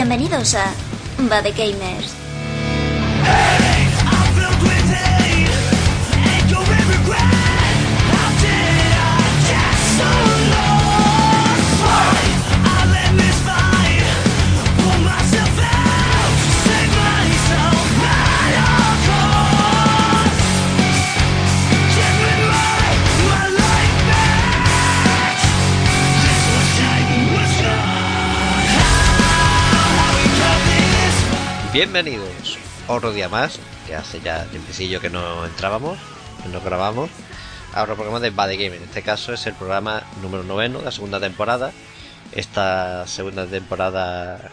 Bienvenidos a Bad Gamers. Bienvenidos otro día más, que hace ya tiempecillo que no entrábamos, que no grabamos, a otro programa de Bad Game. En este caso es el programa número noveno de la segunda temporada. Esta segunda temporada,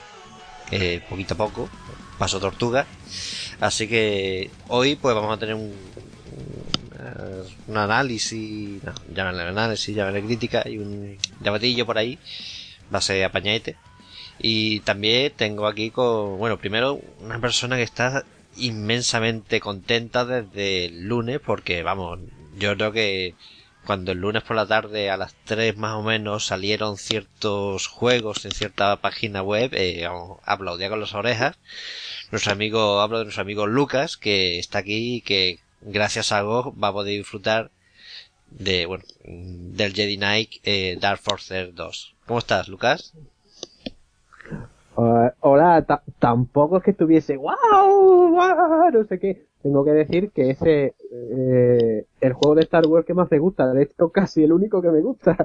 eh, poquito a poco, paso tortuga. Así que hoy pues vamos a tener un, un análisis, no, llámale análisis, crítica y un llamatillo por ahí. Va a ser y también tengo aquí con, bueno, primero una persona que está inmensamente contenta desde el lunes porque, vamos, yo creo que cuando el lunes por la tarde a las 3 más o menos salieron ciertos juegos en cierta página web, eh, aplaudía con las orejas. Nuestro amigo, hablo de nuestro amigo Lucas, que está aquí y que gracias a GOG va a poder disfrutar de, bueno, del Jedi Knight eh, Dark Forces 2. ¿Cómo estás, Lucas? Uh, hola, tampoco es que estuviese wow, wow, no sé qué. Tengo que decir que ese eh, el juego de Star Wars que más me gusta, de hecho casi el único que me gusta,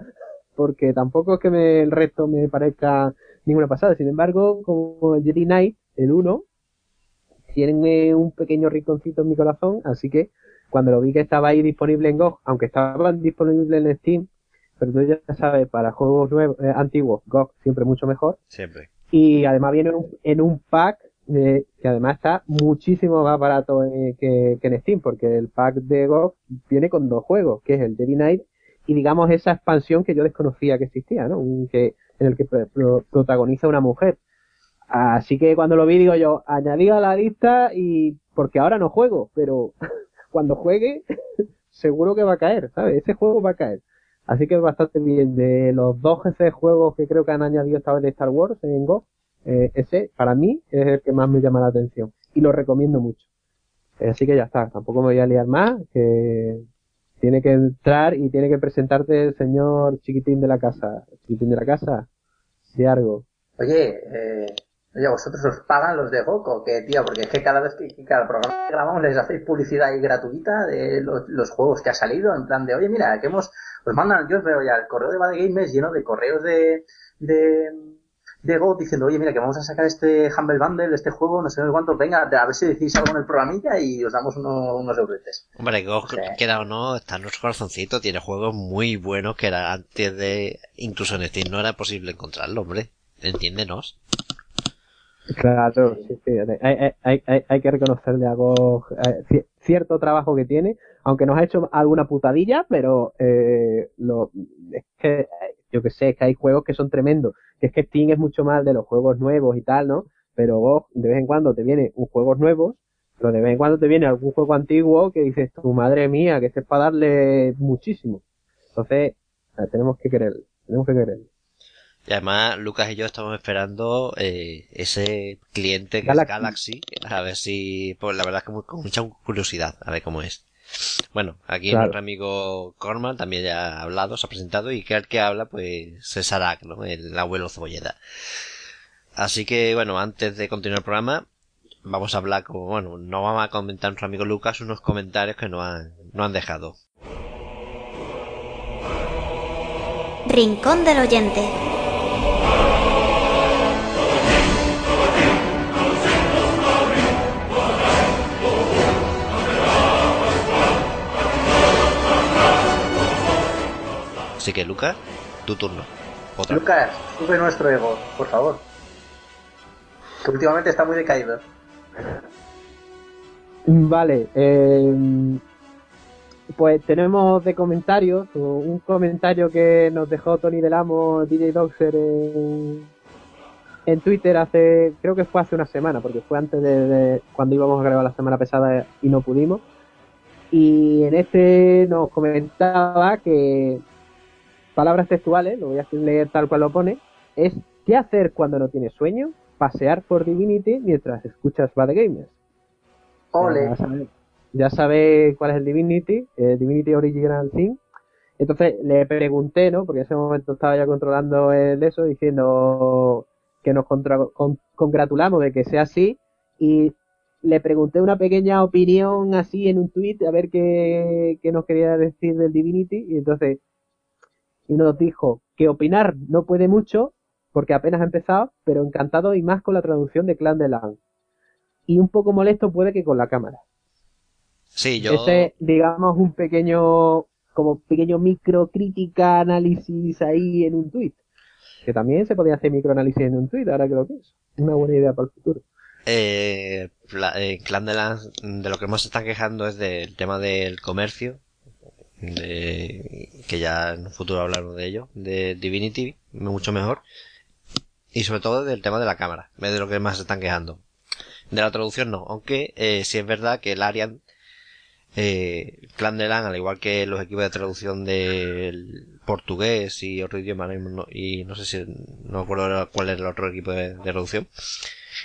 porque tampoco es que me, el resto me parezca ninguna pasada. Sin embargo, como el Jedi Knight, el 1, tiene un pequeño rinconcito en mi corazón, así que cuando lo vi que estaba ahí disponible en GOG, aunque estaba disponible en Steam, pero tú ya sabes, para juegos nuevos, eh, antiguos, GOG siempre mucho mejor. Siempre. Y además viene en un pack que además está muchísimo más barato eh, que, en Steam, porque el pack de GOG viene con dos juegos, que es el Jedi Knight y digamos esa expansión que yo desconocía que existía, ¿no? que, en el que protagoniza una mujer. Así que cuando lo vi digo yo, añadí a la lista y porque ahora no juego, pero cuando juegue seguro que va a caer, ¿sabes? Ese juego va a caer. Así que bastante bien. De los dos de juegos que creo que han añadido esta vez de Star Wars en Go, eh, ese para mí es el que más me llama la atención y lo recomiendo mucho. Eh, así que ya está, tampoco me voy a liar más, que tiene que entrar y tiene que presentarte el señor chiquitín de la casa. Chiquitín de la casa, de algo. Oye, eh, Oye, ¿vosotros os pagan los de Goku? Que, tío, porque es que cada vez que, cada programa que grabamos les hacéis publicidad ahí gratuita de los, juegos que ha salido, en plan de, oye, mira, que hemos, pues mandan, yo os veo ya el correo de Bad Games lleno de correos de, de, de Go diciendo, oye, mira, que vamos a sacar este Humble Bundle, este juego, no sé cuánto, venga, a ver si decís algo en el programilla y os damos unos euretes. Hombre, Go, queda o no, está en nuestro corazoncito, tiene juegos muy buenos que era antes de, incluso en Steam no era posible encontrarlo, hombre, entiéndenos. Claro, sí, sí. Hay, hay, hay, hay, que reconocerle algo, eh, cierto trabajo que tiene, aunque nos ha hecho alguna putadilla, pero eh, lo, es que yo que sé, es que hay juegos que son tremendos, que es que Steam es mucho más de los juegos nuevos y tal, ¿no? Pero vos de vez en cuando te viene un juego nuevo, pero de vez en cuando te viene algún juego antiguo que dices, tu madre mía, que este es para darle muchísimo. Entonces, tenemos que querer, tenemos que querer. Y además, Lucas y yo estamos esperando eh, ese cliente que es Galaxy. A ver si, pues la verdad es que con mucha curiosidad, a ver cómo es. Bueno, aquí nuestro amigo Corman también ya ha hablado, se ha presentado y que el que habla, pues, es Arak, ¿no? El abuelo cebolleta. Así que, bueno, antes de continuar el programa, vamos a hablar como, bueno, no vamos a comentar nuestro amigo Lucas unos comentarios que nos han, no han dejado. Rincón del oyente. Así que, Lucas, tu turno. Lucas, sube nuestro ego, por favor. Que últimamente está muy decaído. Vale, eh, pues tenemos de comentarios un comentario que nos dejó Tony Delamo, DJ Doxer en, en Twitter hace, creo que fue hace una semana, porque fue antes de, cuando íbamos a grabar la semana pesada y no pudimos. Y en este nos comentaba que palabras textuales, lo voy a leer tal cual lo pone, es ¿qué hacer cuando no tienes sueño? pasear por Divinity mientras escuchas Bad Gamers. Ole. Ya sabéis ya sabe cuál es el Divinity, el Divinity Original Sin. Entonces le pregunté, ¿no? Porque en ese momento estaba ya controlando el eso, diciendo que nos contra, con, congratulamos de que sea así. Y le pregunté una pequeña opinión así en un tweet a ver qué, qué nos quería decir del Divinity. Y entonces y nos dijo que opinar no puede mucho porque apenas ha empezado, pero encantado y más con la traducción de Clan de Lan. Y un poco molesto puede que con la cámara. Sí, yo. Ese, digamos, un pequeño, como pequeño microcrítica, análisis ahí en un tweet. Que también se podía hacer microanálisis en un tweet, ahora que lo pienso. Una buena idea para el futuro. Eh, eh, Clan de Lan, de lo que hemos estado quejando es del tema del comercio. De, que ya en un futuro hablaremos de ello. De Divinity, mucho mejor. Y sobre todo del tema de la cámara. de lo que más se están quejando. De la traducción no, aunque eh, sí es verdad que el Arian eh, Clan de Lan, al igual que los equipos de traducción del portugués y otro idioma, y no sé si, no me acuerdo cuál es el otro equipo de, traducción,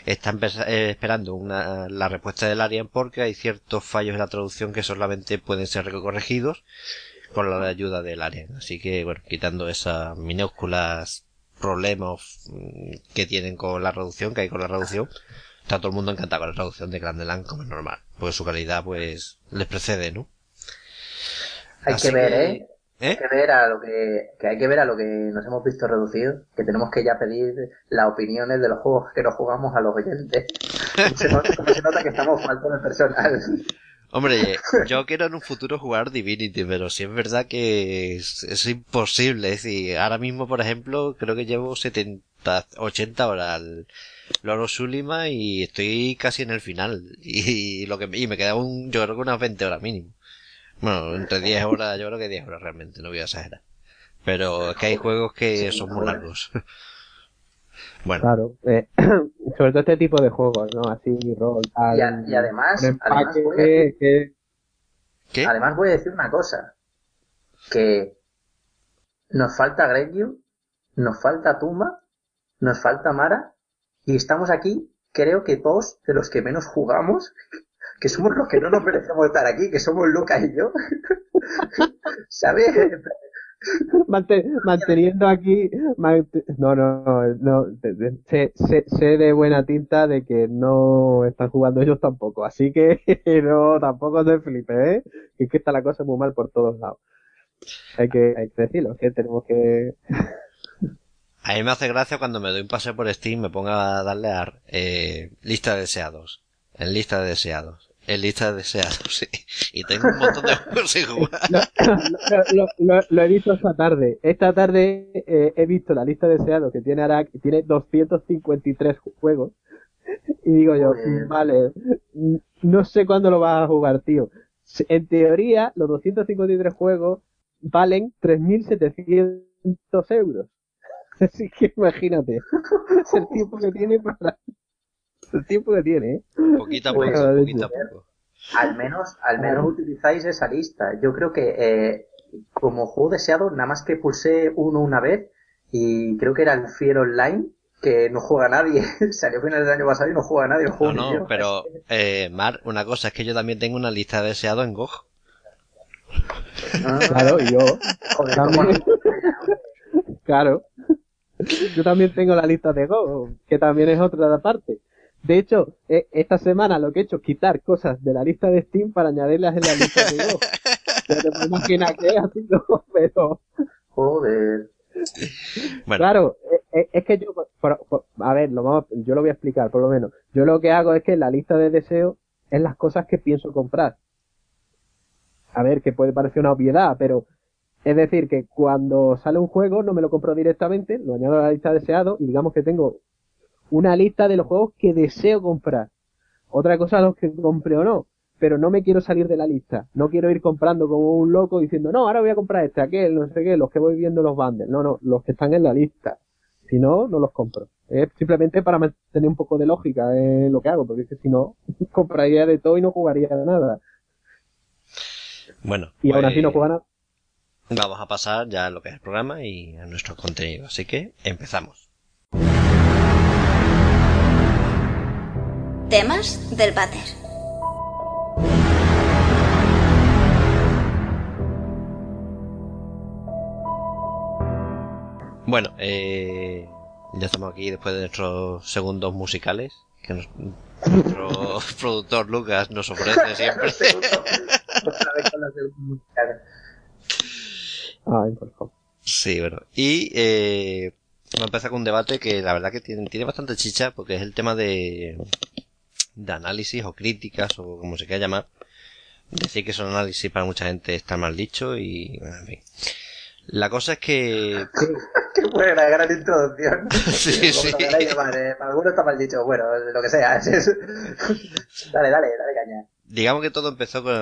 están eh, esperando una, la respuesta del Arian porque hay ciertos fallos en la traducción que solamente pueden ser corregidos con la ayuda del Arian. Así que, bueno, quitando esas minúsculas problemas mm, que tienen con la traducción, que hay con la traducción, está todo el mundo encantado con la traducción de Land como es normal, porque su calidad pues les precede, ¿no? Hay que ver, ¿eh? ¿Eh? Hay que ver a lo que, que, hay que ver a lo que nos hemos visto reducido, que tenemos que ya pedir las opiniones de los juegos que nos jugamos a los oyentes. se nota, se nota que estamos faltos de personal. Hombre, yo quiero en un futuro jugar Divinity, pero sí es verdad que es, es imposible. Es decir, ahora mismo, por ejemplo, creo que llevo 70, 80 horas al, Loro Sulima y estoy casi en el final. Y, lo que y me queda un, yo creo que unas 20 horas mínimo. Bueno, entre 10 horas, yo creo que 10 horas realmente, no voy a exagerar. Pero es que hay juegos que son muy largos. bueno. Claro, eh, sobre todo este tipo de juegos, ¿no? Así, rol, y, además, además voy, a decir, además voy a decir una cosa. Que nos falta Greggio, nos falta Tumba, nos falta Mara y estamos aquí, creo que todos de los que menos jugamos, que somos los que no nos merecemos estar aquí, que somos Lucas y yo. ¿Sabes? manteniendo aquí no no no sé, sé, de buena tinta de que no están jugando ellos tampoco así que no tampoco se flipe ¿eh? es que está la cosa muy mal por todos lados hay que hay que decirlo que tenemos que a mí me hace gracia cuando me doy un paseo por Steam me ponga a darle a eh, lista de deseados. En lista de deseados. En lista de deseados, sí. Y tengo un montón de juegos sin jugar. Lo, he visto esta tarde. Esta tarde eh, he visto la lista de deseados que tiene Arak, tiene 253 juegos. Y digo yo, vale, no sé cuándo lo vas a jugar, tío. En teoría, los 253 juegos valen 3.700 euros. Así que imagínate el tiempo que tiene para el tiempo que tiene, ¿eh? Poquito a poco, poquito a poco. Al menos, al menos utilizáis esa lista. Yo creo que eh, como juego deseado, nada más que pulsé uno una vez y creo que era el Fier Online que no juega nadie. Salió a finales del año pasado y no juega nadie. no, no, pero eh, Mar, una cosa es que yo también tengo una lista de deseado en GOG. Ah, claro, yo. Joder, claro. Yo también tengo la lista de Go, que también es otra parte. De hecho, e, esta semana lo que he hecho es quitar cosas de la lista de Steam para añadirlas en la lista de Go. te puedes imaginar que ha sido, pero... Joder. Claro, e, e, es, que yo, a ver, lo vamos, yo lo voy a explicar por lo menos. Yo lo que hago es que la lista de deseos es las cosas que pienso comprar. A ver, que puede parecer una obviedad, pero es decir, que cuando sale un juego no me lo compro directamente, lo añado a la lista deseado y digamos que tengo una lista de los juegos que deseo comprar. Otra cosa los que compre o no, pero no me quiero salir de la lista. No quiero ir comprando como un loco diciendo, no, ahora voy a comprar este, aquel, no sé qué, los que voy viendo los bundles. No, no, los que están en la lista. Si no, no los compro. Es simplemente para mantener un poco de lógica en lo que hago, porque es que si no, compraría de todo y no jugaría nada. Bueno. Y aún así no pues juega nada. Vamos a pasar ya a lo que es el programa y a nuestro contenido. Así que empezamos. Temas del váter. Bueno, eh, ya estamos aquí después de nuestros segundos musicales que nos- nuestro productor Lucas nos ofrece siempre. Otra vez con las de musicales. Ay, por favor. Sí, bueno. Y eh, vamos a empezar con un debate que la verdad que tiene, tiene bastante chicha porque es el tema de, de análisis o críticas o como se quiera llamar. Decir que son análisis para mucha gente está mal dicho y, bueno, en fin. La cosa es que... Qué buena, gran introducción. Sí, sí. llamar, eh, Para algunos está mal dicho, bueno, lo que sea. dale, dale, dale caña. Digamos que todo empezó con...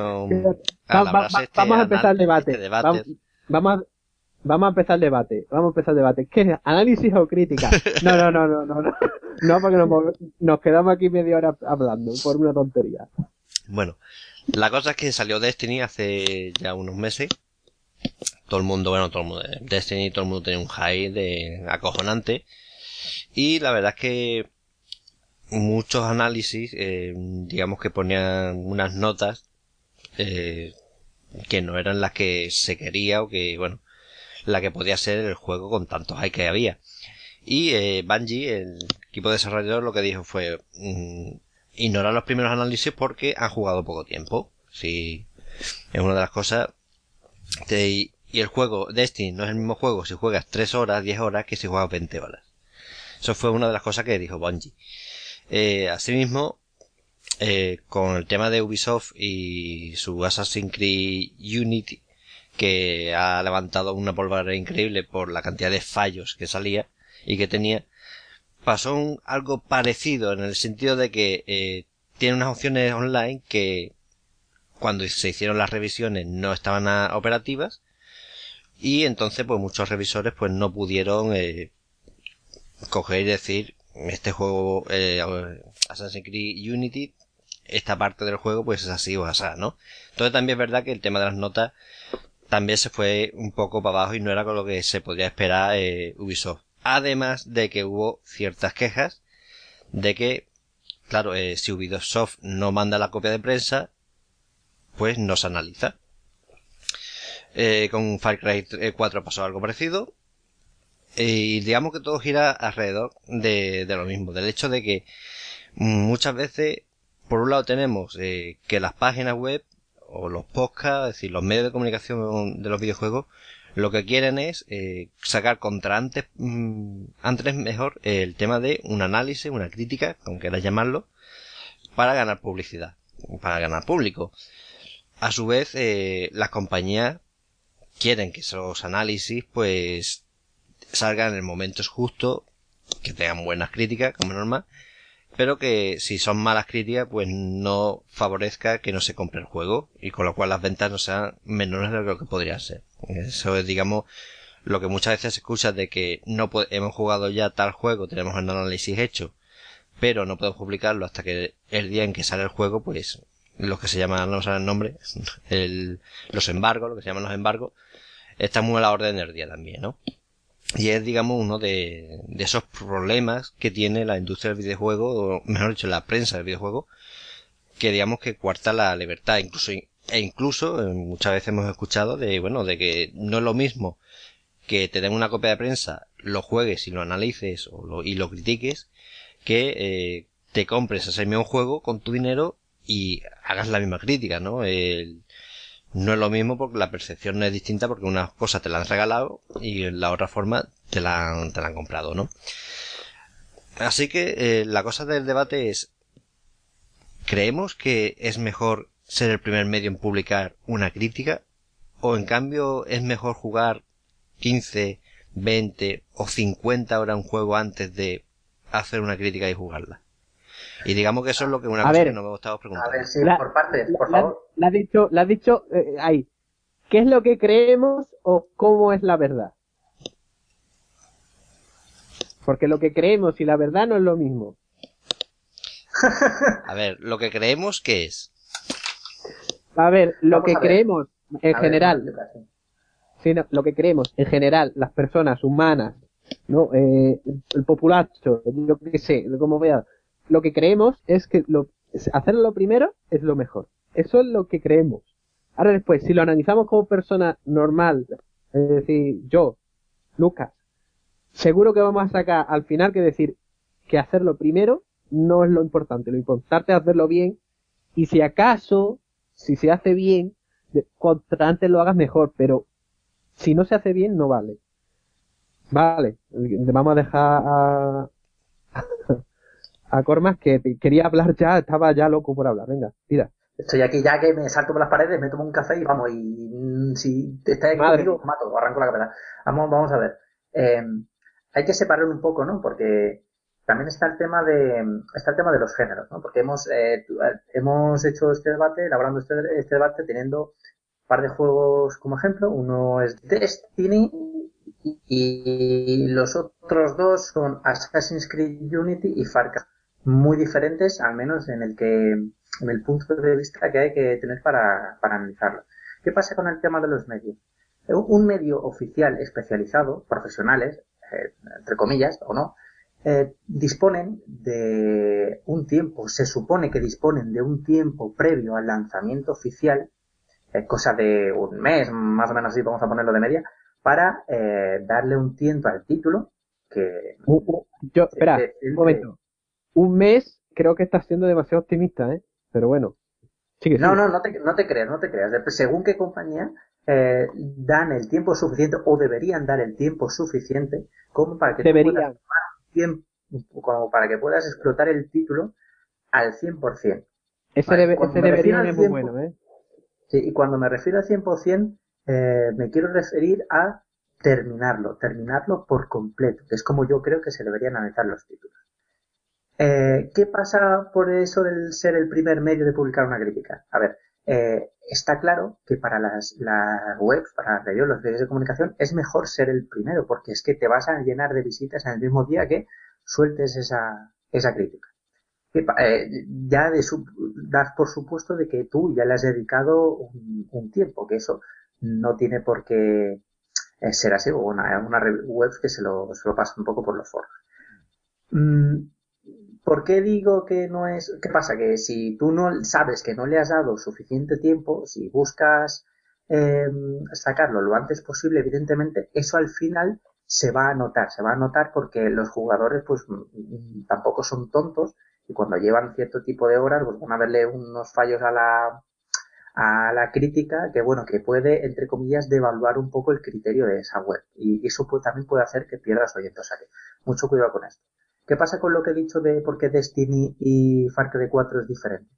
Va- al va- hablarse va- este vamos a empezar el debate. este debate. Vamos, vamos a, vamos a empezar el debate. Vamos a empezar el debate. ¿Qué? ¿Análisis o crítica? No, no, no, no, no. No, no porque nos, quedamos aquí media hora hablando por una tontería. Bueno, la cosa es que salió Destiny hace ya unos meses. Todo el mundo, bueno, todo el mundo, Destiny, todo el mundo tenía un high de acojonante. Y la verdad es que muchos análisis, eh, digamos que ponían unas notas eh, que no eran las que se quería o que, bueno, la que podía ser el juego con tantos high que había. Y eh, Bungie, el equipo desarrollador, lo que dijo fue mm, ignorar los primeros análisis porque han jugado poco tiempo. Sí, es una de las cosas. Y el juego Destiny no es el mismo juego si juegas 3 horas, 10 horas que si juegas 20 horas. Eso fue una de las cosas que dijo Bungie. Eh, asimismo, eh, con el tema de Ubisoft y su Assassin's Creed Unity, que ha levantado una polvareda increíble por la cantidad de fallos que salía y que tenía, pasó un- algo parecido en el sentido de que eh, tiene unas opciones online que cuando se hicieron las revisiones no estaban operativas y entonces pues muchos revisores pues no pudieron eh, coger y decir este juego eh, Assassin's Creed Unity esta parte del juego pues es así o así, ¿no? Entonces también es verdad que el tema de las notas también se fue un poco para abajo y no era con lo que se podía esperar eh, Ubisoft. Además de que hubo ciertas quejas de que, claro, eh, si Ubisoft no manda la copia de prensa, pues no se analiza. Eh, con Far Cry 4 pasó algo parecido. Y digamos que todo gira alrededor de, de lo mismo, del hecho de que muchas veces, por un lado tenemos eh, que las páginas web o los podcasts, es decir, los medios de comunicación de los videojuegos, lo que quieren es eh, sacar contra antes, mm, antes mejor el tema de un análisis, una crítica, como quieras llamarlo, para ganar publicidad, para ganar público. A su vez, eh, las compañías quieren que esos análisis, pues, salgan en el momento justo, que tengan buenas críticas, como normal, pero que si son malas críticas, pues no favorezca que no se compre el juego, y con lo cual las ventas no sean menores de lo que podría ser. Eso es, digamos, lo que muchas veces se escucha de que no hemos jugado ya tal juego, tenemos el análisis hecho, pero no podemos publicarlo hasta que el día en que sale el juego, pues, lo que se llama, no sabe el nombre, el, los embargos, lo que se llaman los embargos, está muy a la orden del día también, ¿no? Y es, digamos, uno de, de esos problemas que tiene la industria del videojuego, o mejor dicho, la prensa del videojuego, que digamos que cuarta la libertad, incluso, e incluso, eh, muchas veces hemos escuchado de, bueno, de que no es lo mismo que te den una copia de prensa, lo juegues y lo analices o lo, y lo critiques, que eh, te compres ese mismo juego con tu dinero y hagas la misma crítica, ¿no? El- no es lo mismo porque la percepción no es distinta porque una cosa te la han regalado y la otra forma te la han, te la han comprado, ¿no? Así que eh, la cosa del debate es, ¿creemos que es mejor ser el primer medio en publicar una crítica? ¿O en cambio es mejor jugar 15, 20 o 50 horas un juego antes de hacer una crítica y jugarla? Y digamos que eso es lo que una A cosa ver. que no me gustaba A preguntar. ver, sí, La- por partes, por La- favor. La has dicho, la has dicho eh, ahí. ¿Qué es lo que creemos o cómo es la verdad? Porque lo que creemos y la verdad no es lo mismo. A ver, lo que creemos que es. A ver, lo Vamos que a ver. creemos en A general, sí, no, lo que creemos en general, las personas humanas, ¿no? Eh, el populacho, yo qué sé, como vea, lo que creemos es que lo, hacerlo lo primero es lo mejor. Eso es lo que creemos. Ahora después, si lo analizamos como persona normal, es decir, yo, Lucas, seguro que vamos a sacar al final que decir que hacerlo primero no es lo importante. Lo importante es hacerlo bien. Y si acaso, si se hace bien, contra antes lo hagas mejor, pero si no se hace bien, no vale. Vale, vamos a dejar a, a Cormas que quería hablar ya, estaba ya loco por hablar. Venga, tira. Estoy aquí ya que me salto por las paredes, me tomo un café y vamos, y mm, si estáis conmigo, mato, arranco la cabeza. Vamos, vamos a ver. Eh, hay que separar un poco, ¿no? Porque también está el tema de está el tema de los géneros, ¿no? Porque hemos eh, hemos hecho este debate, elaborando este, este debate teniendo un par de juegos como ejemplo. Uno es Destiny y los otros dos son Assassin's Creed Unity y Far Cry. Muy diferentes, al menos en el que en el punto de vista que hay que tener para, para analizarlo. ¿Qué pasa con el tema de los medios? Un medio oficial especializado, profesionales, eh, entre comillas, o no, eh, disponen de un tiempo, se supone que disponen de un tiempo previo al lanzamiento oficial, eh, cosa de un mes, más o menos así, vamos a ponerlo de media, para darle un tiempo al título que... yo, espera, un momento. Un mes creo que está siendo demasiado optimista, ¿eh? Pero bueno. no, no, no te, no te creas, no te creas. Según qué compañía, eh, dan el tiempo suficiente o deberían dar el tiempo suficiente como para que deberían. tiempo, como para que puedas explotar el título al 100%. Ese, debe, ese debería es muy bueno, ¿eh? Sí, y cuando me refiero al 100%, eh, me quiero referir a terminarlo, terminarlo por completo, que es como yo creo que se deberían analizar los títulos. Eh, ¿Qué pasa por eso del ser el primer medio de publicar una crítica? A ver, eh, está claro que para las, las webs, para las radios, los medios de comunicación, es mejor ser el primero, porque es que te vas a llenar de visitas en el mismo día que sueltes esa, esa crítica. Eh, ya de das por supuesto de que tú ya le has dedicado un, tiempo, que eso no tiene por qué eh, ser así, o una, una web que se lo, se lo pasa un poco por los foros. Mm, ¿Por qué digo que no es? ¿Qué pasa? Que si tú no sabes que no le has dado suficiente tiempo, si buscas em, sacarlo lo antes posible, evidentemente, eso al final se va a notar, se va a notar porque los jugadores pues mm, tampoco son tontos y cuando llevan cierto tipo de horas pues van a verle unos fallos a la a la crítica que bueno que puede entre comillas devaluar un poco el criterio de esa web y eso también puede hacer que pierdas oyentes o sea que mucho cuidado con esto ¿Qué pasa con lo que he dicho de por qué Destiny y Far Cry 4 es diferente?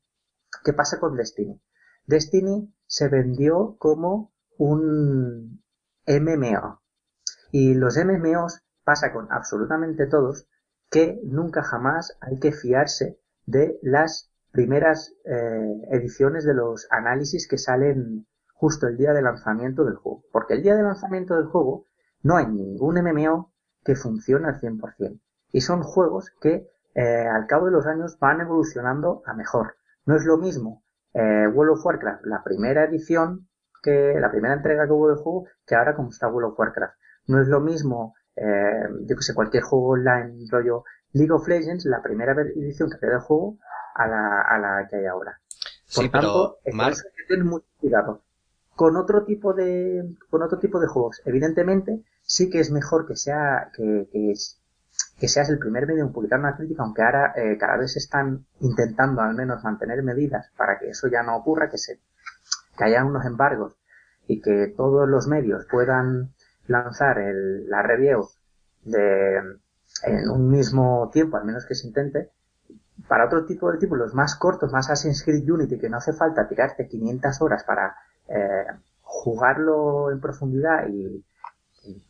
¿Qué pasa con Destiny? Destiny se vendió como un MMO. Y los MMOs pasa con absolutamente todos que nunca jamás hay que fiarse de las primeras eh, ediciones de los análisis que salen justo el día de lanzamiento del juego. Porque el día de lanzamiento del juego no hay ningún MMO que funcione al 100% y son juegos que eh, al cabo de los años van evolucionando a mejor. No es lo mismo eh, World of Warcraft, la primera edición, que la primera entrega que hubo del juego, que ahora como está World of Warcraft. No es lo mismo, eh, yo que sé, cualquier juego online, rollo League of Legends, la primera edición que había del juego, a la, a la que hay ahora. Por sí, tanto, pero, hay que tener mucho cuidado. Con otro tipo de, con otro tipo de juegos, evidentemente, sí que es mejor que sea, que, que, que seas el primer medio en publicar una crítica, aunque ahora eh, cada vez están intentando al menos mantener medidas para que eso ya no ocurra, que se que haya unos embargos y que todos los medios puedan lanzar el, la review de en un mismo tiempo, al menos que se intente, para otro tipo de títulos más cortos, más Assassin's Creed Unity, que no hace falta tirarte 500 horas para eh, jugarlo en profundidad y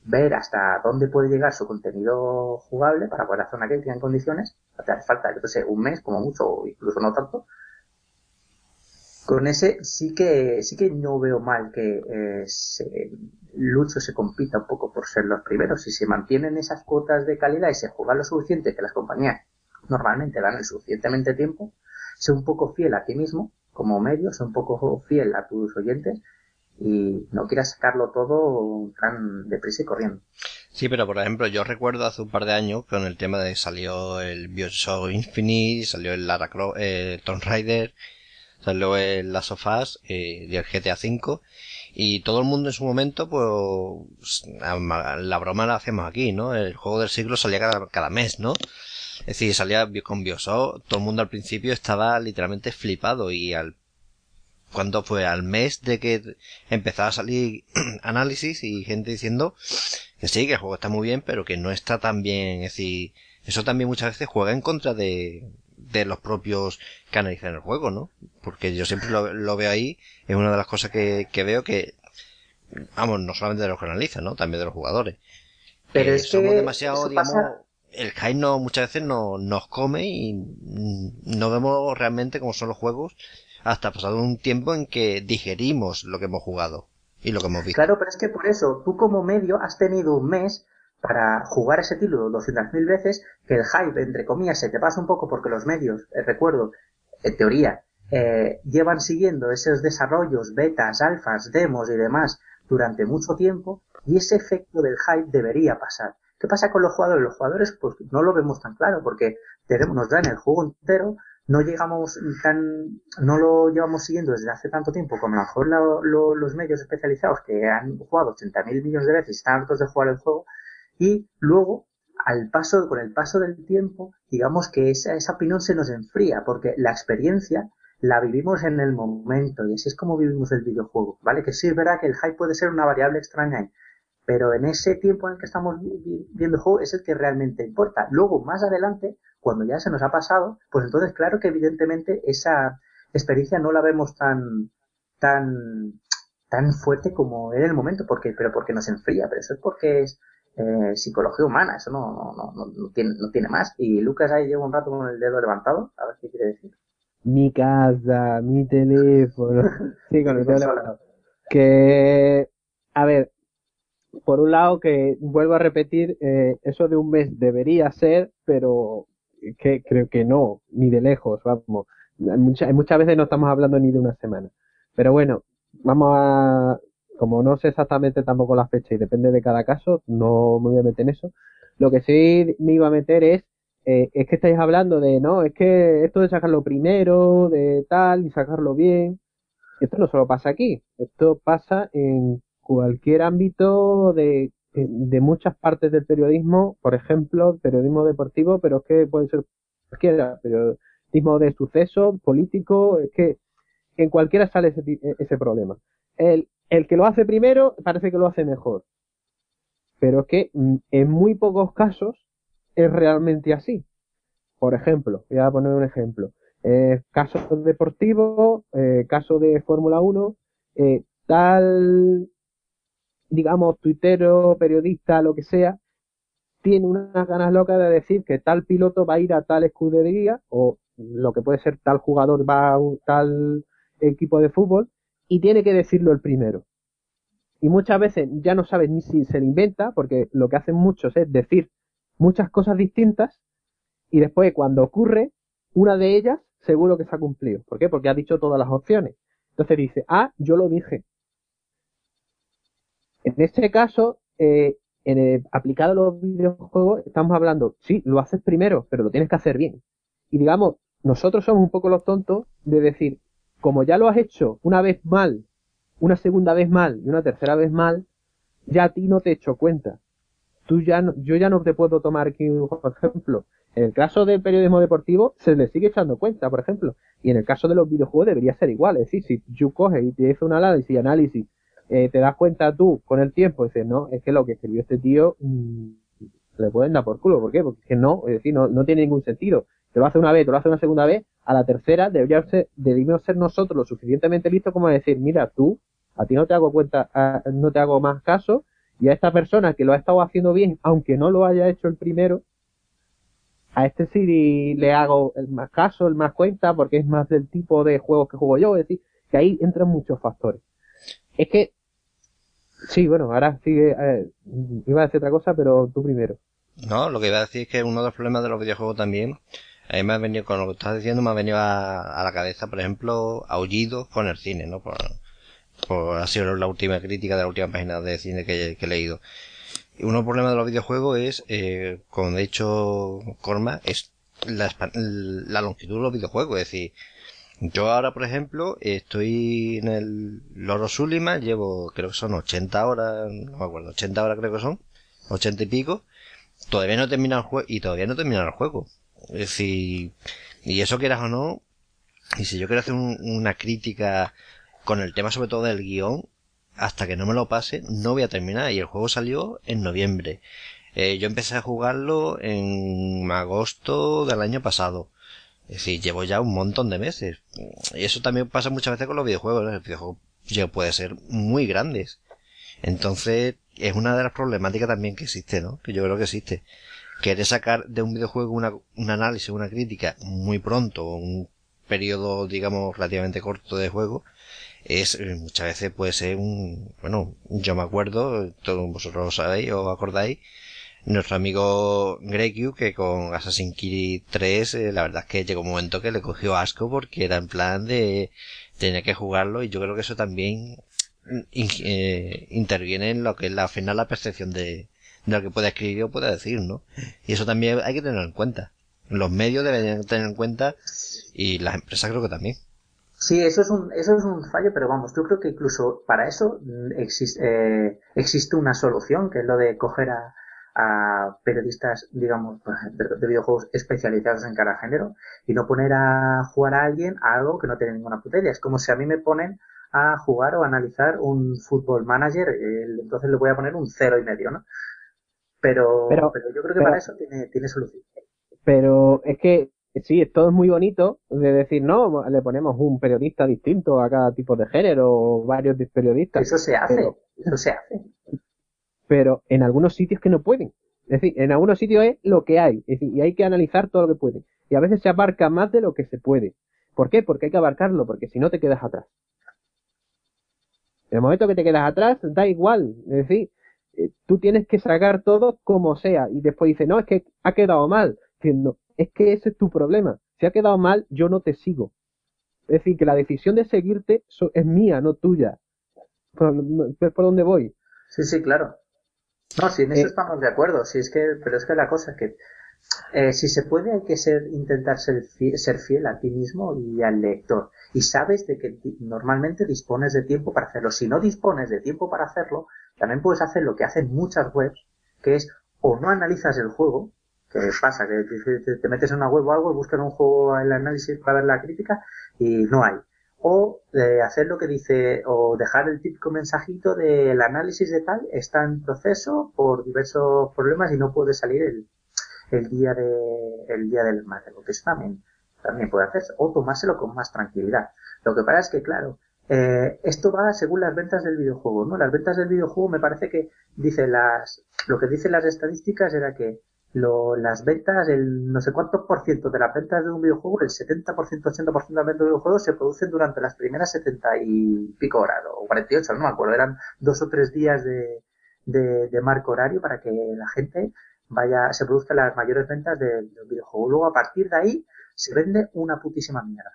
ver hasta dónde puede llegar su contenido jugable para poder hacer una crítica en condiciones, te hace falta, yo sé, un mes como mucho, o incluso no tanto. Con ese sí que sí que no veo mal que eh, se, Lucho se compita un poco por ser los primeros. Si se mantienen esas cuotas de calidad y se juega lo suficiente que las compañías normalmente dan el suficientemente tiempo, sé un poco fiel a ti mismo como medio, sé un poco fiel a tus oyentes y no quieras sacarlo todo tan deprisa y corriendo. Sí, pero por ejemplo, yo recuerdo hace un par de años con el tema de salió el Bioshock Infinite, salió el Lara Croft, eh, Tomb Raider, salió el Last of Us eh, y el GTA V y todo el mundo en su momento, pues, la broma la hacemos aquí, ¿no? El juego del siglo salía cada, cada mes, ¿no? Es decir, salía con Bioshock, todo el mundo al principio estaba literalmente flipado y al cuando fue al mes de que empezaba a salir análisis y gente diciendo que sí, que el juego está muy bien, pero que no está tan bien. Es decir, eso también muchas veces juega en contra de, de los propios que analizan el juego, ¿no? Porque yo siempre lo, veo ahí, es una de las cosas que, que veo que, vamos, no solamente de los que analizan, ¿no? También de los jugadores. Pero es somos demasiado, digamos, el hype no, muchas veces no, nos come y no vemos realmente cómo son los juegos hasta pasado un tiempo en que digerimos lo que hemos jugado y lo que hemos visto. Claro, pero es que por eso tú como medio has tenido un mes para jugar ese título 200.000 veces que el hype, entre comillas, se te pasa un poco porque los medios, eh, recuerdo, en teoría, eh, llevan siguiendo esos desarrollos, betas, alfas, demos y demás durante mucho tiempo y ese efecto del hype debería pasar. ¿Qué pasa con los jugadores? Los jugadores pues no lo vemos tan claro porque tenemos, nos dan el juego entero, no llegamos tan, no lo llevamos siguiendo desde hace tanto tiempo como a lo mejor los medios especializados que han jugado 80.000 millones de veces y están hartos de jugar el juego y luego al paso, con el paso del tiempo, digamos que esa, esa opinión se nos enfría porque la experiencia la vivimos en el momento y así es como vivimos el videojuego, ¿vale? Que sí es verdad que el hype puede ser una variable extraña pero en ese tiempo en el que estamos viendo el juego es el que realmente importa. Luego, más adelante, cuando ya se nos ha pasado, pues entonces claro que evidentemente esa experiencia no la vemos tan, tan, tan fuerte como en el momento, porque, pero porque nos enfría, pero eso es porque es eh, psicología humana, eso no, no, no, no, tiene, no tiene más. Y Lucas ahí lleva un rato con el dedo levantado, a ver qué quiere decir. Mi casa, mi teléfono. sí, con el dedo levantado. Que, a ver, por un lado que vuelvo a repetir, eh, eso de un mes debería ser, pero que creo que no, ni de lejos, vamos. Muchas, muchas veces no estamos hablando ni de una semana. Pero bueno, vamos a, como no sé exactamente tampoco la fecha y depende de cada caso, no me voy a meter en eso. Lo que sí me iba a meter es, eh, es que estáis hablando de, no, es que esto de sacarlo primero, de tal, y sacarlo bien. Esto no solo pasa aquí, esto pasa en cualquier ámbito de, de muchas partes del periodismo, por ejemplo, periodismo deportivo, pero es que puede ser cualquiera, periodismo de suceso, político, es que en cualquiera sale ese, ese problema. El, el que lo hace primero parece que lo hace mejor, pero es que mm, en muy pocos casos es realmente así. Por ejemplo, voy a poner un ejemplo. Eh, caso deportivo, eh, caso de Fórmula 1, eh, tal digamos, tuitero, periodista, lo que sea, tiene unas ganas locas de decir que tal piloto va a ir a tal escudería o lo que puede ser tal jugador va a un tal equipo de fútbol y tiene que decirlo el primero. Y muchas veces ya no sabes ni si se le inventa, porque lo que hacen muchos es decir muchas cosas distintas y después cuando ocurre, una de ellas seguro que se ha cumplido. ¿Por qué? Porque ha dicho todas las opciones. Entonces dice, ah, yo lo dije. En este caso, eh, en el, aplicado a los videojuegos, estamos hablando, sí, lo haces primero, pero lo tienes que hacer bien. Y digamos, nosotros somos un poco los tontos de decir, como ya lo has hecho una vez mal, una segunda vez mal y una tercera vez mal, ya a ti no te echo cuenta. Tú ya no, yo ya no te puedo tomar aquí un ejemplo. En el caso del periodismo deportivo se le sigue echando cuenta, por ejemplo. Y en el caso de los videojuegos debería ser igual. Es decir, si tú coges y te haces un análisis y análisis eh, te das cuenta tú con el tiempo, dices, no, es que lo que escribió este tío mm, le pueden dar por culo. ¿Por qué? Porque no, es decir, no, no tiene ningún sentido. Te lo hace una vez, te lo hace una segunda vez, a la tercera debería ser, debemos ser nosotros lo suficientemente listos como decir, mira, tú, a ti no te hago cuenta, no te hago más caso, y a esta persona que lo ha estado haciendo bien, aunque no lo haya hecho el primero, a este sí le hago el más caso, el más cuenta, porque es más del tipo de juegos que juego yo, es decir, que ahí entran muchos factores. Es que Sí, bueno, ahora sigue. Eh, iba a decir otra cosa, pero tú primero. No, lo que iba a decir es que uno de los problemas de los videojuegos también, a mí me ha venido, con lo que estás diciendo, me ha venido a, la cabeza, por ejemplo, aullidos con el cine, ¿no? Por, por, ha sido la última crítica de la última página de cine que, he leído. uno de los problemas de los videojuegos es, eh, como he dicho Corma, es la, la longitud de los videojuegos. Es decir, yo ahora, por ejemplo, estoy en el Loro Sulima, llevo, creo que son 80 horas, no me acuerdo, 80 horas creo que son, 80 y pico, todavía no he terminado el juego, y todavía no he terminado el juego. Es decir, y eso quieras o no, y si yo quiero hacer una crítica con el tema sobre todo del guion, hasta que no me lo pase, no voy a terminar, y el juego salió en noviembre. Eh, yo empecé a jugarlo en agosto del año pasado. Es decir, llevo ya un montón de meses. Y eso también pasa muchas veces con los videojuegos. ¿no? El videojuego puede ser muy grandes. Entonces, es una de las problemáticas también que existe, ¿no? Que yo creo que existe. Querer sacar de un videojuego una, un análisis, una crítica muy pronto, un periodo, digamos, relativamente corto de juego, es, eh, muchas veces puede ser un, bueno, yo me acuerdo, todos vosotros lo sabéis o acordáis, nuestro amigo Gregiu que con Assassin's Creed 3 eh, la verdad es que llegó un momento que le cogió asco porque era en plan de tener que jugarlo y yo creo que eso también eh, interviene en lo que es la final la percepción de, lo que puede escribir o puede decir, ¿no? Y eso también hay que tenerlo en cuenta. Los medios deben tener en cuenta y las empresas creo que también. Sí, eso es un, eso es un fallo, pero vamos, yo creo que incluso para eso mm, existe, eh, existe una solución, que es lo de coger a, a periodistas, digamos, de videojuegos especializados en cada género y no poner a jugar a alguien a algo que no tiene ninguna puta idea. Es como si a mí me ponen a jugar o analizar un fútbol manager, entonces le voy a poner un cero y medio, ¿no? Pero, pero, yo creo que para eso tiene, tiene solución. Pero es que sí, todo es muy bonito de decir, no, le ponemos un periodista distinto a cada tipo de género o varios periodistas. Eso se hace, eso se hace pero en algunos sitios que no pueden. Es decir, en algunos sitios es lo que hay, es decir, y hay que analizar todo lo que puede. Y a veces se abarca más de lo que se puede. ¿Por qué? Porque hay que abarcarlo, porque si no te quedas atrás. En el momento que te quedas atrás, da igual. Es decir, eh, tú tienes que sacar todo como sea. Y después dices, no, es que ha quedado mal. Es que ese es tu problema. Si ha quedado mal, yo no te sigo. Es decir, que la decisión de seguirte es mía, no tuya. ¿Por, por dónde voy? Sí, sí, claro. No, si en eso eh, estamos de acuerdo, si es que, pero es que la cosa es que eh, si se puede hay que ser, intentar ser fiel, ser fiel a ti mismo y al lector. Y sabes de que normalmente dispones de tiempo para hacerlo. Si no dispones de tiempo para hacerlo, también puedes hacer lo que hacen muchas webs, que es o no analizas el juego, que pasa, que te, metes en una web o algo, buscas un juego el análisis para ver la crítica y no hay o eh, hacer lo que dice o dejar el típico mensajito del análisis de tal está en proceso por diversos problemas y no puede salir el, el día de el día del martes porque eso también también puede hacerse o tomárselo con más tranquilidad. Lo que pasa es que claro eh, esto va según las ventas del videojuego no las ventas del videojuego me parece que dice las lo que dicen las estadísticas era que lo, las ventas, el no sé cuántos por ciento de las ventas de un videojuego, el 70%, 80% de las ventas de un videojuego se producen durante las primeras 70 y pico horas, o 48, no me acuerdo, eran dos o tres días de, de, marco horario para que la gente vaya, se produzcan las mayores ventas del, del videojuego. Luego a partir de ahí se vende una putísima mierda.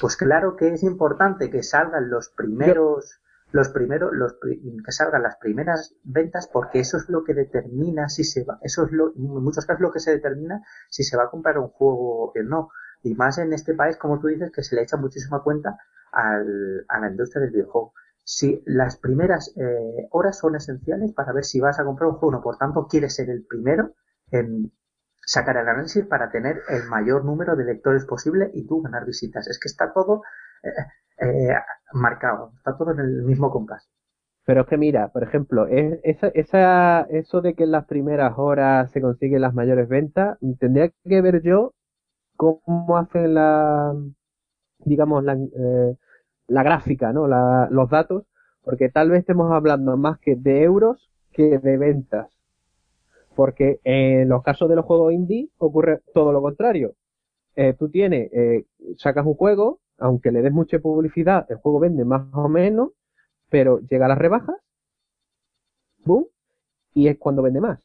Pues claro que es importante que salgan los primeros los primeros, los que salgan las primeras ventas, porque eso es lo que determina si se va, eso es lo, en muchos casos lo que se determina si se va a comprar un juego o no. Y más en este país, como tú dices, que se le echa muchísima cuenta al, a la industria del videojuego. Si las primeras eh, horas son esenciales para ver si vas a comprar un juego, no, por tanto, quieres ser el primero en sacar el análisis para tener el mayor número de lectores posible y tú ganar visitas. Es que está todo, eh, eh, marcado, está todo en el mismo compás. Pero es que mira, por ejemplo, esa, esa, eso de que en las primeras horas se consiguen las mayores ventas, tendría que ver yo cómo hacen la, digamos, la, eh, gráfica, ¿no? La, los datos, porque tal vez estemos hablando más que de euros que de ventas. Porque en los casos de los juegos indie ocurre todo lo contrario. Eh, tú tienes, eh, sacas un juego, aunque le des mucha publicidad, el juego vende más o menos, pero llega a las rebajas, boom, y es cuando vende más.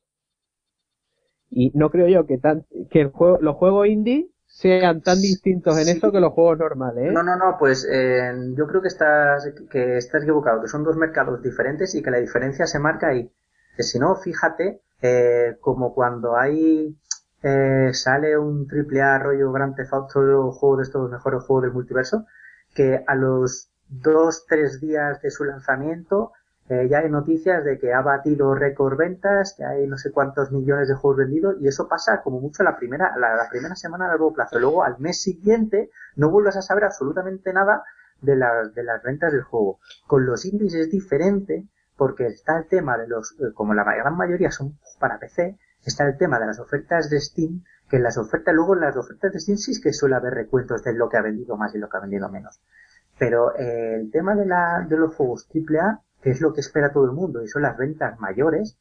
Y no creo yo que, tan, que el juego, los juegos indie sean tan distintos en eso que los juegos normales. ¿eh? No, no, no, pues eh, yo creo que estás, que estás equivocado, que son dos mercados diferentes y que la diferencia se marca ahí. Que si no, fíjate, eh, como cuando hay eh, sale un triple A rollo Grand Theft juego de estos mejores juegos del multiverso, que a los dos, tres días de su lanzamiento eh, ya hay noticias de que ha batido récord ventas, que hay no sé cuántos millones de juegos vendidos y eso pasa como mucho la primera, la, primera semana a largo plazo. Luego al mes siguiente no vuelves a saber absolutamente nada de, las de las ventas del juego. Con los indies es diferente porque está el tema de los, eh, como la gran mayoría son para PC, está el tema de las ofertas de Steam, que en las ofertas, luego en las ofertas de Steam sí es que suele haber recuentos de lo que ha vendido más y lo que ha vendido menos. Pero eh, el tema de, la, de los juegos AAA, que es lo que espera todo el mundo, y son las ventas mayores,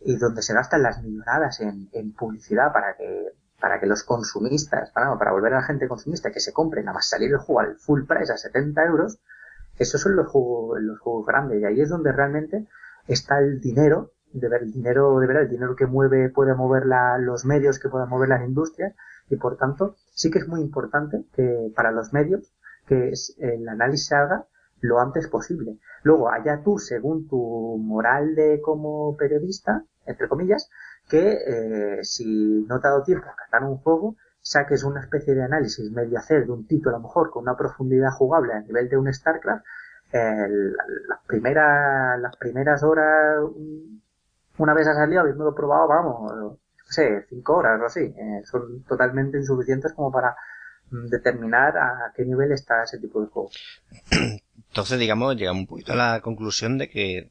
y donde se gastan las millonadas en, en publicidad para que, para que los consumistas, para, para volver a la gente consumista que se compre nada más salir el juego al full price a 70 euros, esos son los juegos, los juegos grandes, y ahí es donde realmente está el dinero de ver el dinero, de ver el dinero que mueve, puede mover la, los medios, que puedan mover las industrias, y por tanto, sí que es muy importante que para los medios, que el análisis se haga lo antes posible. Luego, allá tú, según tu moral de como periodista, entre comillas, que eh, si no te ha dado tiempo a catar un juego, saques una especie de análisis medio hacer de un título a lo mejor con una profundidad jugable a nivel de un StarCraft, las primeras las primeras horas una vez ha salido, habiéndolo probado, vamos, no sé, cinco horas o así. Eh, son totalmente insuficientes como para mm, determinar a qué nivel está ese tipo de juego. Entonces, digamos, llegamos un poquito a la conclusión de que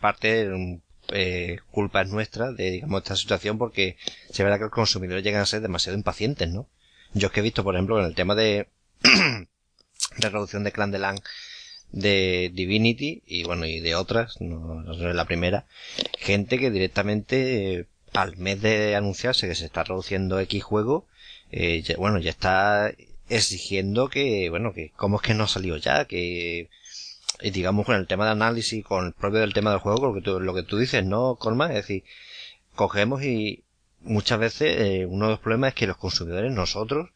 parte de eh, culpa es nuestra de, digamos, esta situación porque se verá que los consumidores llegan a ser demasiado impacientes, ¿no? Yo es que he visto, por ejemplo, en el tema de, de reducción de Clan de LAN, de Divinity y bueno, y de otras, no, no es la primera, gente que directamente eh, al mes de anunciarse que se está reduciendo X juego, eh, bueno, ya está exigiendo que, bueno, que cómo es que no ha salido ya, que y digamos con el tema de análisis, con el propio del tema del juego, lo que tú, lo que tú dices, ¿no, Colman? Es decir, cogemos y muchas veces eh, uno de los problemas es que los consumidores, nosotros,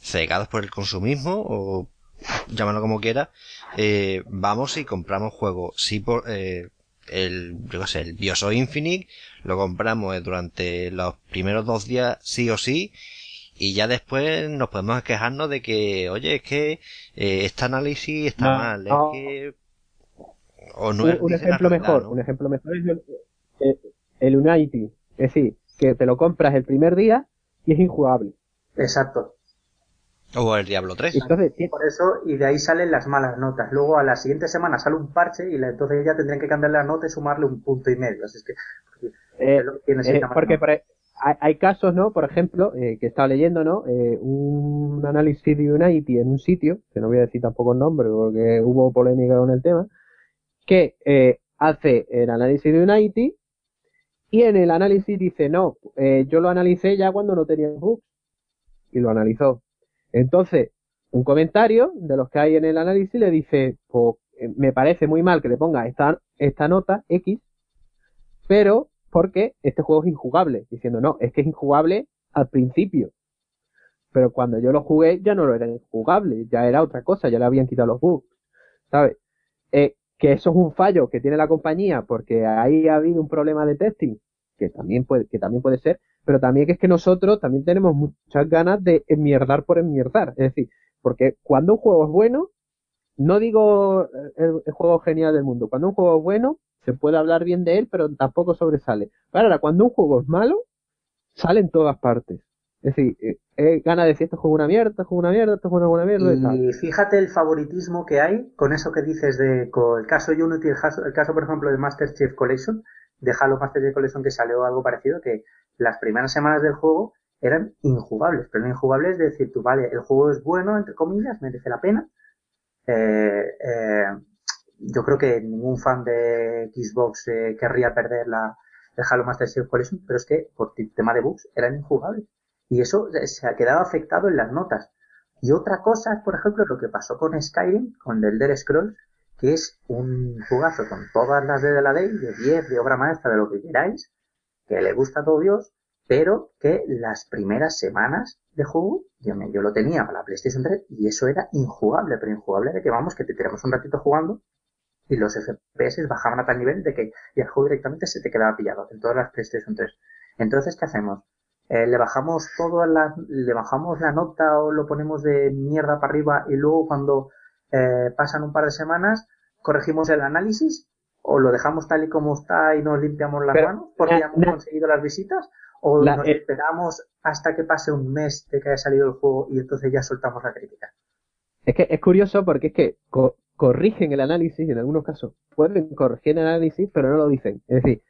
cegados por el consumismo o llámalo como quiera, eh, vamos y compramos juegos. Sí, por, eh, el, yo sé, el Bioshock Infinite lo compramos durante los primeros dos días sí o sí y ya después nos podemos quejarnos de que, oye, es que eh, este análisis está mal, es que... O no un, un ejemplo mejor, un ejemplo mejor es el, el, el Unity, es decir, que te lo compras el primer día y es injugable. Exacto. O el Diablo 3. Entonces, por eso, y de ahí salen las malas notas. Luego a la siguiente semana sale un parche y la, entonces ya tendrían que cambiar la nota y sumarle un punto y medio. Así es que, eh, eh, porque e, hay, hay, casos, ¿no? Por ejemplo, eh, que estaba leyendo, ¿no? Eh, un análisis de Unity en un sitio, que no voy a decir tampoco el nombre porque hubo polémica con el tema, que eh, hace el análisis de Unity y en el análisis dice, no, eh, yo lo analicé ya cuando no tenía bugs y lo analizó. Entonces, un comentario de los que hay en el análisis le dice, pues, eh, me parece muy mal que le ponga esta, esta nota X, pero porque este juego es injugable. Diciendo, no, es que es injugable al principio. Pero cuando yo lo jugué ya no lo era injugable, ya era otra cosa, ya le habían quitado los bugs. ¿Sabes? Eh, que eso es un fallo que tiene la compañía porque ahí ha habido un problema de testing, que también puede, que también puede ser, pero también que es que nosotros también tenemos muchas ganas de enmierdar por enmierdar. Es decir, porque cuando un juego es bueno, no digo el, el, juego genial del mundo, cuando un juego es bueno, se puede hablar bien de él, pero tampoco sobresale. Ahora, cuando un juego es malo, sale en todas partes. Es decir, eh, eh, gana de decir esto es una mierda, esto es una mierda, esto es una mierda. Y, y fíjate el favoritismo que hay con eso que dices de con el caso Unity, el caso, el caso por ejemplo de Master Chief Collection, de Halo Master Chief Collection que salió algo parecido, que las primeras semanas del juego eran injugables, pero no injugables de decir tú, vale, el juego es bueno, entre comillas, merece la pena. Eh, eh, yo creo que ningún fan de Xbox eh, querría perder la, el Halo Master Collection, pero es que por tema de bugs eran injugables. Y eso se ha quedado afectado en las notas. Y otra cosa es, por ejemplo, lo que pasó con Skyrim, con el Elder Scrolls, que es un jugazo con todas las de la ley, de 10, de obra maestra, de lo que queráis, que le gusta a todo Dios, pero que las primeras semanas de juego, yo, me, yo lo tenía para la PlayStation 3 y eso era injugable, pero injugable de que vamos, que te tiramos un ratito jugando y los FPS bajaban a tal nivel de que y el juego directamente se te quedaba pillado en todas las PlayStation 3. Entonces, ¿qué hacemos? Eh, le bajamos todo la, le bajamos la nota o lo ponemos de mierda para arriba y luego cuando eh, pasan un par de semanas corregimos el análisis o lo dejamos tal y como está y nos limpiamos las manos porque ya hemos conseguido las visitas o nos eh, esperamos hasta que pase un mes de que haya salido el juego y entonces ya soltamos la crítica. Es que es curioso porque es que corrigen el análisis en algunos casos. Pueden corregir el análisis, pero no lo dicen. Es decir,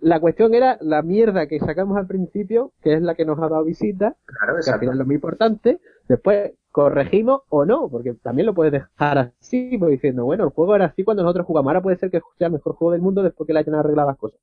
la cuestión era la mierda que sacamos al principio, que es la que nos ha dado visita, claro, que al final es lo muy importante. Después corregimos o no, porque también lo puedes dejar así, pues diciendo, bueno, el juego era así cuando nosotros jugamos, ahora puede ser que sea el mejor juego del mundo después que le hayan arreglado las cosas.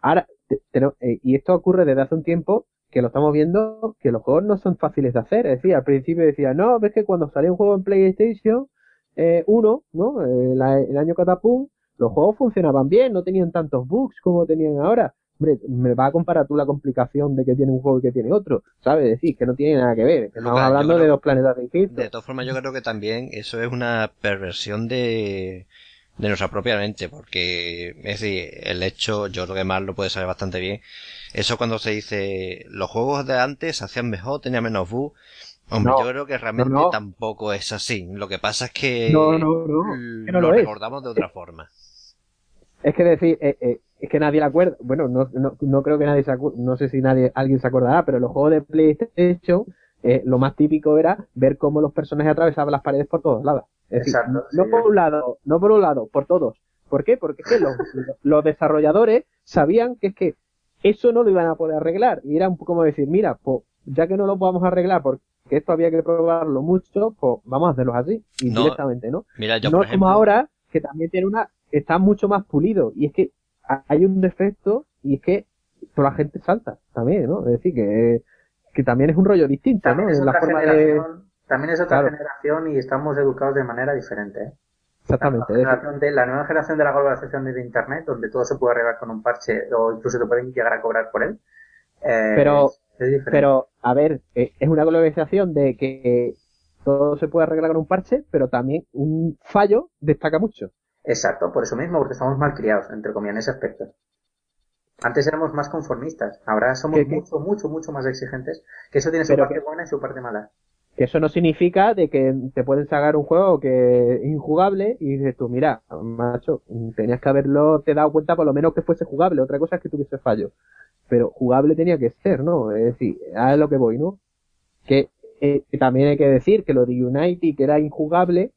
Ahora, eh, y esto ocurre desde hace un tiempo que lo estamos viendo, que los juegos no son fáciles de hacer. Es decir, al principio decía, no, ves que cuando salió un juego en PlayStation 1, eh, ¿no? Eh, el año Catapum, los juegos funcionaban bien, no tenían tantos bugs como tenían ahora. Hombre, me va a comparar tú la complicación de que tiene un juego y que tiene otro, ¿sabes? Decir que no tiene nada que ver, que estamos hablando de dos planetas distintos. De todas formas, yo creo que también eso es una perversión de, de nuestra propia mente, porque es decir, el hecho, yo creo que más lo puede saber bastante bien, eso cuando se dice los juegos de antes se hacían mejor, tenían menos bugs, Hombre, yo creo que realmente tampoco es así. Lo que pasa es que, no, lo, recordamos de otra forma. Es que decir, eh, eh, es que nadie le acuerda. Bueno, no, no, no creo que nadie se acuerde, no sé si nadie, alguien se acordará, pero los juegos de PlayStation, eh, lo más típico era ver cómo los personajes atravesaban las paredes por todos lados. Es decir, no por un lado, no por un lado, por todos. ¿Por qué? Porque es que los, los desarrolladores sabían que es que eso no lo iban a poder arreglar. Y era un poco como decir, mira, pues ya que no lo podemos arreglar porque esto había que probarlo mucho, pues vamos a hacerlo así, indirectamente, ¿no? Mira, yo, no por como ahora, que también tiene una, está mucho más pulido. Y es que hay un defecto y es que toda la gente salta también, ¿no? Es decir, que, que también es un rollo distinto, también ¿no? Es otra generación, También es otra generación y estamos educados de manera diferente, ¿eh? Exactamente. La, generación de, la nueva generación de la globalización de Internet, donde todo se puede arreglar con un parche o incluso te pueden llegar a cobrar por él. Eh, pero, pero, a ver, eh, es una globalización de que todo se puede arreglar con un parche, pero también un fallo destaca mucho. Exacto, por eso mismo, porque estamos mal criados, entre comillas, en ese aspecto. Antes éramos más conformistas, ahora somos mucho, mucho, mucho más exigentes, que eso tiene su parte buena y su parte mala. Que eso no significa de que te pueden sacar un juego que es injugable y dices tú, mira, macho, tenías que haberlo, te dado cuenta por lo menos que fuese jugable, otra cosa es que tuviese fallo. Pero jugable tenía que ser, ¿no? Es decir, a lo que voy, ¿no? Que, eh, también hay que decir que lo de Unity, que era injugable,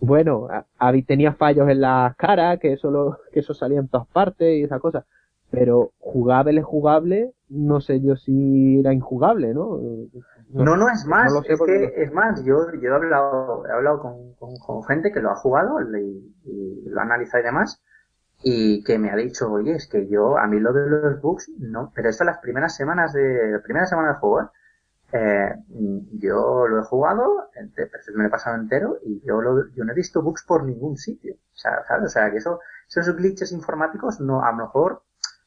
bueno, tenía fallos en las caras, que eso, lo, que eso salía en todas partes y esa cosa pero jugable, jugable, no sé yo si era injugable, ¿no? No, no, es más, es que, es más, yo, yo he hablado, he hablado con, con, gente que lo ha jugado y, lo ha analizado y demás, y que me ha dicho, oye, es que yo, a mí lo de los bugs, no, pero esto las primeras semanas de, la primera semana de juego, ¿eh? Eh yo lo he jugado, me lo he pasado entero y yo, lo, yo no he visto bugs por ningún sitio. O sea, ¿sabes? O sea, que eso, esos glitches informáticos no, a lo mejor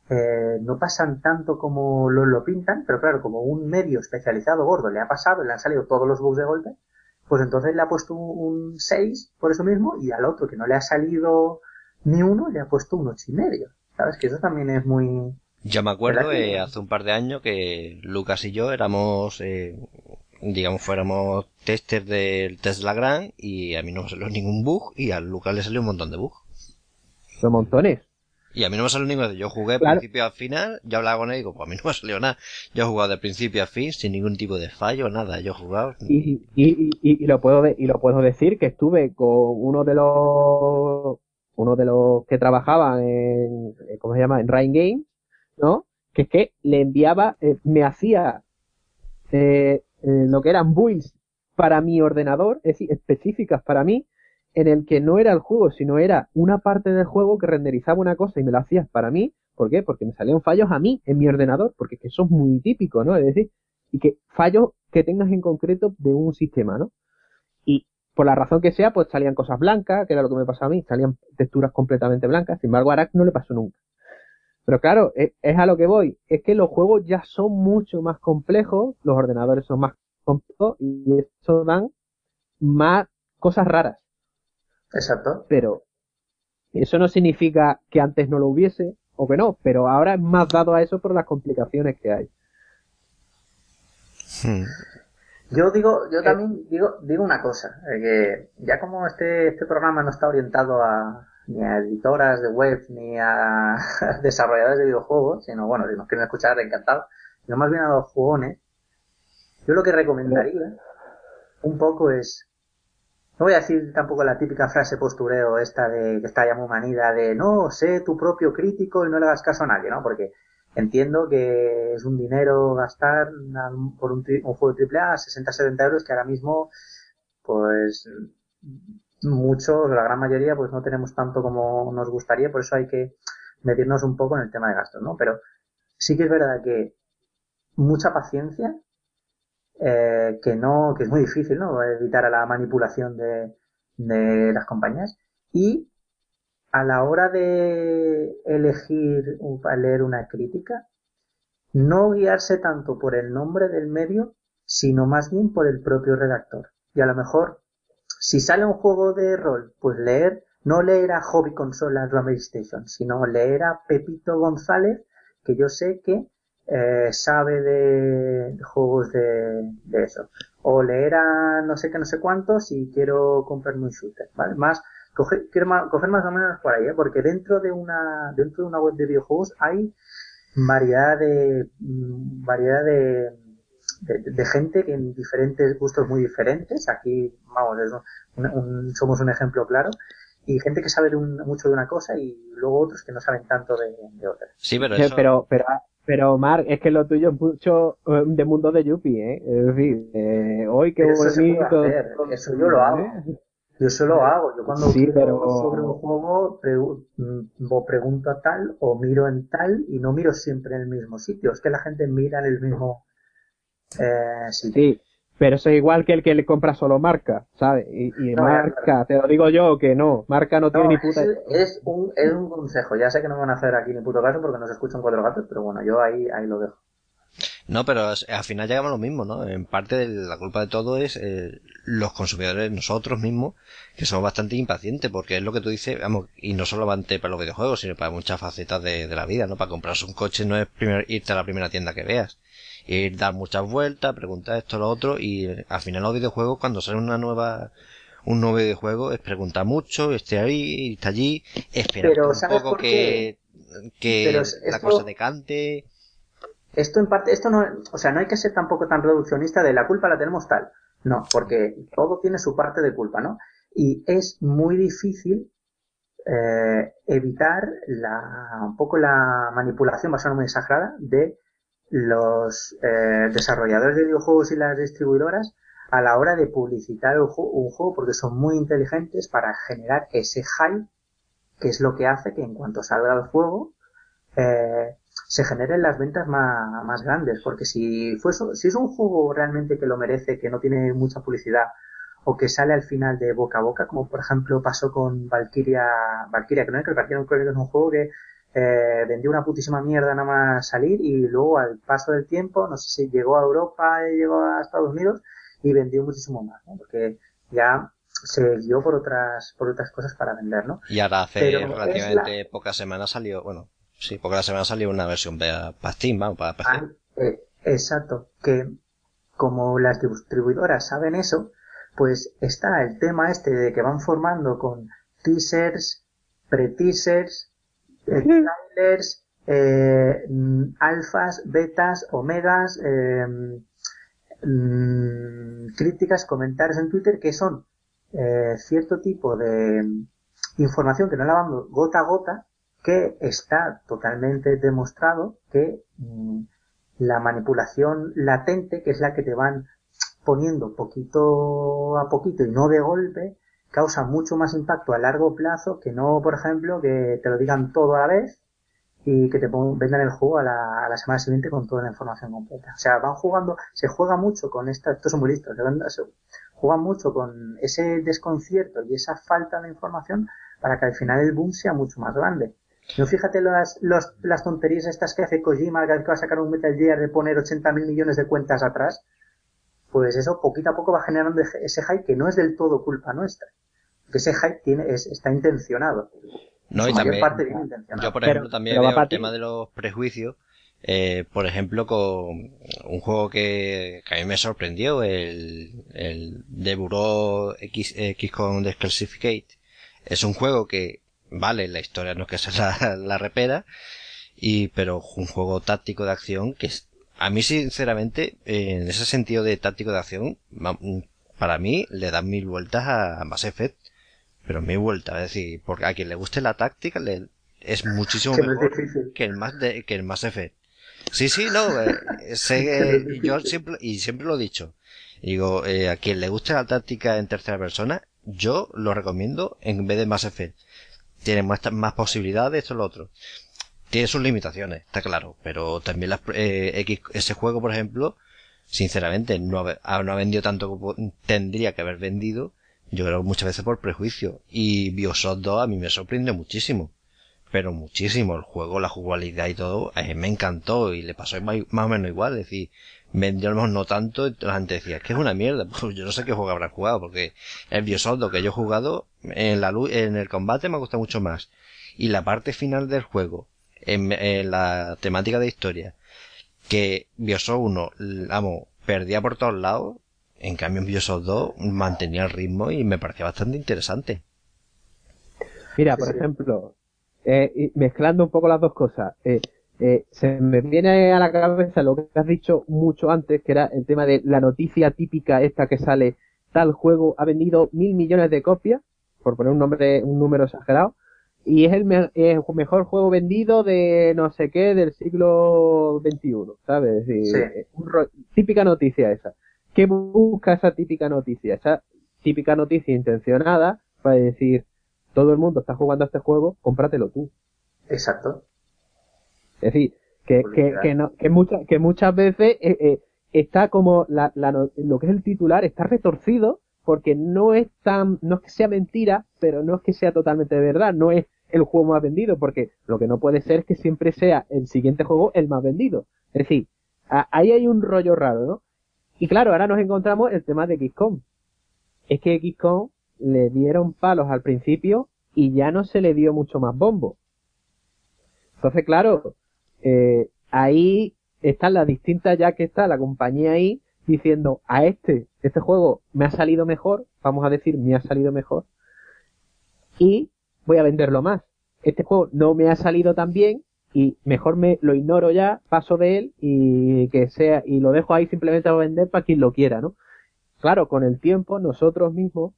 eh, no pasan tanto como lo, lo pintan, pero claro, como un medio especializado gordo le ha pasado le han salido todos los bugs de golpe, pues entonces le ha puesto un 6 por eso mismo y al otro que no le ha salido ni uno le ha puesto un 8 y medio. ¿Sabes? Que eso también es muy... Yo me acuerdo eh, hace un par de años que Lucas y yo éramos, eh, digamos, fuéramos testers del Tesla Grand y a mí no me salió ningún bug y a Lucas le salió un montón de bugs. Son montones. Y a mí no me salió ningún Yo jugué de principio a final, yo hablaba con él y digo, pues a mí no me salió nada. Yo he jugado de principio a fin sin ningún tipo de fallo, nada. Yo he jugado. Y, y, y, y lo puedo y lo puedo decir que estuve con uno de los uno de los que trabajaban en ¿cómo se llama? en Rain Games, ¿no? Que es que le enviaba, eh, me hacía eh, eh, lo que eran builds para mi ordenador, es decir, específicas para mí, en el que no era el juego, sino era una parte del juego que renderizaba una cosa y me lo hacías para mí. ¿Por qué? Porque me salían fallos a mí en mi ordenador, porque eso es muy típico, ¿no? Es decir, y que fallos que tengas en concreto de un sistema, ¿no? Y por la razón que sea, pues salían cosas blancas, que era lo que me pasaba a mí, salían texturas completamente blancas, sin embargo a Arac no le pasó nunca. Pero claro, es, es, a lo que voy, es que los juegos ya son mucho más complejos, los ordenadores son más complejos y eso dan más cosas raras Exacto. Pero eso no significa que antes no lo hubiese o que no, pero ahora es más dado a eso por las complicaciones que hay. Hmm. Yo digo, yo eh. también digo, digo una cosa, eh, que ya como este, este programa no está orientado a, ni a editoras de web ni a desarrolladores de videojuegos, sino bueno, si nos quieren escuchar, encantado, sino más bien a los jugones, yo lo que recomendaría un poco es, no voy a decir tampoco la típica frase postureo esta de que está ya muy manida de no, sé tu propio crítico y no le hagas caso a nadie, ¿no? Porque entiendo que es un dinero gastar por un, un juego de AAA 60-70 euros que ahora mismo pues muchos, la gran mayoría, pues no tenemos tanto como nos gustaría, por eso hay que medirnos un poco en el tema de gastos, ¿no? Pero sí que es verdad que mucha paciencia, eh, que no, que es muy difícil, ¿no? Evitar a la manipulación de, de las compañías y a la hora de elegir, leer una crítica, no guiarse tanto por el nombre del medio, sino más bien por el propio redactor. Y a lo mejor si sale un juego de rol, pues leer, no leer a Hobby Consola Drummer Station, sino leer a Pepito González, que yo sé que eh, sabe de, juegos de, eso. O leer a no sé qué, no sé cuántos si quiero comprarme un shooter, ¿vale? Más, coger, quiero coger más o menos por ahí, ¿eh? porque dentro de una, dentro de una web de videojuegos hay variedad de, mm, variedad de, de, gente que en diferentes gustos muy diferentes, aquí vamos, somos un ejemplo claro, y gente que sabe mucho de una cosa y luego otros que no saben tanto de, otra. Sí, pero Pero, pero, pero, Mark, es que lo tuyo es mucho eh, de mundo de Yuppie, ¿eh? Es decir, eh, hoy qué bonito. Eso, eso yo lo hago. Yo eso lo hago. Yo cuando sí, pero... sobre un juego mm, pregunto a tal o miro en tal y no miro siempre en el mismo sitio. Es que la gente mira en el mismo eh, sí. pero eso es igual que el que le compra solo marca, ¿sabes? Y, marca, te lo digo yo, que no, marca no, tiene ni puta. Es, un, es un consejo, ya sé que no me van a hacer aquí ni puto caso porque no se escuchan cuatro gatos, pero bueno, yo ahí, ahí lo dejo. No, pero al final llegamos a lo mismo, ¿no? En parte de la culpa de todo es eh, los consumidores, nosotros mismos, que somos bastante impacientes, porque es lo que tú dices, vamos, y no solamente para los videojuegos, sino para muchas facetas de, de la vida, ¿no? Para comprarse un coche no es primer, irte a la primera tienda que veas ir dar muchas vueltas, preguntar esto, lo otro, y eh, al final los videojuegos, cuando sale una nueva, un nuevo videojuego, es preguntar mucho, esté ahí, está allí, esperar un poco que, que la cosa decante. Esto en parte, esto no, o sea, no hay que ser tampoco tan reduccionista de la culpa la tenemos tal. No, porque todo tiene su parte de culpa, ¿no? Y es muy difícil eh, evitar la, un poco la manipulación, va a ser muy exagerada, de los eh, desarrolladores de videojuegos y las distribuidoras a la hora de publicitar un juego, porque son muy inteligentes para generar ese hype que es lo que hace que en cuanto salga el juego eh, se generen las ventas más, grandes. Porque si si es un juego realmente que lo merece que no tiene mucha publicidad o que sale al final de boca a boca como por ejemplo pasó con Valkyria Valkyria Chronicle Valkyria Chronicle es un juego que eh, vendió una putísima mierda nada más salir y luego al paso del tiempo, no sé si llegó a Europa y llegó a Estados Unidos y vendió muchísimo más, ¿no? Porque ya se guió por otras, por otras cosas para vender, ¿no? Y ahora hace relativamente pocas semanas salió, bueno, sí, pocas semanas salió una versión para Steam, vamos, para PC. Ah, eh, exacto, que como las distribuidoras saben eso, pues está el tema este de que van formando con teasers, pre-teasers, trailers, eh, alfas, betas, omegas, eh, mm, críticas, comentarios en Twitter que son eh, cierto tipo de información que no la van gota a gota que está totalmente demostrado que mm, la manipulación latente, que es la que te van poniendo poquito a poquito y no de golpe, causa mucho más impacto a largo plazo que no, por ejemplo, que te lo digan todo a la vez y que te vendan el juego a la, a la semana siguiente con toda la información completa. O sea, van jugando, se juega mucho con esta, estos son muy listos, se juegan mucho con ese desconcierto y esa falta de información para que al final el boom sea mucho más grande. No fíjate las, los, las tonterías estas que hace Kojima, que va a sacar un Metal Gear de poner 80 mil millones de cuentas atrás, pues eso poquito a poco va generando ese hype que no es del todo culpa nuestra que ese hype tiene, es, está intencionado. No, y también, yo por ejemplo también veo el tema de los prejuicios, eh, por ejemplo con un juego que, que, a mí me sorprendió, el, el de Bureau X, X con Desclassificate. Es un juego que, vale, la historia no es que sea la, la repera, y, pero un juego táctico de acción que es, a mí sinceramente, en ese sentido de táctico de acción, para mí le dan mil vueltas a Mass Effect pero mi vuelta, es decir, porque a quien le guste la táctica le, es muchísimo mejor que el más de, que el más Effect. Sí, sí, no, eh, sé, yo siempre, y siempre lo he dicho, digo, eh, a quien le guste la táctica en tercera persona, yo lo recomiendo en vez de Mass Effect. Tiene más, más posibilidades, esto lo otro. Tiene sus limitaciones, está claro, pero también las, eh, ese juego, por ejemplo, sinceramente, no ha, no ha vendido tanto como tendría que haber vendido, yo creo muchas veces por prejuicio. Y Bioshock 2 a mí me sorprendió muchísimo. Pero muchísimo. El juego, la jugabilidad y todo, me encantó y le pasó más, o menos igual. Es decir, vendió a no tanto, y la gente decía, que es una mierda. Pues yo no sé qué juego habrá jugado, porque el Bioshock 2 que yo he jugado, en la en el combate me gusta mucho más. Y la parte final del juego, en, en la temática de historia, que Bioshock 1, vamos, perdía por todos lados, en cambio, en Bioshock 2 mantenía el ritmo y me parecía bastante interesante. Mira, por ejemplo, eh, mezclando un poco las dos cosas, eh, eh, se me viene a la cabeza lo que has dicho mucho antes, que era el tema de la noticia típica esta que sale, tal juego ha vendido mil millones de copias, por poner un nombre, un número exagerado, y es el, mejor juego vendido de no sé qué del siglo XXI, ¿sabes? típica noticia esa. ¿Qué busca esa típica noticia? Esa típica noticia intencionada para decir, todo el mundo está jugando a este juego, cómpratelo tú. Exacto. Es decir, que, que, que, no, que, muchas que muchas veces eh, eh, está como la, la, lo que es el titular está retorcido porque no es tan, no es que sea mentira, pero no es que sea totalmente de verdad, no es el juego más vendido, porque lo que no puede ser es que siempre sea el siguiente juego el más vendido. Es decir, ahí hay un rollo raro, ¿no? Y claro, ahora nos encontramos el tema de XCOM. Es que XCOM le dieron palos al principio y ya no se le dio mucho más bombo. Entonces, claro, eh, ahí están las distintas, ya que está la compañía ahí diciendo a este, este juego me ha salido mejor, vamos a decir, me ha salido mejor, y voy a venderlo más. Este juego no me ha salido tan bien, y mejor me lo ignoro ya, paso de él y que sea y lo dejo ahí simplemente a vender para quien lo quiera, ¿no? Claro, con el tiempo nosotros mismos,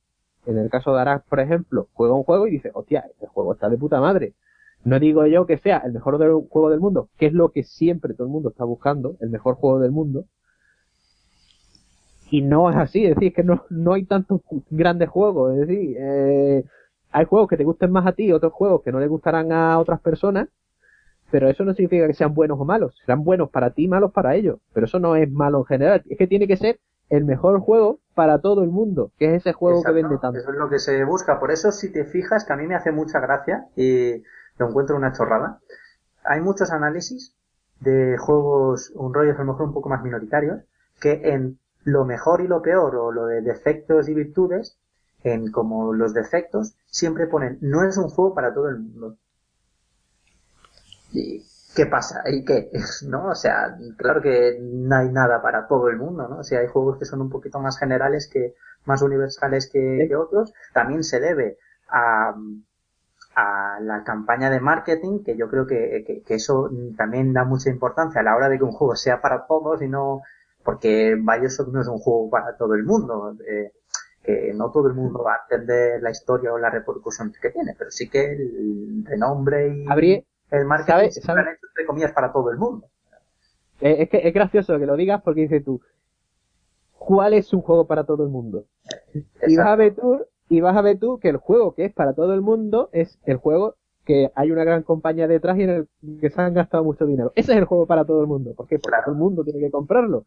en el caso de Arax, por ejemplo, juega un juego y dice, hostia, este juego está de puta madre. No digo yo que sea el mejor juego del mundo, que es lo que siempre todo el mundo está buscando, el mejor juego del mundo. Y no es así, es decir, que no, no hay tantos grandes juegos, es decir, eh, hay juegos que te gusten más a ti, otros juegos que no le gustarán a otras personas, pero eso no significa que sean buenos o malos. Serán buenos para ti, malos para ellos. Pero eso no es malo en general. Es que tiene que ser el mejor juego para todo el mundo, que es ese juego que vende tanto. Eso es lo que se busca. Por eso, si te fijas, que a mí me hace mucha gracia y lo encuentro una chorrada. Hay muchos análisis de juegos, un rollo a lo mejor un poco más minoritarios, que en lo mejor y lo peor, o lo de defectos y virtudes, en como los defectos, siempre ponen, no es un juego para todo el mundo. ¿Qué pasa? ¿Y qué? ¿No? O sea, claro que no hay nada para todo el mundo, ¿no? O sea, hay juegos que son un poquito más generales que, más universales que, otros. También se debe a, a la campaña de marketing, que yo creo que, que, eso también da mucha importancia a la hora de que un juego sea para todos y no, porque Bioshock no es un juego para todo el mundo. Eh, que no todo el mundo va a entender la historia o la repercusión que tiene, pero sí que el renombre y el marketing se hecho entre comillas para todo el mundo. Eh, es que es gracioso que lo digas porque dices tú, ¿cuál es un juego para todo el mundo? Y vas a ver tú, y vas a ver tú que el juego que es para todo el mundo es el juego que hay una gran compañía detrás y en el que se han gastado mucho dinero. Ese es el juego para todo el mundo. ¿Por qué? Porque todo el mundo tiene que comprarlo.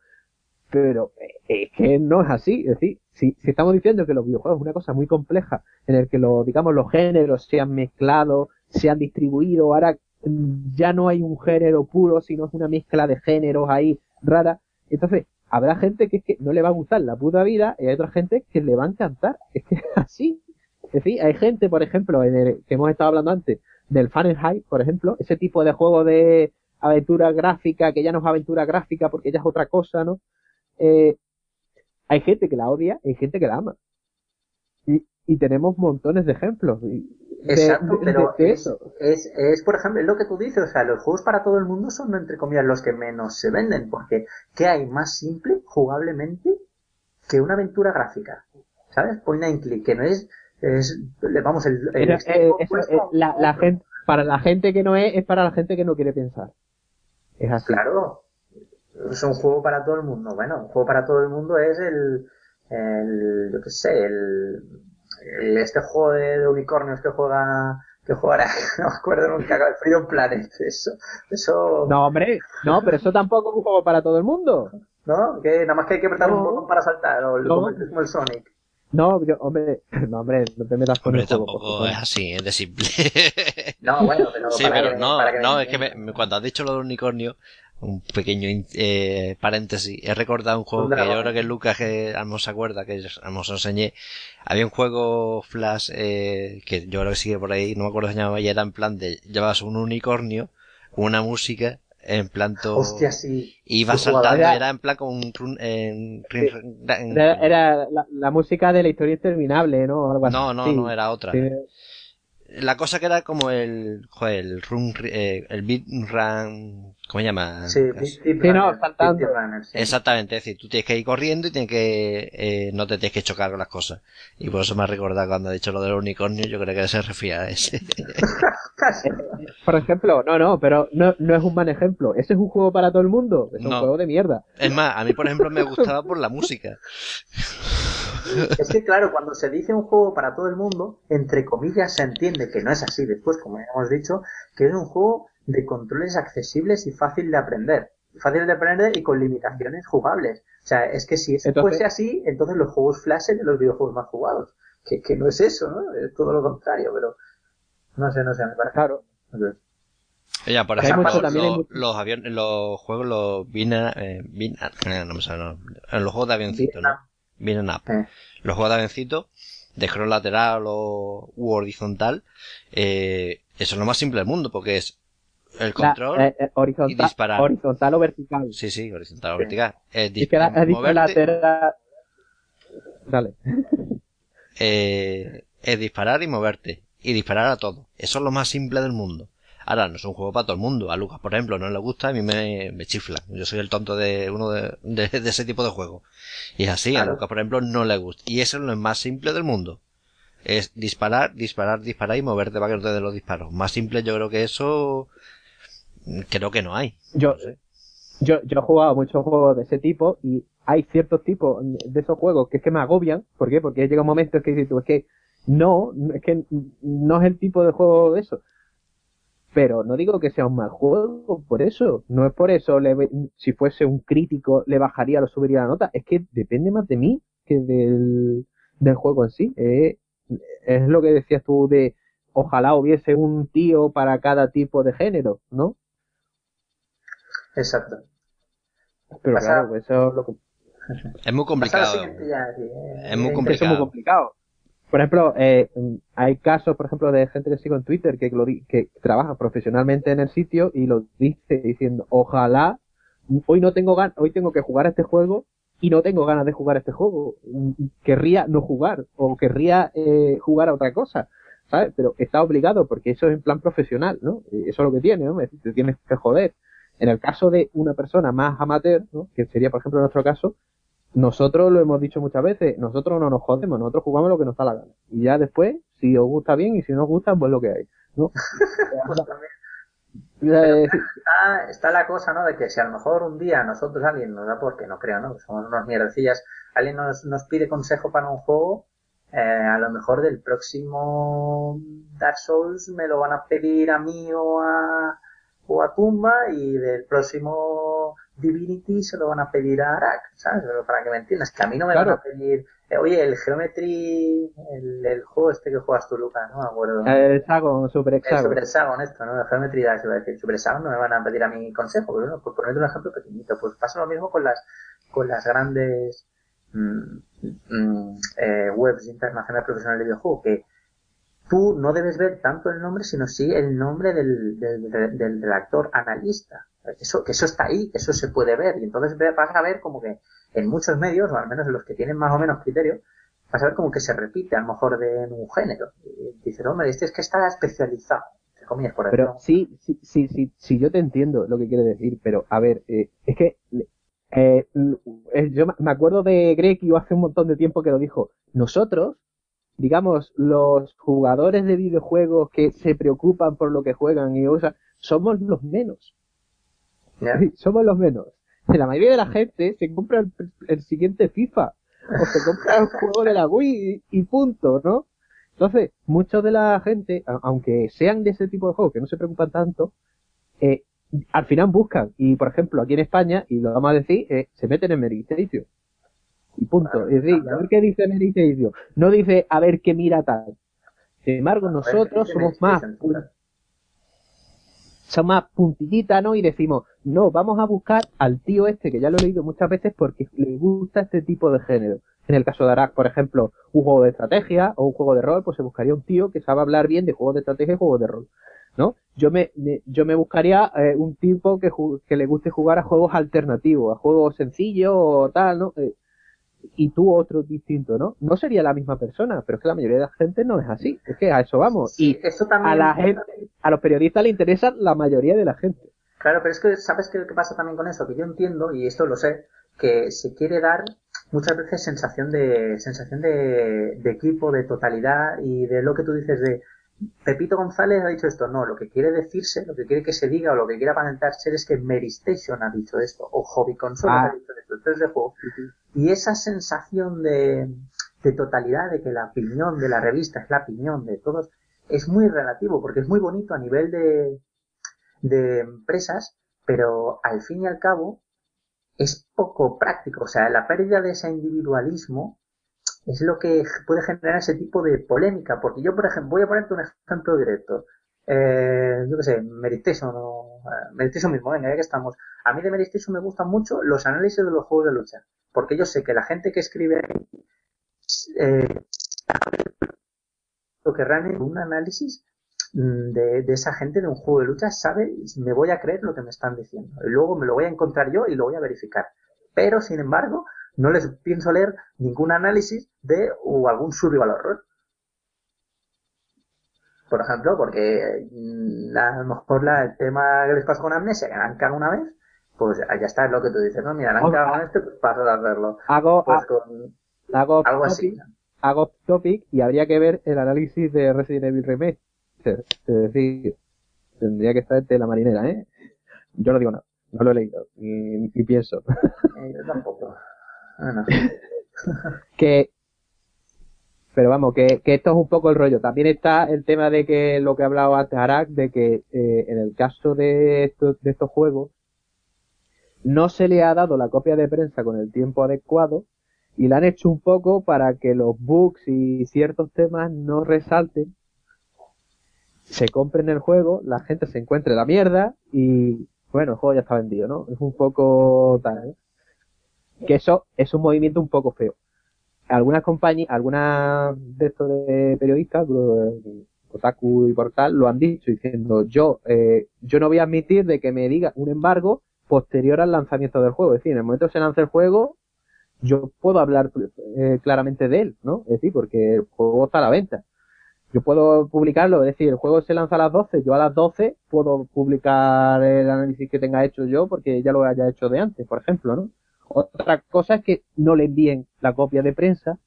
Pero eh, es que no es así. Es decir, si, si estamos diciendo que los videojuegos es una cosa muy compleja, en el que los, digamos, los géneros se han mezclado, se han distribuido, ahora ya no hay un género puro, sino es una mezcla de géneros ahí rara. Entonces, habrá gente que es que no le va a gustar la puta vida y hay otra gente que le va a encantar. Es que así. Es decir, hay gente, por ejemplo, en el, que hemos estado hablando antes, del Fahrenheit, por ejemplo, ese tipo de juego de aventura gráfica, que ya no es aventura gráfica porque ya es otra cosa, ¿no? Eh, hay gente que la odia, hay gente que la ama. Y, y tenemos montones de ejemplos. De, Exacto, de- pero de es, eso. es, es, por ejemplo, es lo que tú dices, o sea, los juegos para todo el mundo son, entre comillas, los que menos se venden, porque ¿qué hay más simple, jugablemente, que una aventura gráfica? ¿Sabes? Point and click, que no es, es vamos, el, el Pero, eh, eso, eh, la, gente, para la gente que no es, es para la gente que no quiere pensar. Es así. Claro, es un juego para todo el mundo. Bueno, un juego para todo el mundo es el, el yo qué sé, el- este juego de, de unicornios que juega, que juega, no me acuerdo nunca, el Freedom Planet. Eso, eso, No, hombre, no, pero eso tampoco es un juego para todo el mundo. ¿no? Que nada más que hay que apretar un botón para saltar, o el- No. como, el, como el Sonic. No, yo, hombre, no, hombre, no te metas con Hombre, el juego. tampoco es así, es de simple. No, bueno, pero sí, para pero que- no, para que no, me es que me- cuando has dicho lo del unicornio, un pequeño eh, paréntesis, he recordado un juego que yo creo que Lucas que se acuerda, que lo enseñé. Había un juego Flash, eh, que yo creo que sigue por ahí, no me acuerdo cómo se llamaba, y era en plan de, llevabas un unicornio, con una música, en plan todo, Hostia, sí. y iba Sí, saltando, Era- era en plan como un run, en, rin- en- Era, era la, la música de la historia interminable, ¿no? Algo así. no, no, Sí. no, era otra. Sí. La cosa que era como el, joder, el run, eh, el beat run, ¿cómo se llama? Sí? Beat- Beat Sí, no, saltando. Beat Runner, sí. Exactamente, es decir, tú tienes que ir corriendo y tienes que, eh, no te tienes que chocar con las cosas. Y por eso me ha recordado cuando ha dicho lo del unicornio, yo creo que se refiere a ese. Por ejemplo, no, no, pero no, no es un mal ejemplo. ¿Ese es un juego para todo el mundo? Es un juego de mierda. Es más, a mí por ejemplo me gustaba por la música. Es que claro, cuando se dice un juego para todo el mundo, entre comillas se entiende que no es así después, como ya hemos dicho, que es un juego de controles accesibles y fácil de aprender. Fácil de aprender y con limitaciones jugables. O sea, es que si eso Entonces- fuese así, entonces los juegos flash serían los videojuegos más jugados. Que, que no es eso, ¿no? Es todo lo contrario, pero no sé, no sé, me parece. Claro. sé. Ya, por Hay ejemplo, mucho- también los, mucho- los aviones, los juegos, los Bina, eh, Bina- eh, no me sale, no, los juegos de avioncito, ¿no? Vienen up. Eh. Los juegos de scroll lateral o, u horizontal, eh, eso es lo más simple del mundo, porque es el La- control, eh, eh, horizontal, y disparar. horizontal o vertical. sí, sí, horizontal o vertical, es, dis- Es que la- has dicho moverte, lateral. Dale. eh, es disparar y moverte, y disparar a todo. Eso es lo más simple del mundo. Ahora, no es un juego para todo el mundo. A Lucas, por ejemplo, no le gusta, a mí me, me chifla. Yo soy el tonto de uno de, de, de ese tipo de juego. Y es así, Claro. a Lucas, por ejemplo, no le gusta. Y eso es lo más simple del mundo. Es disparar, disparar, disparar y moverte para que no te den los disparos. Más simple yo creo que eso, creo que no hay. Yo, No sé. yo, yo he jugado muchos juegos de ese tipo y hay ciertos tipos de esos juegos que es que me agobian. ¿Por qué? Porque llega un momento en que dices tú, es que no, es que no es el tipo de juego de eso. Pero no digo que sea un mal juego, por eso. No es por eso, le, si fuese un crítico, le bajaría o subiría la nota. Es que depende más de mí que del, del juego en sí. Eh, es lo que decías tú de ojalá hubiese un tío para cada tipo de género, ¿no? Exacto. Pero Pasa- claro, pues eso es lo que Es muy complicado. siguiente ya, sí, eh, Es muy complicado. Eso es muy complicado. Por ejemplo, eh, hay casos, por ejemplo, de gente que sigo en Twitter que, lo di- que trabaja profesionalmente en el sitio y lo dice diciendo, ojalá, hoy no tengo gan hoy tengo que jugar este juego y no tengo ganas de jugar este juego. Querría no jugar o querría eh, jugar a otra cosa, ¿sabes? Pero está obligado porque eso es en plan profesional, ¿no? Y Eso es lo que tiene, ¿no? Te tienes que joder. En el caso de una persona más amateur, ¿no? Que sería, por ejemplo, nuestro caso, nosotros lo hemos dicho muchas veces, nosotros no nos jodemos, nosotros jugamos lo que nos da la gana. Y ya después, si os gusta bien y si no os gusta, pues lo que hay, ¿no? pues. Eh, está, está la cosa, ¿no? De que si a lo mejor un día nosotros alguien nos da porque no creo, ¿no? Que somos unos mierdecillas, alguien nos, nos pide consejo para un juego, eh, a lo mejor del próximo Dark Souls me lo van a pedir a mí o a, o a Tumba y del próximo Divinity se lo van a pedir a Arak, ¿sabes? Para que me entiendas, que a mí no me van a pedir, eh, oye, el Geometry, el, el juego este que juegas tú, Lucas, no me acuerdo. el Hexagon, Super El Hexagon. Super Hexagon esto, ¿no? El Geometry Dash, iba a decir. Super Hexagon no me van a pedir a mi consejo, pero bueno, por ponerte un ejemplo pequeñito. Pues pasa lo mismo con las, con las grandes mm, mm, eh, webs internacionales profesionales de videojuegos, que tú no debes ver tanto el nombre, sino sí el nombre del, del, del redactor analista. Eso, que eso está ahí, eso se puede ver. Y entonces vas a ver como que en muchos medios, o al menos en los que tienen más o menos criterio, vas a ver como que se repite a lo mejor de un género. Y dices, hombre, este es que está especializado. Comillas, por pero sí, sí, sí, sí, sí, yo te entiendo lo que quiere decir, pero a ver, eh, es que eh, yo me acuerdo de Greg y hace un montón de tiempo que lo dijo. Nosotros, digamos, los jugadores de videojuegos que se preocupan por lo que juegan y o somos los menos. Somos los menos. La mayoría de la gente se compra el, siguiente FIFA o se compra el juego de la Wii y, punto, ¿no? Entonces, muchos de la gente, aunque sean de ese tipo de juegos que no se preocupan tanto, eh, al final buscan. Y por ejemplo, aquí en España, y lo vamos a decir, eh, se meten en Meritation. Y punto. es decir, a ver qué dice Meritation. No dice a ver qué mira tal. Sin embargo, nosotros somos más más puntillitas, ¿no? Y decimos, no, vamos a buscar al tío este, que ya lo he leído muchas veces porque le gusta este tipo de género. En el caso de Arak, por ejemplo, un juego de estrategia o un juego de rol, pues se buscaría un tío que sabe hablar bien de juegos de estrategia y juegos de rol. ¿no? Yo me, yo me buscaría eh, un tipo que, que le guste jugar a juegos alternativos, a juegos sencillos o tal, ¿no? Eh, y tú otro distinto, ¿no? No sería la misma persona, pero es que la mayoría de la gente no es así. Es que a eso vamos. y a la gente, a los periodistas le interesa la mayoría de la gente. Claro, pero es que, ¿sabes qué, pasa también con eso? Que yo entiendo, y esto lo sé, que se quiere dar muchas veces sensación de, sensación de, de equipo, de totalidad, y de lo que tú dices de, Pepito González ha dicho esto, no, lo que quiere decirse, lo que quiere que se diga o lo que quiere aparentar ser es que Meristation ha dicho esto, o Hobby Console ha ah. dicho esto, entonces de juego. Y esa sensación de, de totalidad, de que la opinión de la revista es la opinión de todos, es muy relativo, porque es muy bonito a nivel de, de empresas, pero al fin y al cabo es poco práctico. O sea, la pérdida de ese individualismo es lo que puede generar ese tipo de polémica. Porque yo, por ejemplo, voy a ponerte un ejemplo directo. Eh, yo qué sé, Meristation o eh, Meristation mismo, venga, ya que estamos. A mí de Meristation me gustan mucho los análisis de los juegos de lucha. Porque yo sé que la gente que escribe eh, lo que realmente un análisis mm, de, de, esa gente de un juego de lucha sabe, me voy a creer lo que me están diciendo. Y luego me lo voy a encontrar yo y lo voy a verificar. Pero, sin embargo, no les pienso leer ningún análisis de o algún survival horror. Por ejemplo, porque mm, a lo mejor la, el tema que les pasó con Amnesia, que han cagado una vez, pues ya está, es lo que tú dices, ¿no? Mira, han cagado este, pues paso a hacerlo. Hago, pues con hago algo así. Hago topic y habría que ver el análisis de Resident Evil Remake. Es decir, tendría que estar de la marinera, ¿eh? Yo no digo nada, no lo he leído, ni, pienso. Eh, yo tampoco. Ah, que, pero vamos, que, que, esto es un poco el rollo. También está el tema de que lo que hablaba antes Arak, de que eh, en el caso de estos, de estos juegos, no se le ha dado la copia de prensa con el tiempo adecuado y la han hecho un poco para que los bugs y ciertos temas no resalten, se compren el juego, la gente se encuentre la mierda y bueno, el juego ya está vendido, ¿no? Es un poco tal, ¿eh? Que eso es un movimiento un poco feo. Algunas compañías, algunas de estos de periodistas, Otaku y Portal, lo han dicho diciendo yo, eh, yo no voy a admitir de que me diga un embargo posterior al lanzamiento del juego. Es decir, en el momento que se lanza el juego, yo puedo hablar eh, claramente de él, ¿no? Es decir, porque el juego está a la venta. Yo puedo publicarlo, es decir, el juego se lanza a las 12, yo a las 12 puedo publicar el análisis que tenga hecho yo porque ya lo haya hecho de antes, por ejemplo, ¿no? Otra cosa es que no le envíen la copia de prensa,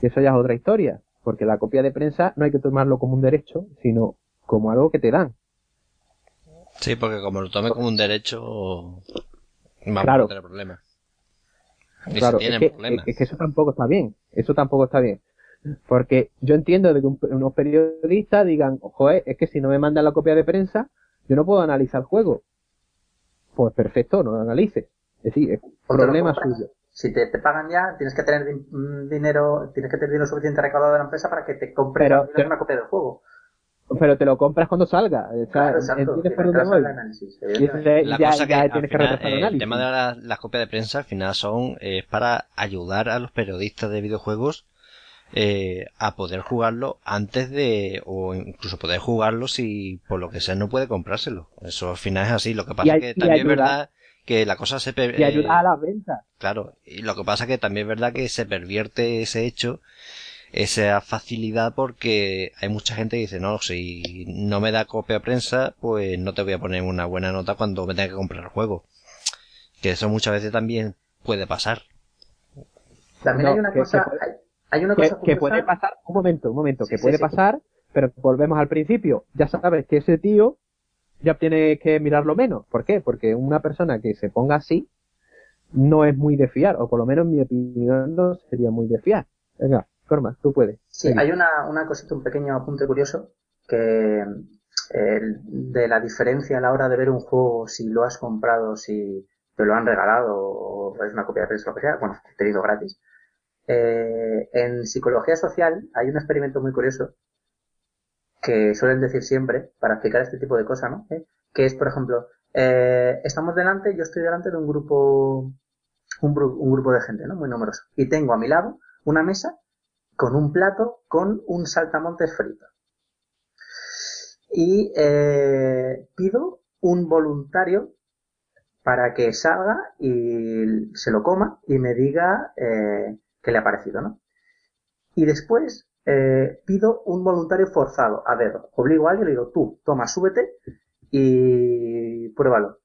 que eso ya es otra historia, porque la copia de prensa no hay que tomarlo como un derecho, sino como algo que te dan. Sí, porque como lo tome como un derecho, vamos a tener problemas. claro, es que, es que eso tampoco está bien, eso tampoco está bien. Porque yo entiendo de que unos periodistas digan, joder, es que si no me mandan la copia de prensa, yo no puedo analizar el juego pues perfecto, no lo analices. Es decir, es problema suyo. Si te, te, pagan ya, tienes que tener mm, dinero, tienes que tener dinero suficiente recaudado de la empresa para que te compres una copia del juego. Pero te lo compras cuando salga. O sea, claro, exacto, el análisis, la ya, cosa ya, que, tienes que final, el, el tema de las la copias de prensa al final son es para ayudar a los periodistas de videojuegos eh, a poder jugarlo antes de, o incluso poder jugarlo si por lo que sea no puede comprárselo. Eso al final es así. Lo que pasa es que también es verdad que la cosa se... y ayuda a las ventas. Claro, y lo que pasa es que también es verdad que se pervierte ese hecho esa facilidad porque hay mucha gente que dice, no, si no me da copia prensa, pues no te voy a poner una buena nota cuando me tenga que comprar el juego. Que eso muchas veces también puede pasar. También hay una cosa, hay, una cosa que, puede pasar, un momento, un momento, que puede pasar, pero volvemos al principio. Ya sabes que ese tío ya tiene que mirarlo menos. ¿Por qué? Porque una persona que se ponga así no es muy de fiar, o por lo menos en mi opinión no sería muy de fiar. Venga, Corma, tú puedes. Sí, hay una, una cosita, un pequeño apunte curioso que de la diferencia a la hora de ver un juego, si lo has comprado, si te lo han regalado o es una copia de prensa, lo que sea, bueno, te digo gratis. Eh, en psicología social hay un experimento muy curioso que suelen decir siempre para explicar este tipo de cosas, ¿no? ¿Eh? Que es, por ejemplo, eh, estamos delante, yo estoy delante de un grupo, un, un, grupo de gente, ¿no? Muy numeroso. Y tengo a mi lado una mesa con un plato con un saltamontes frito. Y eh, pido un voluntario para que salga y se lo coma y me diga qué le ha parecido, ¿no? Y después eh, pido un voluntario forzado a ver, Obligo a alguien y le digo, tú, toma, súbete y pruébalo.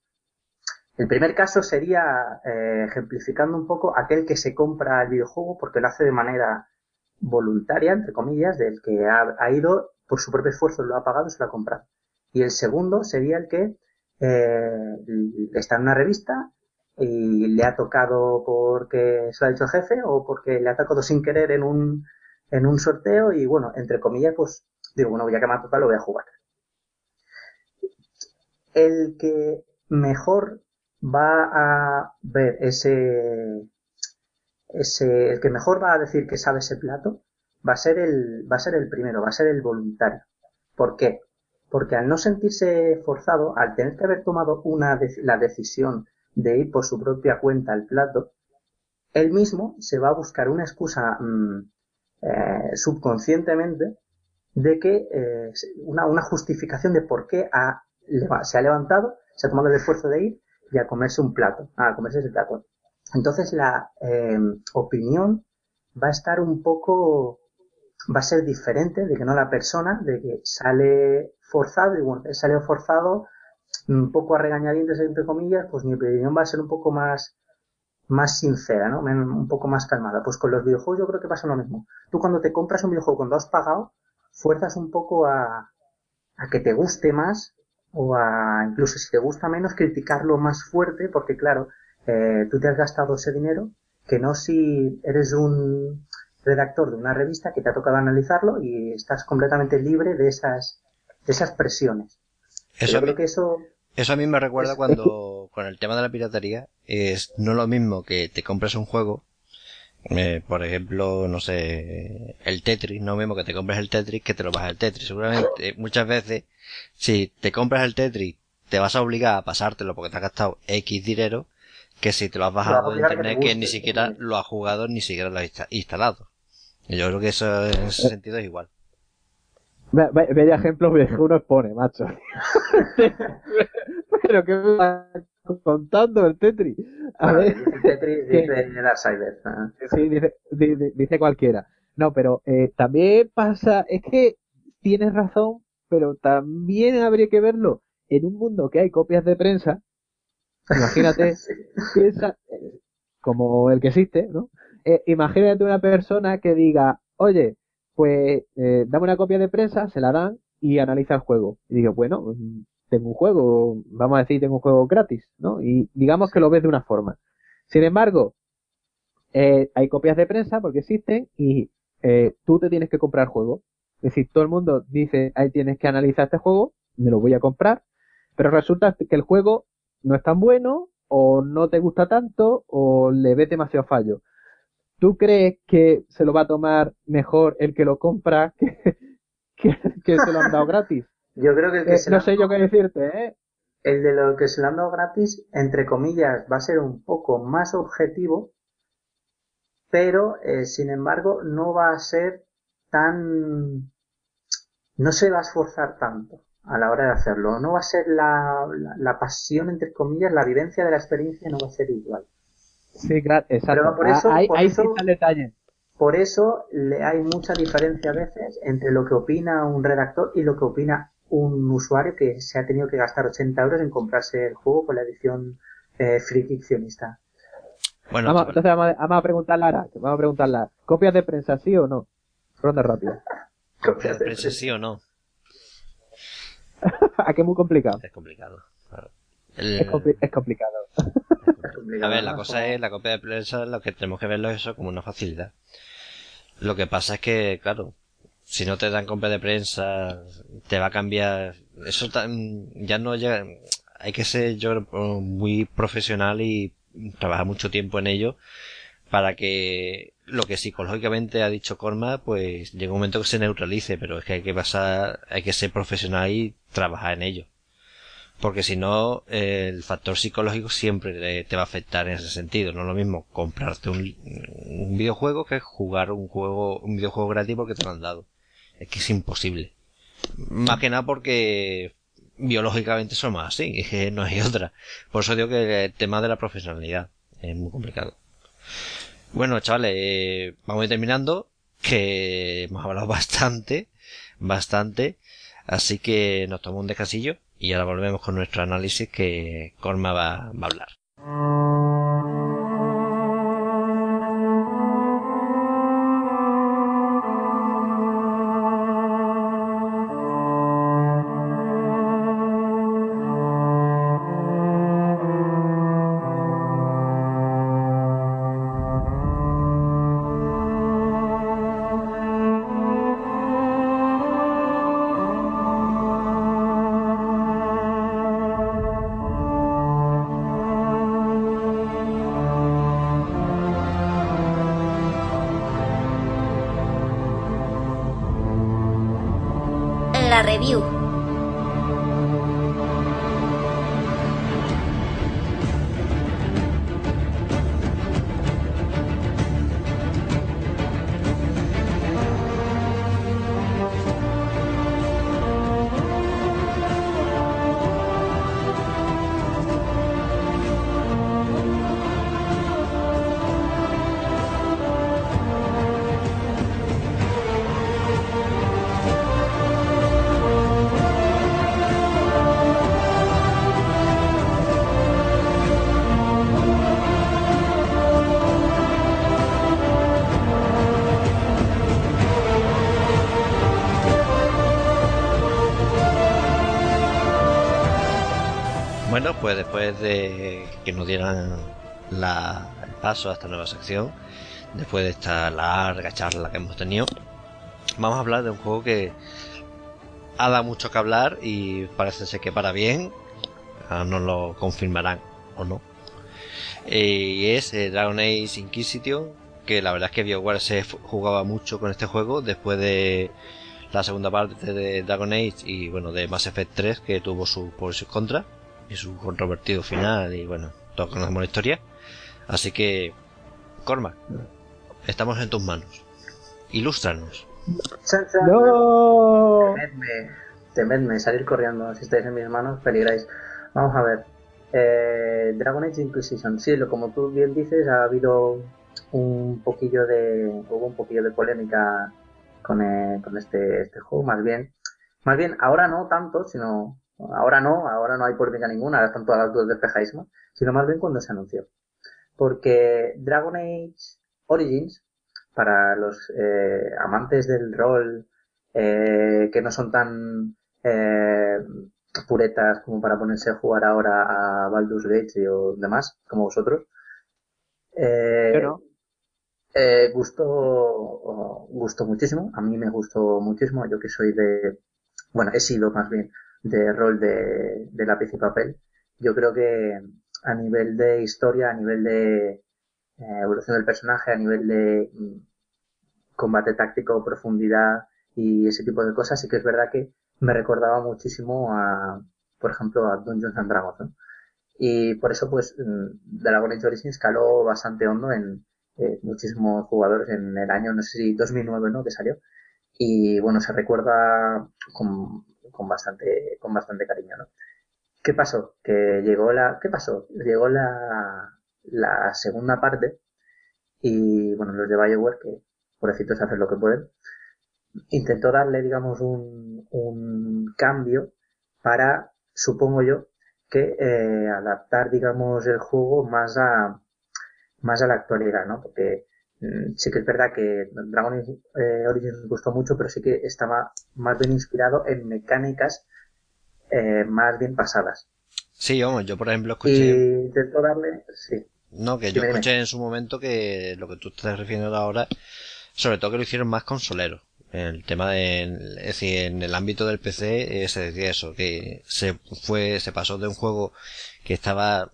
El primer caso sería, ejemplificando un poco, aquel que se compra el videojuego porque lo hace de manera voluntaria, entre comillas, del que ha, ido por su propio esfuerzo, lo ha pagado, se lo ha comprado. Y el segundo sería el que eh, está en una revista y le ha tocado porque se lo ha dicho el jefe o porque le ha tocado sin querer en un, en un sorteo y bueno, entre comillas, pues digo, bueno, ya que me ha tocado lo voy a jugar. El que mejor va a ver ese, ese, el que mejor va a decir que sabe ese plato va a ser el, va a ser el primero, va a ser el voluntario. ¿Por qué? Porque al no sentirse forzado, al tener que haber tomado una la decisión de ir por su propia cuenta al plato, él mismo se va a buscar una excusa mm, eh, subconscientemente de que eh, una, una, justificación de por qué ha, se ha levantado, se ha tomado el esfuerzo de ir y a comerse un plato, a comerse ese plato. Entonces la em, opinión va a estar un poco, va a ser diferente de que no la persona, de que sale forzado y bueno, sale forzado un poco a regañadientes entre comillas, pues mi opinión va a ser un poco más más sincera, ¿no? Un poco más calmada. Pues con los videojuegos yo creo que pasa lo mismo. Tú cuando te compras un videojuego, cuando has pagado, fuerzas un poco a, a que te guste más o a, incluso si te gusta menos, criticarlo más fuerte, porque claro, eh, tú te has gastado ese dinero, que no si eres un redactor de una revista que te ha tocado analizarlo y estás completamente libre de esas, de esas presiones. Eso, que eso, eso a mí me recuerda cuando, con el tema de la piratería, es no lo mismo que te compres un juego, eh, por ejemplo, no sé, el Tetris, no lo mismo que te compres el Tetris que te lo bajas el Tetris. Seguramente, muchas veces, si te compras el Tetris, te vas a obligar a pasártelo porque te has gastado X dinero, que si te lo has bajado de internet que, ni siquiera lo has jugado ni siquiera lo has instalado. yo creo que eso en ese eh. sentido es igual. Bella ejemplo uno expone, macho. Pero que me va contando el Tetris. A ver, Tetris dice Darksiders. Sí, dice, dice, cualquiera. No, pero eh, también pasa, es que tienes razón, pero también habría que verlo en un mundo que hay copias de prensa Imagínate, piensa, como el que existe, ¿no? Eh, imagínate una persona que diga, oye, pues eh, dame una copia de prensa, se la dan y analiza el juego. Y digo, bueno, mm, tengo un juego, vamos a decir, tengo un juego gratis, ¿no? Y digamos que lo ves de una forma. Sin embargo, eh, hay copias de prensa porque existen y eh, tú te tienes que comprar juego. Es decir, todo el mundo dice, ahí tienes que analizar este juego, me lo voy a comprar, pero resulta que el juego no es tan bueno, o no te gusta tanto, o le ves demasiado fallo. ¿Tú crees que se lo va a tomar mejor el que lo compra que, que, se lo han dado gratis? Yo creo que el que eh, No sé yo qué decirte, ¿eh? El de lo que se lo han dado gratis, entre comillas, va a ser un poco más objetivo pero eh, sin embargo no va a ser tan... no se va a esforzar tanto a la hora de hacerlo. No va a ser la, la, pasión, entre comillas, la vivencia de la experiencia no va a ser igual. Sí, claro, exacto. Pero por eso, hay, por hay eso, detalle. Por eso le hay mucha diferencia a veces entre lo que opina un redactor y lo que opina un usuario que se ha tenido que gastar 80 euros en comprarse el juego con la edición eh, friccionista. Bueno, vamos, entonces vamos a, vamos a preguntarle ahora, vamos a preguntarle, ¿copias de prensa sí o no? Ronda rápida. ¿Copias de prensa sí o no? ¿A qué es muy complicado? Es complicado. Es, complicado. A ver, la cosa es, la copia de prensa, lo que tenemos que verlo es eso como una facilidad. Lo que pasa es que, claro, si no te dan copia de prensa, te va a cambiar. Eso ya no llega. Hay que ser yo muy profesional y trabajar mucho tiempo en ello para que lo que psicológicamente ha dicho Corma, pues llega un momento que se neutralice, pero es que hay que pasar, hay que ser profesional y trabajar en ello. Porque si no, el factor psicológico siempre te va a afectar en ese sentido. No es lo mismo comprarte un, un videojuego que jugar un juego, un videojuego gratis porque te lo han dado. Es que es imposible. Más que nada porque biológicamente somos así, es que no hay otra. Por eso digo que el tema de la profesionalidad es muy complicado. Bueno, chavales, eh, vamos a ir terminando, que hemos hablado bastante, bastante, así que nos tomamos un descansillo y ahora volvemos con nuestro análisis que Corma va, va a hablar. Pues después de que nos dieran la, el paso a esta nueva sección, después de esta larga charla que hemos tenido, vamos a hablar de un juego que ha dado mucho que hablar y parece ser que para bien, nos lo confirmarán o no. Eh, y es eh, Dragon Age Inquisition, que la verdad es que BioWare se jugaba mucho con este juego después de la segunda parte de Dragon Age y bueno de Mass Effect 3 que tuvo su por y sus contras y su controvertido final y bueno, todos conocemos la historia. Así que, Cormac, estamos en tus manos. Ilústranos. ¡No! Temedme, temedme, salir corriendo. Si estáis en mis manos, peligráis. Vamos a ver. Eh, Dragon Age Inquisition. Sí, lo, como tú bien dices, ha habido un poquillo de hubo un poquillo de polémica con, eh, con este, este juego, más bien. Más bien, ahora no tanto, sino Ahora no, ahora no hay polémica ninguna, ahora están todas las dudas despejaísimas, sino más bien cuando se anunció. Porque Dragon Age Origins, para los eh, amantes del rol eh, que no son tan eh, puretas como para ponerse a jugar ahora a Baldur's Gate o demás, como vosotros, eh, eh, gustó, gustó muchísimo, a mí me gustó muchísimo, yo que soy de, bueno, he sido más bien de rol de, de lápiz y papel. Yo creo que a nivel de historia, a nivel de eh, evolución del personaje, a nivel de mm, combate táctico, profundidad y ese tipo de cosas, sí que es verdad que me recordaba muchísimo a, por ejemplo, a Dungeons and Dragons. Y por eso, pues, mm, Dragon Age Origins caló bastante hondo en, eh, muchísimos jugadores en el año, no sé si 2009, ¿no? Que salió. Y bueno, se recuerda con, con bastante, con bastante cariño, ¿no? ¿Qué pasó? Que llegó la, ¿qué pasó? Llegó la, la segunda parte y bueno, los de Bioware que pobrecitos hacen lo que pueden, intentó darle, digamos, un, un cambio para, supongo yo, que eh, adaptar, digamos, el juego más a, más a la actualidad, ¿no? Porque sí que es verdad que Dragon eh, Origins gustó mucho, pero sí que estaba más bien inspirado en mecánicas eh, más bien pasadas. Sí, vamos, yo por ejemplo escuché... Y intentó darle, sí. No, que yo escuché en su momento que lo que tú estás refiriendo ahora, sobre todo que lo hicieron más consolero. El tema de, es decir, en el ámbito del PC eh, se decía eso, que se fue, se pasó de un juego que estaba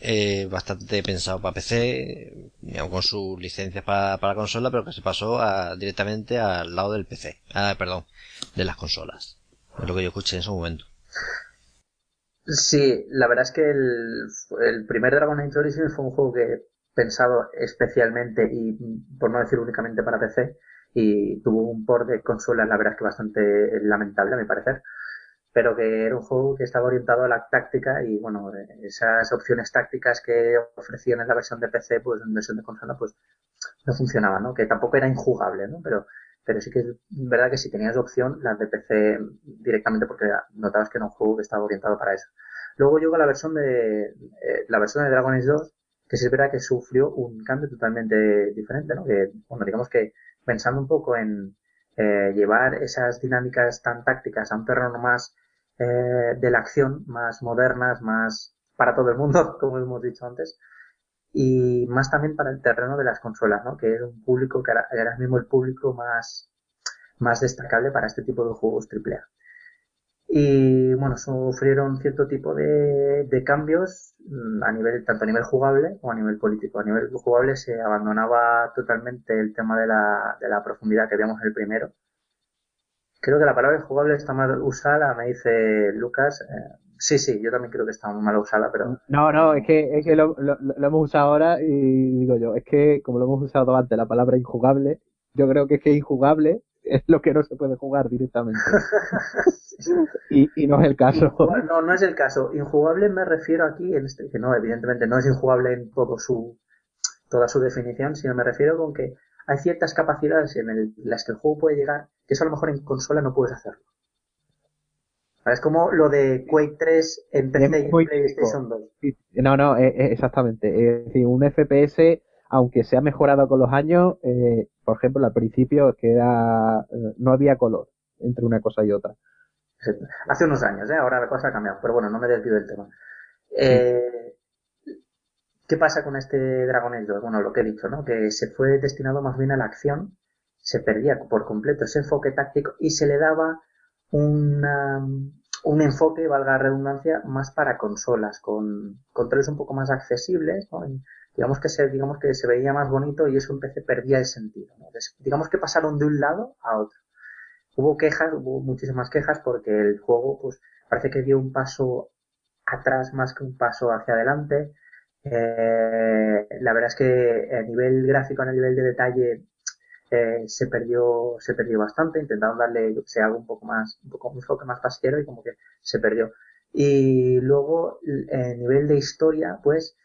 eh, bastante pensado para PC, con sus licencias para, para consola, pero que se pasó a, directamente al lado del PC, ah, perdón, de las consolas. Es lo que yo escuché en ese momento. Sí, la verdad es que el, el primer Dragon Age Origins fue un juego que pensado especialmente y por no decir únicamente para PC y tuvo un port de consolas la verdad es que bastante lamentable a mi parecer pero que era un juego que estaba orientado a la táctica y bueno esas opciones tácticas que ofrecían en la versión de PC pues en versión de consola pues no funcionaban no que tampoco era injugable no pero pero sí que es verdad que si tenías opción las de PC directamente porque notabas que era un juego que estaba orientado para eso. Luego llegó la versión de eh, la versión de Dragon Age 2 que sí es verdad que sufrió un cambio totalmente diferente, ¿no? Que, bueno, digamos que pensando un poco en eh, llevar esas dinámicas tan tácticas a un terreno más eh, de la acción, más modernas, más para todo el mundo, como hemos dicho antes, y más también para el terreno de las consolas, ¿no? Que es un público que ahora, mismo el público más, más destacable para este tipo de juegos AAA. Y bueno, sufrieron cierto tipo de, cambios mm, a nivel, tanto a nivel jugable como a nivel político. A nivel jugable se abandonaba totalmente el tema de la, de la profundidad que veíamos en el primero. Creo que la palabra jugable está mal usada, me dice Lucas. Eh, Sí, sí, yo también creo que está muy mal usada, pero... No, no, es que, es que lo, lo, hemos usado ahora y digo yo, es que como lo hemos usado antes, la palabra injugable, yo creo que es que injugable es lo que no se puede jugar directamente. y, y no es el caso. No, no es el caso. Injugable me refiero aquí, en este, que no, evidentemente no es injugable en todo su, toda su definición, sino me refiero con que hay ciertas capacidades en, el, en las que el juego puede llegar, que eso a lo mejor en consola no puedes hacerlo. Es como lo de Quake 3 en PC y en PlayStation 2. No, no, eh, eh, exactamente. Es decir, un FPS, aunque se ha mejorado con los años, eh, por ejemplo, al principio que era, no había color entre una cosa y otra. Hace unos años, ¿eh? ahora la cosa ha cambiado, pero bueno, no me desvío del tema. ¿Qué pasa con este Dragon Age 2? Bueno, lo que he dicho, ¿no? Que se fue destinado más bien a la acción, se perdía por completo ese enfoque táctico y se le daba un enfoque, valga la redundancia, más para consolas, con controles un poco más accesibles, digamos que se, digamos que se veía más bonito y eso en PC perdía el sentido, digamos que pasaron de un lado a otro. Hubo quejas, hubo muchísimas quejas porque el juego, pues, parece que dio un paso atrás más que un paso hacia adelante. Eh, la verdad es que a nivel gráfico, a nivel de detalle, eh, se perdió se perdió bastante intentaron darle yo que sé algo un poco más un poco un enfoque más pasquero y como que se perdió. Y luego a nivel de historia pues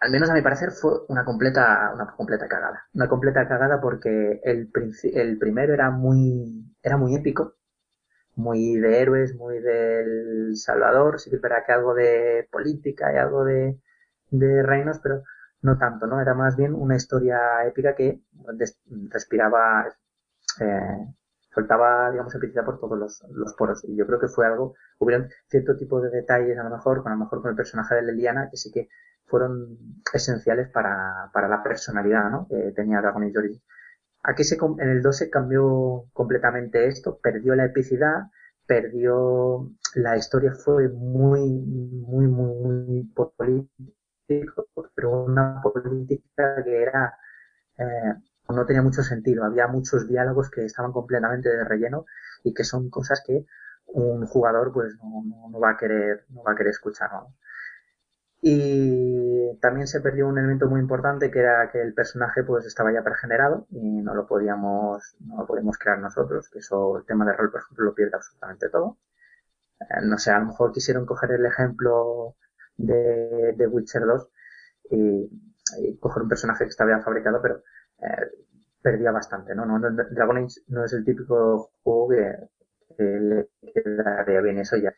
al menos a mi parecer fue una completa una completa cagada. Una completa cagada porque el el primero era muy era muy épico muy de héroes muy del Salvador. Sí que espera que algo de política y algo de de reinos pero no tanto, ¿no? Era más bien una historia épica que respiraba, eh, soltaba, digamos, epicidad por todos los, poros. Y yo creo que fue algo, hubieron cierto tipo de detalles, a lo mejor, con a lo mejor con el personaje de Leliana, que sí que fueron esenciales para, para la personalidad, ¿no? Que tenía Dragon Age Origins. Aquí se, en el 2 se cambió completamente esto, perdió la epicidad, perdió, la historia fue muy, muy, muy, muy política pero una política que era eh, no tenía mucho sentido. Había muchos diálogos que estaban completamente de relleno y que son cosas que un jugador pues no, no, va a querer no va a querer escuchar. Y también se perdió un elemento muy importante que era que el personaje pues estaba ya pregenerado y no lo podíamos, no lo podíamos crear nosotros, eso, el tema de rol, por ejemplo, lo pierde absolutamente todo. Eh, no sé, a lo mejor quisieron coger el ejemplo de, Witcher 2 y, coger un personaje que estaba ya fabricado, pero eh, perdía bastante, ¿no? ¿no? Dragon Age no es el típico juego que, que le quedaría bien eso ya.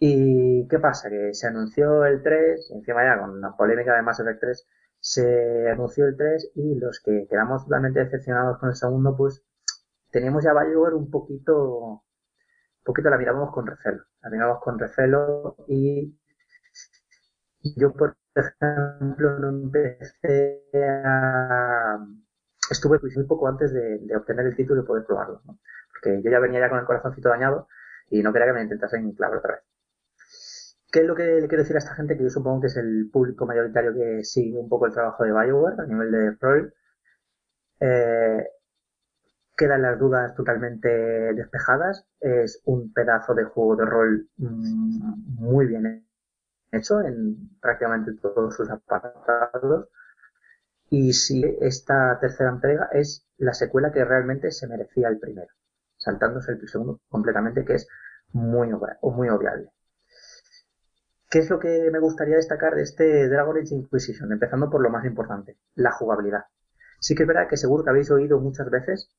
¿Y qué pasa? Que se anunció el 3, encima ya con la polémica de Mass Effect 3, se anunció el 3 y los que quedamos totalmente decepcionados con el segundo, pues teníamos ya Bioware un poquito, un poquito la mirábamos con recelo. La mirábamos con recelo y yo, por ejemplo, no empecé a... Estuve muy poco antes de, obtener el título y poder probarlo, ¿no? Porque yo ya venía ya con el corazoncito dañado y no quería que me intentasen clavar otra vez. ¿Qué es lo que le quiero decir a esta gente? Que yo supongo que es el público mayoritario que sigue un poco el trabajo de Bioware a nivel de rol. Eh, quedan las dudas totalmente despejadas. Es un pedazo de juego de rol mm, muy bien hecho en prácticamente todos sus apartados. Y si esta tercera entrega es la secuela que realmente se merecía el primero, saltándose el segundo completamente, que es muy, muy obviable. ¿Qué es lo que me gustaría destacar de este Dragon Age Inquisition? Empezando por lo más importante, la jugabilidad. Sí que es verdad que seguro que habéis oído muchas veces,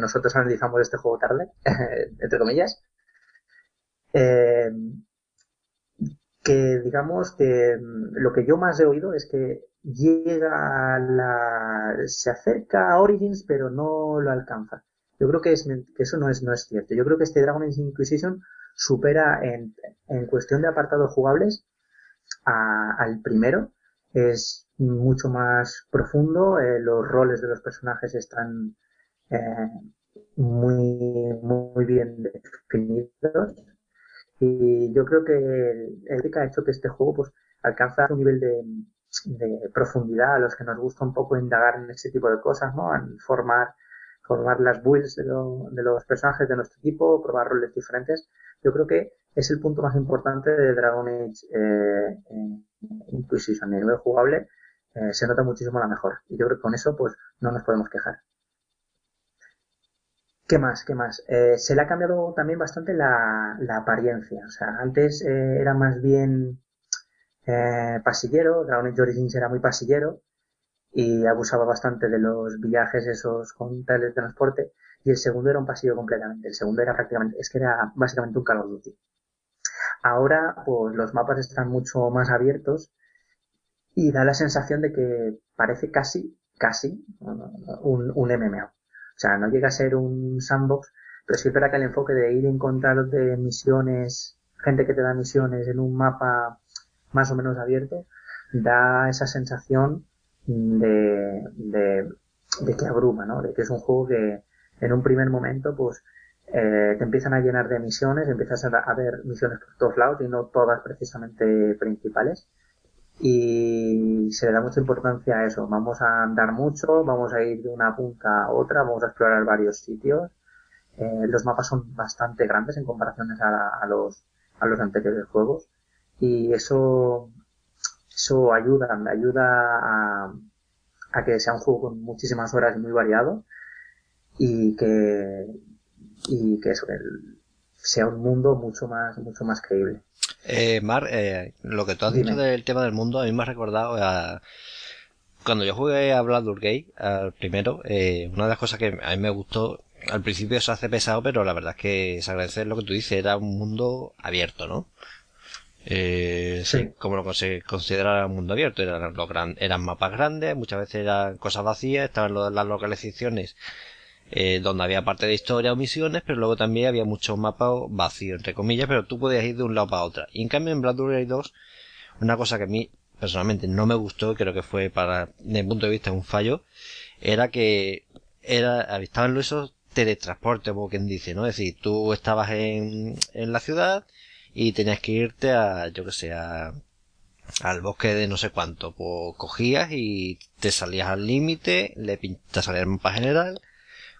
nosotros analizamos este juego tarde, entre comillas, eh, que digamos que mm, lo que yo más he oído es que llega a la, se acerca a Origins pero no lo alcanza. Yo creo que, es, que eso no es, no es cierto. Yo creo que este Dragon Age Inquisition supera en, en cuestión de apartados jugables al primero. Es mucho más profundo, eh, los roles de los personajes están eh, muy, muy bien definidos. Y yo creo que el ha hecho que este juego pues alcanza un nivel de, de profundidad a los que nos gusta un poco indagar en ese tipo de cosas, ¿no? En formar, formar las builds de, de los personajes de nuestro equipo, probar roles diferentes yo creo que es el punto más importante de Dragon Age eh, Inquisition. A nivel jugable eh, se nota muchísimo la mejor. Y yo creo que con eso pues no nos podemos quejar. ¿Qué más? ¿Qué más? Eh, se le ha cambiado también bastante la, apariencia. O sea, antes eh, era más bien eh, pasillero, Dragon Age Origins era muy pasillero y abusaba bastante de los viajes esos con teletransporte y el segundo era un pasillo completamente. El segundo era prácticamente, es que era básicamente un Call of Duty. Ahora, pues los mapas están mucho más abiertos y da la sensación de que parece casi, casi un, un MMO. O sea, no llega a ser un sandbox, pero sí es verdad que el enfoque de ir a encontrar de misiones, gente que te da misiones en un mapa más o menos abierto, da esa sensación de, de, que abruma, ¿no? De que es un juego que, en un primer momento, pues eh, te empiezan a llenar de misiones, empiezas a, ver misiones por todos lados y no todas precisamente principales. Y se le da mucha importancia a eso. Vamos a andar mucho, vamos a ir de una punta a otra, vamos a explorar varios sitios. Eh, los mapas son bastante grandes en comparaciones a, los, a los anteriores juegos. Y eso, eso ayuda, ayuda a, a que sea un juego con muchísimas horas y muy variado y que y que eso sea un mundo mucho más mucho más creíble. Eh, Mar eh, lo que tú has dicho del tema del mundo a mí me ha recordado a cuando yo jugué a Blood Gate al primero eh, una de las cosas que a mí me gustó al principio se hace pesado pero la verdad es que se agradece lo que tú dices era un mundo abierto no eh, sí. como lo se considera un mundo abierto eran, los eran mapas grandes muchas veces eran cosas vacías estaban las localizaciones eh, donde había parte de historia o misiones, pero luego también había muchos mapas vacíos, entre comillas, pero tú podías ir de un lado para otro. Y en cambio en Blood 2, una cosa que a mí personalmente no me gustó, creo que fue para, desde mi punto de vista, un fallo, era que era, estaban esos teletransportes, como quien dice, ¿no? Es decir, tú estabas en, en la ciudad y tenías que irte a, yo que sé, a, al bosque de no sé cuánto, pues cogías y te salías al límite, le te salía el mapa general,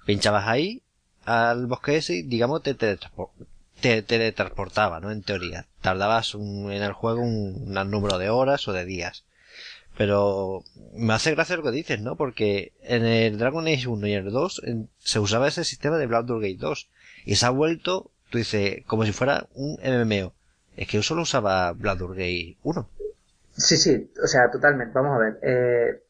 pinchabas ahí al bosque ese y digamos te, te teletransportaba, ¿no? En teoría. Tardabas en el juego un, número de horas o de días. Pero me hace gracia lo que dices, ¿no? Porque en el Dragon Age 1 y el 2 se usaba ese sistema de Baldur's Gate 2. Y se ha vuelto, tú dices, como si fuera un MMO. Es que yo solo usaba Baldur's Gate 1. Sí, sí, o sea, totalmente. Vamos a ver. Eh,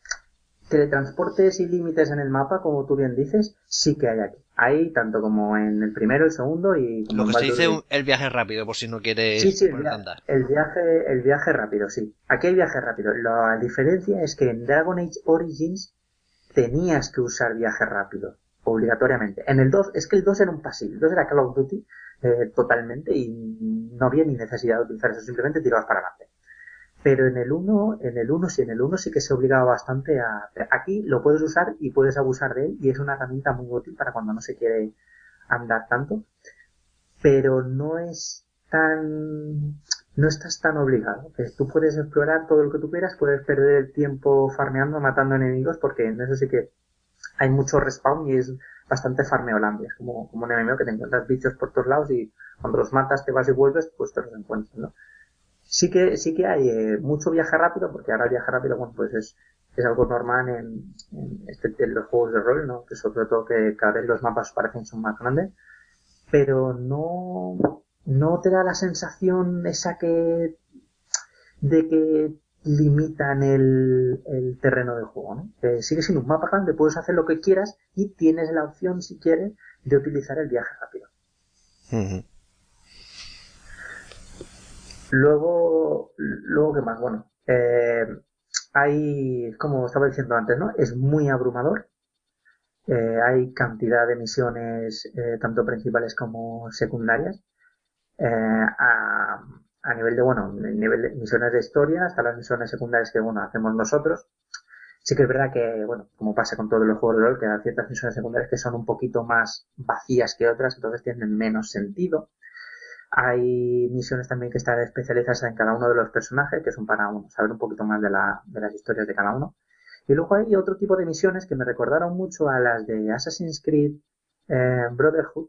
teletransportes y límites en el mapa, como tú bien dices, sí que hay aquí. Hay tanto como en el primero, el segundo y como Lo que se dice el viaje rápido, por si no quieres sí, sí, el, el, viaje, el viaje rápido, sí. Aquí hay viaje rápido. La diferencia es que en Dragon Age Origins tenías que usar viaje rápido, obligatoriamente. En el 2, es que el 2 era un pasivo, el 2 era Call of Duty eh, totalmente y no había ni necesidad de utilizar eso, simplemente tirabas para adelante. Pero en el 1, en el 1 sí, en el 1 sí que se obligaba bastante a... Aquí lo puedes usar y puedes abusar de él y es una herramienta muy útil para cuando no se quiere andar tanto. Pero no es tan... No estás tan obligado. tú puedes explorar todo lo que tú quieras, puedes perder el tiempo farmeando, matando enemigos, porque en eso sí que hay mucho respawn y es bastante farmeolandia. Es como, como un enemigo que te encuentras bichos por todos lados y cuando los matas te vas y vuelves, pues te los encuentras, ¿no? Sí que, sí que hay eh, mucho viaje rápido, porque ahora viaje rápido, bueno, pues es, es algo normal en, en, este, en los juegos de rol, ¿no? Que sobre todo que cada vez los mapas parecen son más grandes, pero no, no te da la sensación esa que, de que limitan el, el terreno de juego, ¿no? Sigue siendo un mapa grande, puedes hacer lo que quieras y tienes la opción, si quieres, de utilizar el viaje rápido. Luego, luego ¿qué más? Bueno, eh, hay, como estaba diciendo antes, ¿no? Es muy abrumador. Eh, hay cantidad de misiones, eh, tanto principales como secundarias. Eh, a, a, nivel de, bueno, nivel de misiones de historia, hasta las misiones secundarias que, bueno, hacemos nosotros. Sí que es verdad que, bueno, como pasa con todos los juegos de rol, que hay ciertas misiones secundarias que son un poquito más vacías que otras, entonces tienen menos sentido. Hay misiones también que están especializadas en cada uno de los personajes, que son para saber un poquito más de, la, de las historias de cada uno. Y luego hay otro tipo de misiones que me recordaron mucho a las de Assassin's Creed eh, Brotherhood,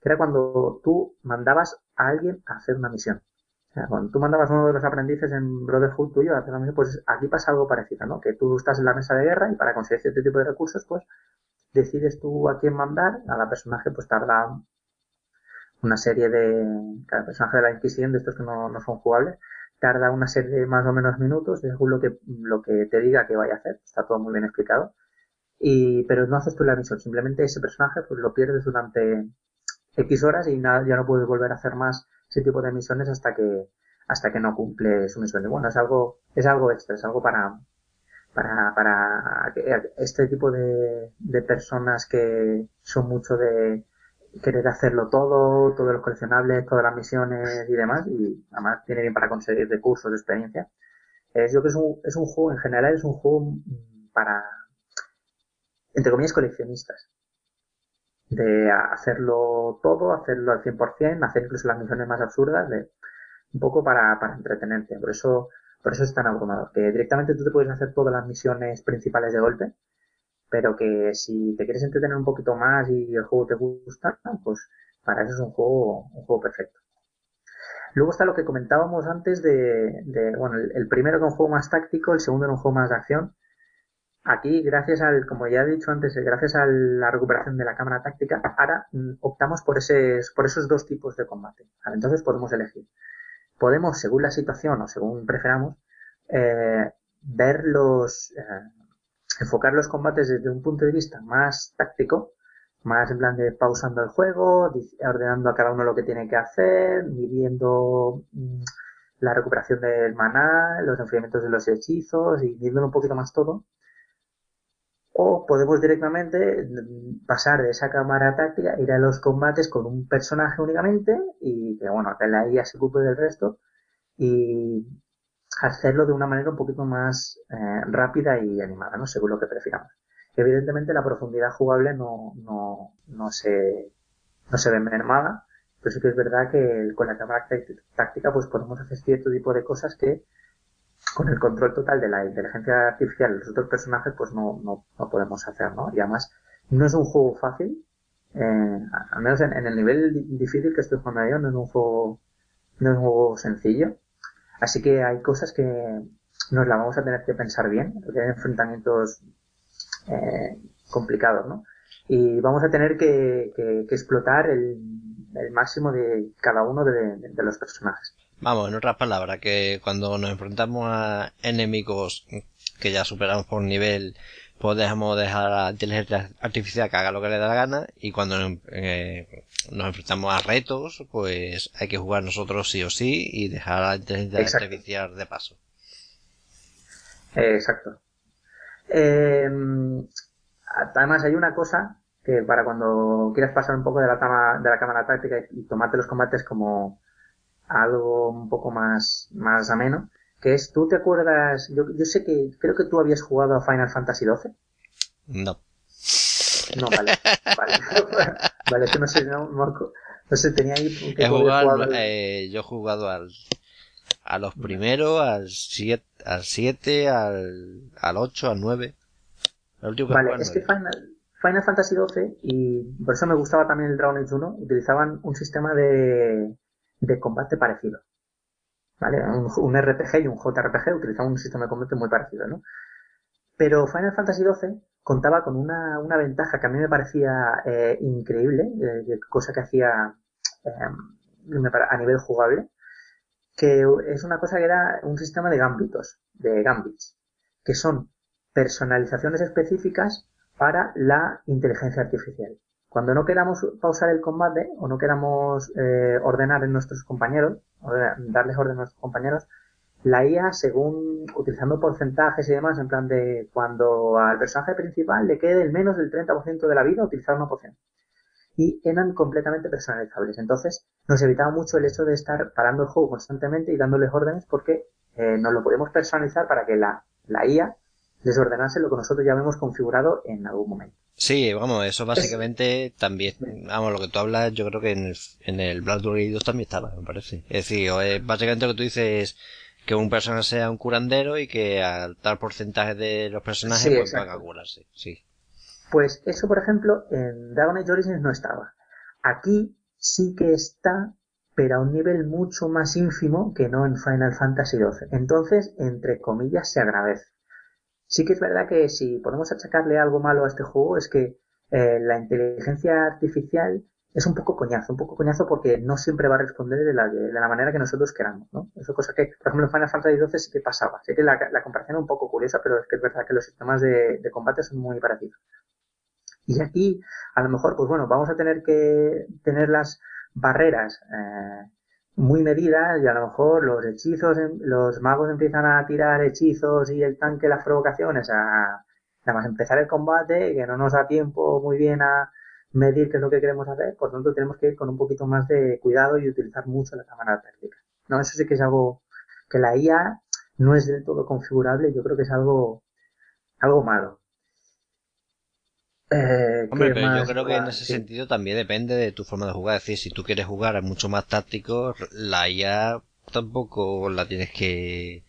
que era cuando tú mandabas a alguien a hacer una misión. O sea, cuando tú mandabas a uno de los aprendices en Brotherhood tuyo a hacer una misión, pues aquí pasa algo parecido, ¿no? Que tú estás en la mesa de guerra y para conseguir cierto tipo de recursos, pues decides tú a quién mandar, a la personaje pues tarda una serie de, cada personaje de la Inquisición, de estos que no, no son jugables, tarda una serie de más o menos minutos, según lo que, lo que te diga que vaya a hacer, está todo muy bien explicado, y, pero no haces tú la misión, simplemente ese personaje pues lo pierdes durante X horas y nada, ya no puedes volver a hacer más ese tipo de misiones hasta que, hasta que no cumple su misión. Y bueno, es algo, es algo extra, es algo para, para, para este tipo de, de personas que son mucho de, querer hacerlo todo, todos los coleccionables, todas las misiones y demás, y además tiene bien para conseguir recursos, experiencia. Es, yo que es un, es un juego, en general es un juego para, entre comillas, coleccionistas. De hacerlo todo, hacerlo al 100%, hacer incluso las misiones más absurdas, de, un poco para, para entretenerte. Por eso, por eso es tan abrumador. Que directamente tú te puedes hacer todas las misiones principales de golpe, pero que si te quieres entretener un poquito más y el juego te gusta, pues para eso es un juego, un juego perfecto. Luego está lo que comentábamos antes de, de bueno, el, primero que es un juego más táctico, el segundo era un juego más de acción. Aquí, gracias al, como ya he dicho antes, gracias a la recuperación de la cámara táctica, ahora mm, optamos por, ese, por esos dos tipos de combate. Entonces podemos elegir. Podemos, según la situación o según preferamos, eh, ver los, eh, enfocar los combates desde un punto de vista más táctico, más en plan de pausando el juego, ordenando a cada uno lo que tiene que hacer, midiendo mm, la recuperación del maná, los enfriamientos de los hechizos y midiendo un poquito más todo. O podemos directamente mm, pasar de esa cámara táctica, ir a los combates con un personaje únicamente y que bueno, que la IA se ocupe del resto y hacerlo de una manera un poquito más eh, rápida y animada, ¿no? Según lo que prefiramos. Evidentemente la profundidad jugable no, no, no se, no se ve mermada, pero sí que es verdad que con la cámara táctica pues podemos hacer cierto tipo de cosas que con el control total de la inteligencia artificial de los otros personajes pues no, no, no podemos hacer, ¿no? Y además no es un juego fácil, Eh, al menos en, el nivel difícil que estoy jugando yo, no es un juego, no es un juego sencillo. Así que hay cosas que nos la vamos a tener que pensar bien, porque hay enfrentamientos eh, complicados, ¿no? Y vamos a tener que, explotar el, máximo de cada uno de los personajes. Vamos, en otras palabras, que cuando nos enfrentamos a enemigos que ya superamos por nivel, pues dejamos dejar a la inteligencia artificial que haga lo que le da la gana y cuando eh, nos enfrentamos a retos, pues hay que jugar nosotros sí o sí y dejar a la inteligencia artificial de paso. exacto. Eh, además hay una cosa que para cuando quieras pasar un poco de la, de la cámara táctica y tomarte los combates como algo un poco más, más ameno, que es, ¿tú te acuerdas? Yo, yo sé que, creo que tú habías jugado a Final Fantasy XII. No. No, vale, vale. vale, que no sé, no, no sé, tenía ahí... He jugado, eh, yo he jugado al, a los primeros, al 7, al 7, al, al 8, al 9. El último que vale, es que Final, Final Fantasy XII, y por eso me gustaba también el Dragon Age 1, utilizaban un sistema de, de combate parecido. ¿Vale? Un, RPG y un JRPG utilizaban un sistema de combate muy parecido, ¿no? Pero Final Fantasy XII contaba con una, una ventaja que a mí me parecía eh, increíble, eh, cosa que hacía eh, a nivel jugable, que es una cosa que era un sistema de gambitos, de gambits, que son personalizaciones específicas para la inteligencia artificial. Cuando no queramos pausar el combate o no queramos eh, ordenar en nuestros compañeros, darles orden a nuestros compañeros, la IA, según utilizando porcentajes y demás, en plan de cuando al personaje principal le quede el menos del 30% de la vida, utilizar una poción. Y eran completamente personalizables. Entonces, nos evitaba mucho el hecho de estar parando el juego constantemente y dándoles órdenes porque eh, nos lo podemos personalizar para que la, la IA les ordenase lo que nosotros ya hemos configurado en algún momento. Sí, vamos, eso básicamente también, vamos, lo que tú hablas, yo creo que en el, en el Black 2 también estaba, me parece. Es decir, básicamente lo que tú dices es que un personaje sea un curandero y que al tal porcentaje de los personajes pues a curarse, sí. Pues eso, por ejemplo, en Dragon Age Origins no estaba. Aquí sí que está, pero a un nivel mucho más ínfimo que no en Final Fantasy XII. Entonces, entre comillas, se agradece. Sí que es verdad que si podemos achacarle algo malo a este juego es que eh, la inteligencia artificial es un poco coñazo, un poco coñazo porque no siempre va a responder de la, de la manera que nosotros queramos, ¿no? Eso cosa que, por ejemplo, en Final Fantasy XII sí que pasaba. Sé que la, la comparación es un poco curiosa, pero es que es verdad que los sistemas de, de combate son muy parecidos. Y aquí, a lo mejor, pues bueno, vamos a tener que tener las barreras eh, muy medidas y a lo mejor los hechizos, em, los magos empiezan a tirar hechizos y el tanque las provocaciones a nada más empezar el combate que no nos da tiempo muy bien a medir qué es lo que queremos hacer, por tanto tenemos que ir con un poquito más de cuidado y utilizar mucho la cámara táctica. No, eso sí que es algo que la IA no es del todo configurable, yo creo que es algo algo malo. Eh, Hombre, pero yo creo que en ese sentido también depende de tu forma de jugar. Es decir, si tú quieres jugar mucho más táctico, la IA tampoco la tienes que.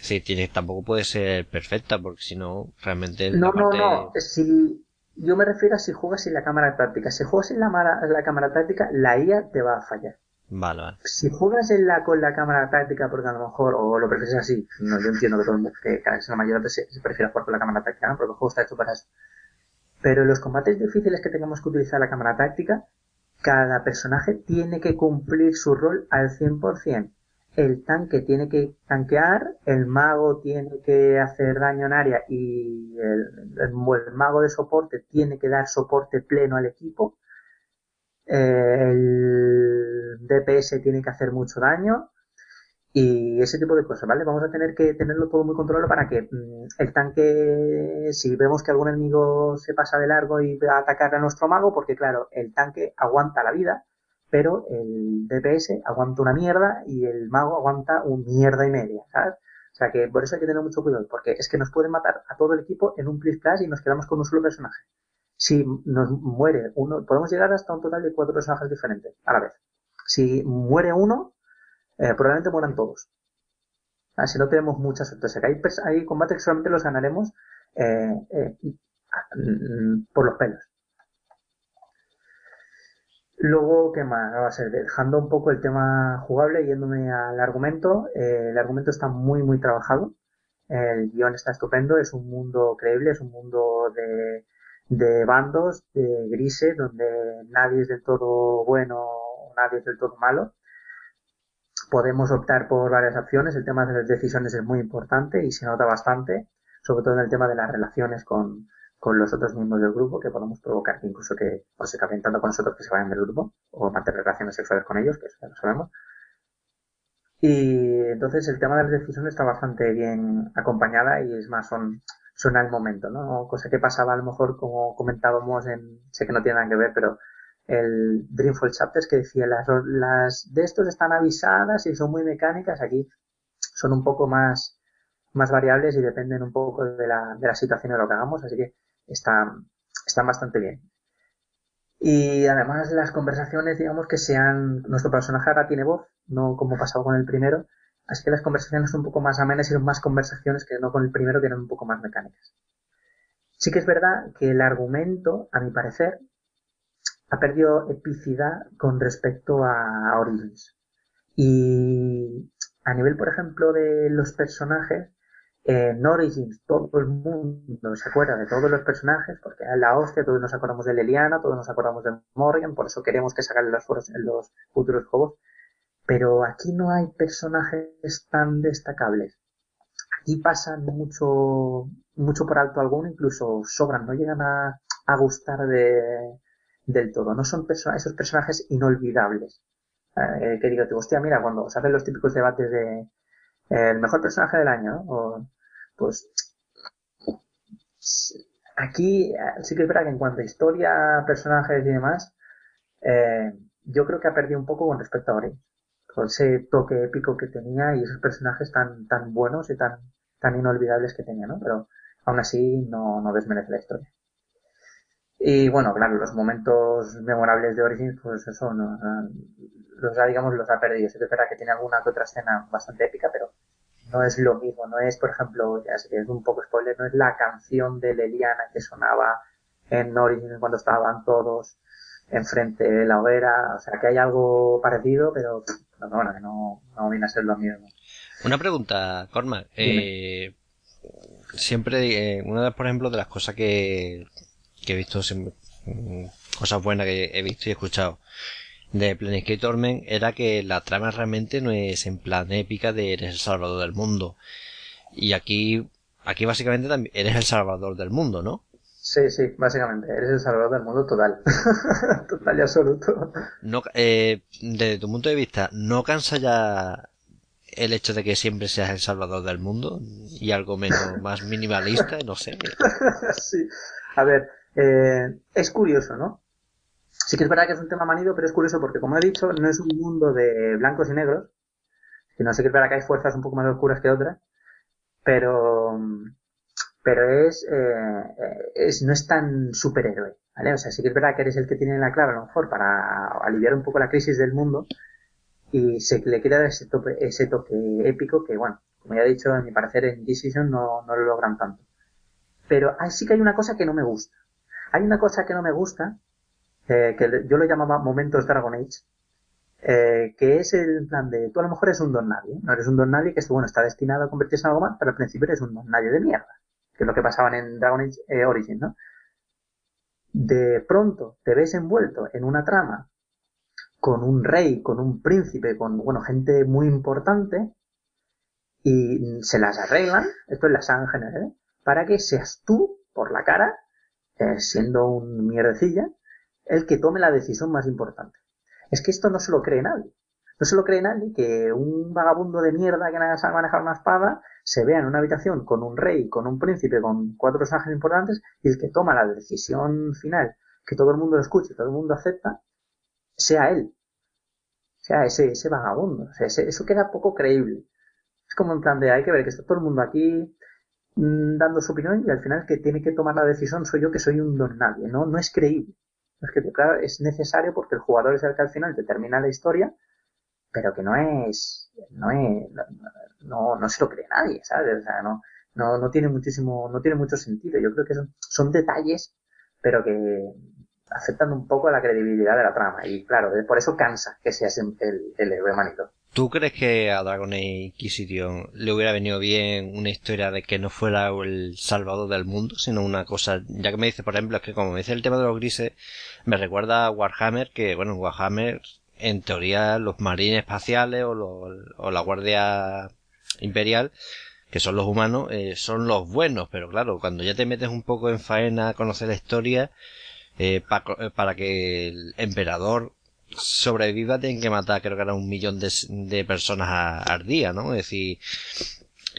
Sí, tienes, tampoco puede ser perfecta, porque si no, realmente. No, no, no. Si, yo me refiero a si juegas sin la cámara táctica. Si juegas sin la, la cámara táctica, la IA te va a fallar. Vale, vale. Si juegas en la, con la cámara táctica, porque a lo mejor, o lo prefieres así, no, yo entiendo que todo el mundo, que la mayoría se, se prefiere jugar con la cámara táctica, ¿no? porque el juego está hecho para eso. Pero en los combates difíciles que tengamos que utilizar la cámara táctica, cada personaje tiene que cumplir su rol al 100%. El tanque tiene que tanquear, el mago tiene que hacer daño en área y el, mago de soporte tiene que dar soporte pleno al equipo. Eh, el DPS tiene que hacer mucho daño y ese tipo de cosas, ¿vale? Vamos a tener que tenerlo todo muy controlado para que mm, el tanque, si vemos que algún enemigo se pasa de largo y va a atacar a nuestro mago, porque claro, el tanque aguanta la vida, pero el DPS aguanta una mierda y el mago aguanta un mierda y media, ¿sabes? O sea que por eso hay que tener mucho cuidado, porque es que nos pueden matar a todo el equipo en un plus plus y nos quedamos con un solo personaje. Si nos muere uno, podemos llegar hasta un total de cuatro personajes diferentes a la vez. Si muere uno, eh, probablemente mueran todos. si no tenemos mucha suerte. O sea, que hay, hay combates que solamente los ganaremos eh, eh, por los pelos. Luego, ¿qué más? Va a ser, dejando un poco el tema jugable, yéndome al argumento. Eh, el argumento está muy, muy trabajado. El guion está estupendo, es un mundo creíble, es un mundo de, de bandos, de grises, donde nadie es del todo bueno, nadie es del todo malo. Podemos optar por varias opciones. El tema de las decisiones es muy importante y se nota bastante, sobre todo en el tema de las relaciones con, con los otros miembros del grupo que podemos provocar incluso que o se acaben tanto con nosotros que se vayan del grupo o mantener relaciones sexuales con ellos, que eso ya lo sabemos. Y entonces el tema de las decisiones está bastante bien acompañada y es más, son, son al momento, ¿no? Cosa que pasaba a lo mejor como comentábamos en, sé que no tiene nada que ver, pero el Dreamfall Chapters que decía las, las de estos están avisadas y son muy mecánicas, aquí son un poco más, más variables y dependen un poco de la, de la situación de lo que hagamos, así que están, están bastante bien. Y además las conversaciones, digamos que sean, nuestro personaje ahora tiene voz, no como pasado con el primero, así que las conversaciones son un poco más amenas y son más conversaciones que no con el primero que eran un poco más mecánicas. Sí que es verdad que el argumento, a mi parecer, ha perdido epicidad con respecto a Origins. Y a nivel, por ejemplo, de los personajes, en Origins todo el mundo se acuerda de todos los personajes, porque es la hostia, todos nos acordamos de Leliana, todos nos acordamos de Morgan, por eso queremos que salgan los, en los futuros juegos. Pero aquí no hay personajes tan destacables. Aquí pasan mucho, mucho por alto alguno, incluso sobran, no llegan a, a gustar de, del todo. No son esos personajes inolvidables. Eh, que digo, hostia, mira, cuando salen los típicos debates de eh, el mejor personaje del año, o pues aquí sí que es verdad que en cuanto a historia, personajes y demás, eh, yo creo que ha perdido un poco con respecto a Ori. Por ese toque épico que tenía y esos personajes tan, tan buenos y tan, tan inolvidables que tenía, ¿no? Pero aún así no, no desmerece la historia. Y bueno, claro, los momentos memorables de Origins, pues eso, no, los ha, digamos, los ha perdido. Sí que es que tiene alguna otra escena bastante épica, pero no es lo mismo, no es, por ejemplo, ya sé que es un poco spoiler, no es la canción de Leliana que sonaba en Origins cuando estaban todos enfrente de la hoguera, o sea que hay algo parecido, pero no, bueno, que no, no viene a ser lo mismo. Una pregunta, Cormac. Eh, siempre, eh, una de, por ejemplo, de las cosas que, que he visto, mm, cosas buenas que he visto y escuchado, de Planescape Torment era que la trama realmente no es en plan épica de eres el salvador del mundo. Y aquí, aquí básicamente también eres el salvador del mundo, ¿no? Sí, sí, básicamente, eres el salvador del mundo total. total y absoluto. No, eh, desde tu punto de vista, ¿no cansa ya el hecho de que siempre seas el salvador del mundo? Y algo menos, más minimalista, no sé. sí. A ver, eh, es curioso, ¿no? Sí que es verdad que es un tema manido, pero es curioso porque, como he dicho, no es un mundo de blancos y negros, sino sí que es verdad que hay fuerzas un poco más oscuras que otras, pero, pero es, eh, es no es tan superhéroe, ¿vale? O sea, sí que es verdad que eres el que tiene la clave, a lo mejor, para aliviar un poco la crisis del mundo, y se le quiere dar ese toque, ese toque épico que, bueno, como ya he dicho, en mi parecer en Decision no, no lo logran tanto. Pero sí que hay una cosa que no me gusta. Hay una cosa que no me gusta, eh, que yo lo llamaba momentos Dragon Age, eh, que es el plan de, tú a lo mejor eres un don nadie, no eres un don nadie que bueno, está destinado a convertirse en algo más, pero al principio eres un don nadie de mierda, que es lo que pasaban en Dragon Age eh, Origin, ¿no? De pronto te ves envuelto en una trama con un rey, con un príncipe, con, bueno, gente muy importante, y se las arreglan, esto es la saga general, para que seas tú, por la cara, siendo un mierdecilla, el que tome la decisión más importante. Es que esto no se lo cree nadie. No se lo cree nadie que un vagabundo de mierda que nada sabe manejar una espada se vea en una habitación con un rey, con un príncipe, con cuatro personajes importantes y el que toma la decisión final, que todo el mundo lo escuche, todo el mundo acepta, sea él. Sea ese, ese vagabundo. eso queda poco creíble. Es como en plan de hay que ver que está todo el mundo aquí mm, dando su opinión y al final el que tiene que tomar la decisión soy yo que soy un don nadie. No, no es creíble. Es que, claro, es necesario porque el jugador es el que al final determina la historia, pero que no es, no es, no, no se lo cree nadie, ¿sabes? O sea, no, no, no tiene muchísimo, no tiene mucho sentido. Yo creo que son, son detalles, pero que, afectan un poco a la credibilidad de la trama. Y claro, por eso cansa que seas el, el héroe manito. ¿Tú crees que a Dragon Age Inquisition le hubiera venido bien una historia de que no fuera el salvador del mundo, sino una cosa, ya que me dice, por ejemplo, es que como me dice el tema de los grises, me recuerda a Warhammer, que bueno, en Warhammer, en teoría, los marines espaciales o, la Guardia Imperial, que son los humanos, eh, son los buenos, pero claro, cuando ya te metes un poco en faena a conocer la historia, eh, eh para que el emperador sobreviva tienen que matar creo que era un millón de, de personas al día, ¿no? Es decir,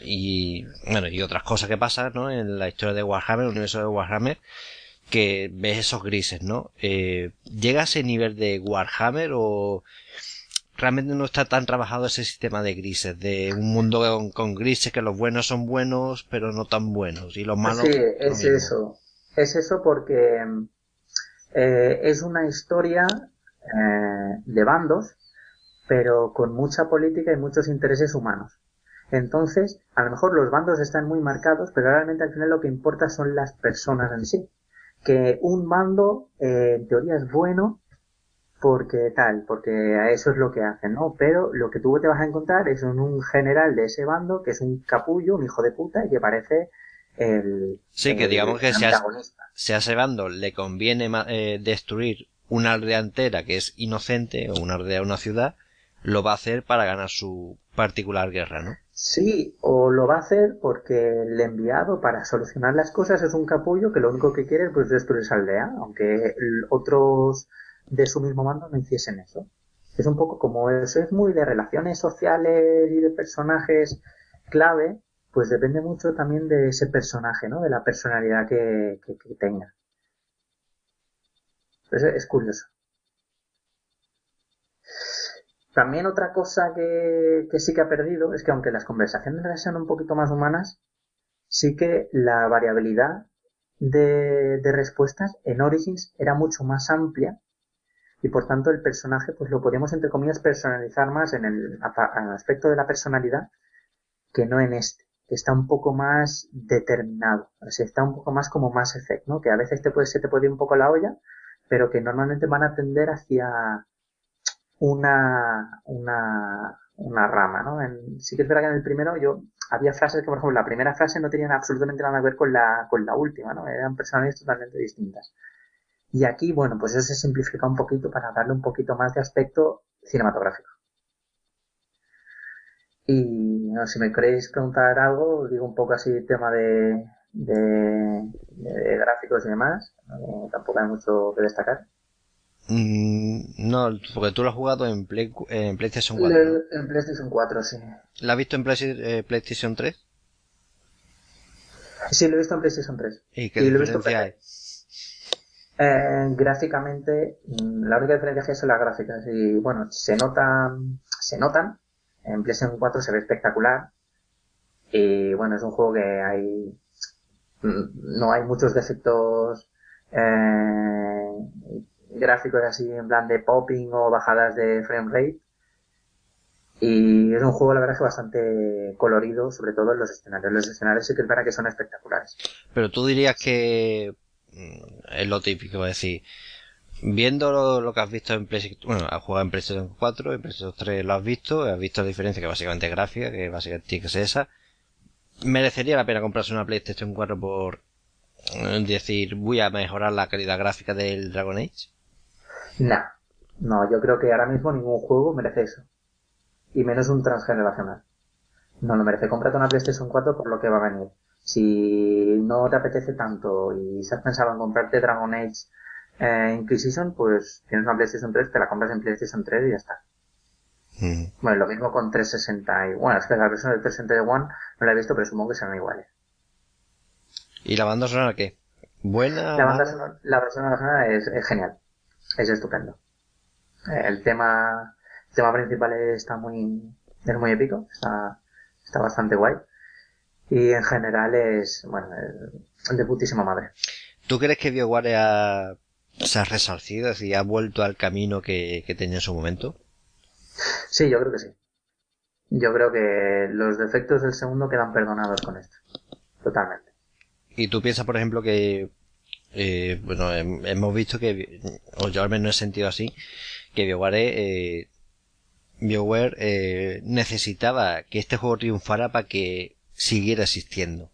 y bueno, y otras cosas que pasan, ¿no? En la historia de Warhammer, el universo de Warhammer, que ves esos grises, ¿no? Eh, ¿Llega a ese nivel de Warhammer o realmente no está tan trabajado ese sistema de grises, de un mundo con, grises que los buenos son buenos pero no tan buenos y los malos... Sí, es eso. Es eso porque eh, es una historia eh, de bandos, pero con mucha política y muchos intereses humanos. Entonces, a lo mejor los bandos están muy marcados, pero realmente al final lo que importa son las personas en sí. Que un bando, eh, en teoría, es bueno porque tal, porque eso es lo que hacen, ¿no? Pero lo que tú te vas a encontrar es un, general de ese bando que es un capullo, un hijo de puta y que parece el. Sí, que digamos que si a, ese bando le conviene eh, destruir una aldea entera que es inocente o una aldea, una ciudad, lo va a hacer para ganar su particular guerra, ¿no? Sí, o lo va a hacer porque el enviado para solucionar las cosas es un capullo que lo único que quiere es pues, destruir esa aldea, aunque otros de su mismo mando no hiciesen eso. Es un poco como eso, es muy de relaciones sociales y de personajes clave, pues depende mucho también de ese personaje, ¿no? De la personalidad que, que tenga. Es, curioso. También otra cosa que, que, sí que ha perdido es que aunque las conversaciones sean un poquito más humanas, sí que la variabilidad de, de respuestas en Origins era mucho más amplia y por tanto el personaje pues lo podíamos entre comillas personalizar más en el, aspecto de la personalidad que no en este que está un poco más determinado o sea, está un poco más como más efecto ¿no? que a veces te puede, se te puede ir un poco la olla pero que normalmente van a tender hacia una, una, una rama, ¿no? En, sí que es verdad que en el primero yo había frases que, por ejemplo, la primera frase no tenían absolutamente nada que ver con la, con la última, ¿no? Eran personalidades totalmente distintas. Y aquí, bueno, pues eso se simplifica un poquito para darle un poquito más de aspecto cinematográfico. Y si me queréis preguntar algo, digo un poco así tema de, de, gráficos y demás. tampoco hay mucho que destacar. Mm, no, porque tú lo has jugado en, en PlayStation 4. En PlayStation 4, sí. ¿La has visto en eh, PlayStation 3? Sí, lo he visto en PlayStation 3. ¿Y qué diferencia hay? Eh, gráficamente, mm, la única diferencia son las gráficas. Y bueno, se notan, se notan. En PlayStation 4 se ve espectacular. Y bueno, es un juego que hay no hay muchos defectos eh, gráficos así en plan de popping o bajadas de frame rate. Y es un juego, la verdad, que bastante colorido, sobre todo en los escenarios. Los escenarios sí que es verdad que son espectaculares. Pero tú dirías que mm, es lo típico, es decir, viendo lo, que has visto en PlayStation, bueno, has jugado en PlayStation 4, en PlayStation 3 lo has visto, has visto la diferencia que básicamente es gráfica, que básicamente es esa, merecería la pena comprarse una PlayStation 4 por eh, decir voy a mejorar la calidad gráfica del Dragon Age? No, no, yo creo que ahora mismo ningún juego merece eso. Y menos un transgeneracional. No lo merece. Cómprate una PlayStation 4 por lo que va a venir. Si no te apetece tanto y si has pensado en comprarte Dragon Age eh, Inquisition, pues tienes una PlayStation 3, te la compras en PlayStation 3 y ya está. Bueno, lo mismo con 360 y... Bueno, es que la versión del 361 no la he visto, pero supongo que serán iguales. ¿Y la banda sonora qué? ¿Buena? La banda sonora, la sonora es, es, genial. Es estupendo. Eh, el tema, el tema principal está muy, es muy épico. Está, está bastante guay. Y en general es, bueno, de putísima madre. ¿Tú crees que BioWare se ha resarcido, y ha vuelto al camino que, que tenía en su momento? Sí, yo creo que sí. Yo creo que los defectos del segundo quedan perdonados con esto. Totalmente. ¿Y tú piensas, por ejemplo, que eh, bueno, hemos visto que, o yo al menos he sentido así, que BioWare, eh, BioWare eh, necesitaba que este juego triunfara para que siguiera existiendo.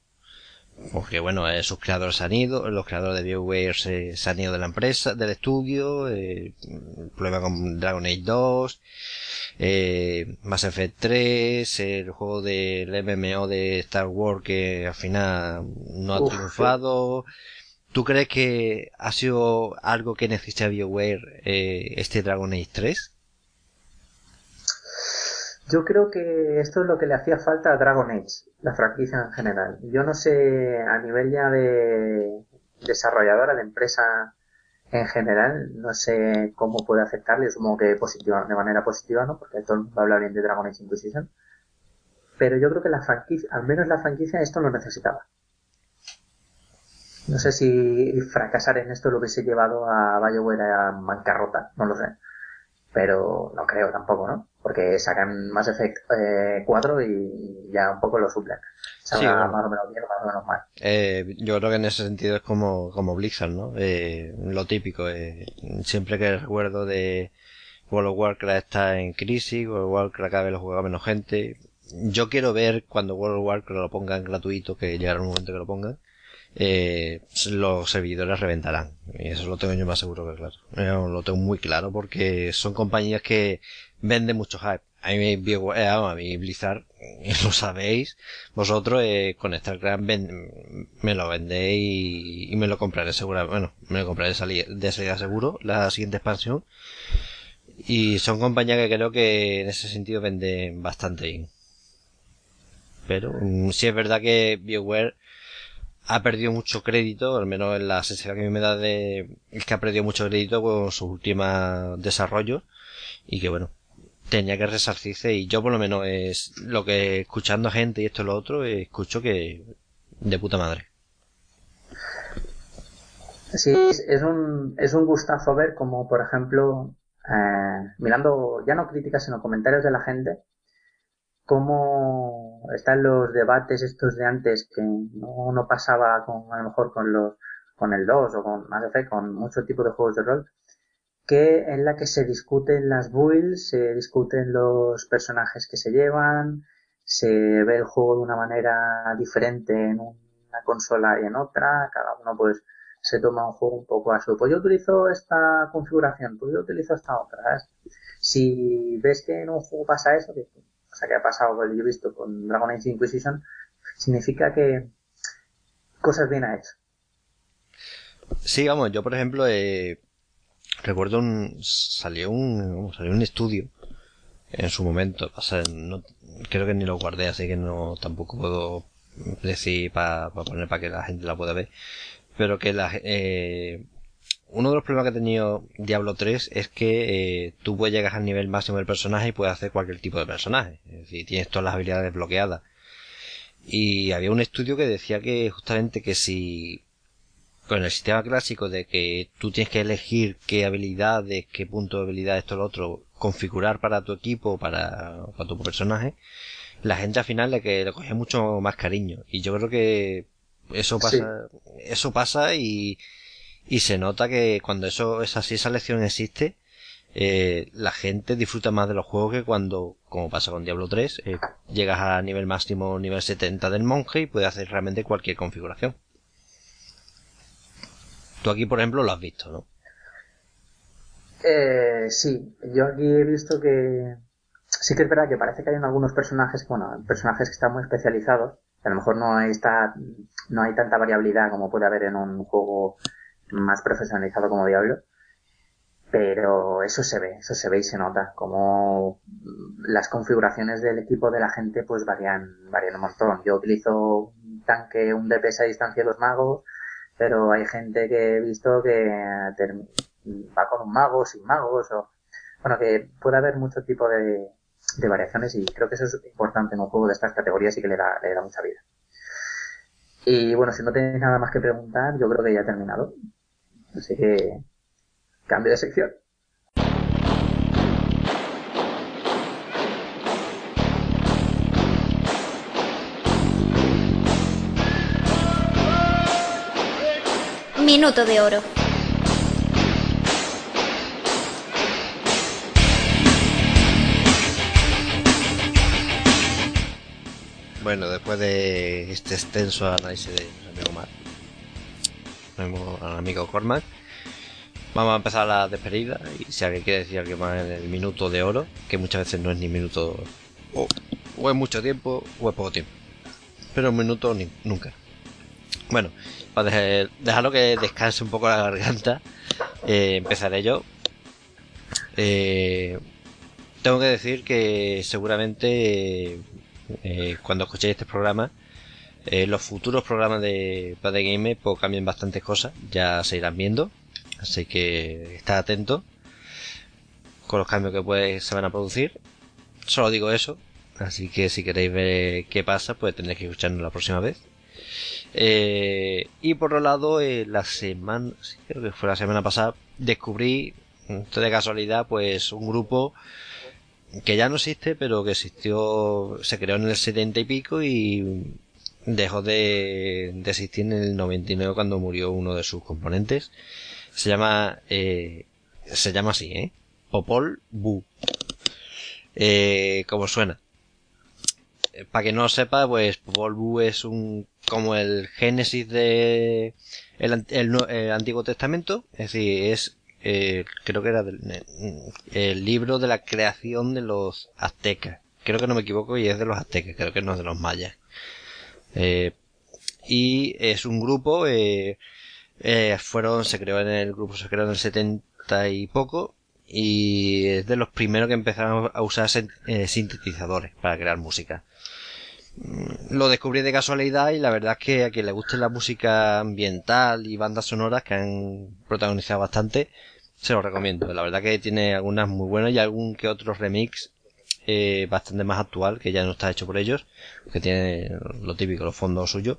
Porque bueno, eh, sus creadores han ido, los creadores de BioWare se, han ido de la empresa, del estudio, eh, problema con Dragon Age 2, eh, Mass Effect 3, el juego del MMO de Star Wars que al final no ha triunfado. ¿Tú crees que ha sido algo que necesita BioWare eh, este Dragon Age 3? Yo creo que esto es lo que le hacía falta a Dragon Age, la franquicia en general. Yo no sé, a nivel ya de desarrolladora, de empresa en general, no sé cómo puede afectarle, supongo que positiva, de manera positiva, ¿no? Porque todo el mundo habla bien de Dragon Age Inquisition. Pero yo creo que la franquicia, al menos la franquicia, esto lo necesitaba. No sé si fracasar en esto lo hubiese llevado a BioWare a bancarrota, no lo sé. Pero no creo tampoco, ¿no? porque sacan Mass Effect 4 eh, y ya un poco lo suplen. Sí, más o menos bien, más o menos mal. Eh, yo creo que en ese sentido es como, como Blizzard, ¿no? Eh, lo típico, eh, siempre que recuerdo de World of Warcraft está en crisis, World of Warcraft cada vez lo juega menos gente. Yo quiero ver cuando World of Warcraft lo pongan gratuito, que llegará un momento que lo pongan, eh, los servidores reventarán. Y eso lo tengo yo más seguro que claro. lo tengo muy claro porque son compañías que venden mucho hype. A mí, eh, a mí Blizzard, lo sabéis, vosotros eh, con StarCraft me lo vendéis y, me lo compraré seguro. Bueno, me lo compraré de salida, de seguro, la siguiente expansión. Y son compañías que creo que en ese sentido venden bastante. Pero mm, sí es verdad que BioWare ha perdido mucho crédito, al menos en la sensación que a mí me da de es que ha perdido mucho crédito con sus últimos desarrollos y que bueno, tenía que resarcirse y yo por lo menos es lo que escuchando gente y esto y lo otro, escucho que de puta madre. Sí, es un, es un gustazo ver como, por ejemplo, eh, mirando ya no críticas, sino comentarios de la gente, cómo están los debates estos de antes que no, no pasaba con, a lo mejor con los, con el 2 o con Mass Effect, con muchos tipos de juegos de rol, que en la que se discuten las builds, se discuten los personajes que se llevan, se ve el juego de una manera diferente en una consola y en otra, cada uno pues se toma un juego un poco a su, pues yo utilizo esta configuración, pues yo utilizo esta otra, Si ves que en un juego pasa eso, o sea, que ha pasado, yo he visto con Dragon Age Inquisition, significa que cosas bien ha hecho. Sí, vamos, yo por ejemplo, eh, recuerdo un, salió un, salió un estudio en su momento, o sea, no, creo que ni lo guardé, así que no, tampoco puedo decir para poner para que la gente la pueda ver, pero que la, eh, uno de los problemas que ha tenido Diablo 3 es que eh, tú puedes llegar al nivel máximo del personaje y puedes hacer cualquier tipo de personaje. Es decir, tienes todas las habilidades bloqueadas. Y había un estudio que decía que justamente que si con el sistema clásico de que tú tienes que elegir qué habilidades, qué punto de habilidad esto o lo otro, configurar para tu equipo, para, para tu personaje, la gente al final le, que le coge mucho más cariño. Y yo creo que eso pasa, eso pasa y, y se nota que cuando eso es así, esa lección existe, eh, la gente disfruta más de los juegos que cuando, como pasa con Diablo 3, eh, llegas a nivel máximo, nivel 70 del monje y puedes hacer realmente cualquier configuración. Tú aquí, por ejemplo, lo has visto, ¿no? Eh, sí, yo aquí he visto que sí que es verdad que parece que hay algunos personajes, bueno, personajes que están muy especializados, a lo mejor no está, no hay tanta variabilidad como puede haber en un juego más profesionalizado como Diablo. Pero eso se ve, eso se ve y se nota, como las configuraciones del equipo de la gente pues varían, varían un montón. Yo utilizo un tanque, un DPS a distancia de dos magos, pero hay gente que he visto que va con un mago, sin magos, o bueno, que puede haber mucho tipo de, de variaciones y creo que eso es importante en un juego de estas categorías y que le da, le da mucha vida. Y bueno, si no tenéis nada más que preguntar, yo creo que ya he terminado. Así que cambio de sección. Minuto de oro. Bueno, después de este extenso análisis de amigo Mar, al amigo Cormac, vamos a empezar la despedida. Y si alguien quiere decir algo más en el minuto de oro, que muchas veces no es ni minuto, o, es mucho tiempo, o es poco tiempo, pero un minuto ni, nunca. Bueno, para dejarlo que descanse un poco la garganta, eh, empezaré yo. Eh, tengo que decir que seguramente eh, cuando escuchéis este programa, eh, los futuros programas de Padre Game pues, cambian bastantes cosas, ya se irán viendo, así que estad atento con los cambios que pues, se van a producir. Solo digo eso, así que si queréis ver qué pasa, pues tendréis que escucharnos la próxima vez. Eh, y por otro lado, la semana, creo que fue la semana pasada, descubrí, de casualidad, pues un grupo que ya no existe, pero que existió, se creó en el 70 y pico y dejó de, de existir en el 99 cuando murió uno de sus componentes. Se llama, eh, se llama así, ¿eh? Popol Vuh. Eh, como suena. Eh, Para que no sepa, pues Popol Vuh es un, como el génesis de el, el, el Antiguo Testamento, es decir, es eh, creo que era del, eh, el libro de la creación de los aztecas. Creo que no me equivoco y es de los aztecas, creo que no es de los mayas. Eh, y es un grupo, eh, eh, fueron, se creó en el grupo, se creó en el 70 y poco, y es de los primeros que empezaron a usar eh, sintetizadores para crear música. Mm, lo descubrí de casualidad y la verdad es que a quien le guste la música ambiental y bandas sonoras que han protagonizado bastante, se lo recomiendo. La verdad que tiene algunas muy buenas y algún que otro remix eh, bastante más actual, que ya no está hecho por ellos, que tiene lo típico, los fondos suyos.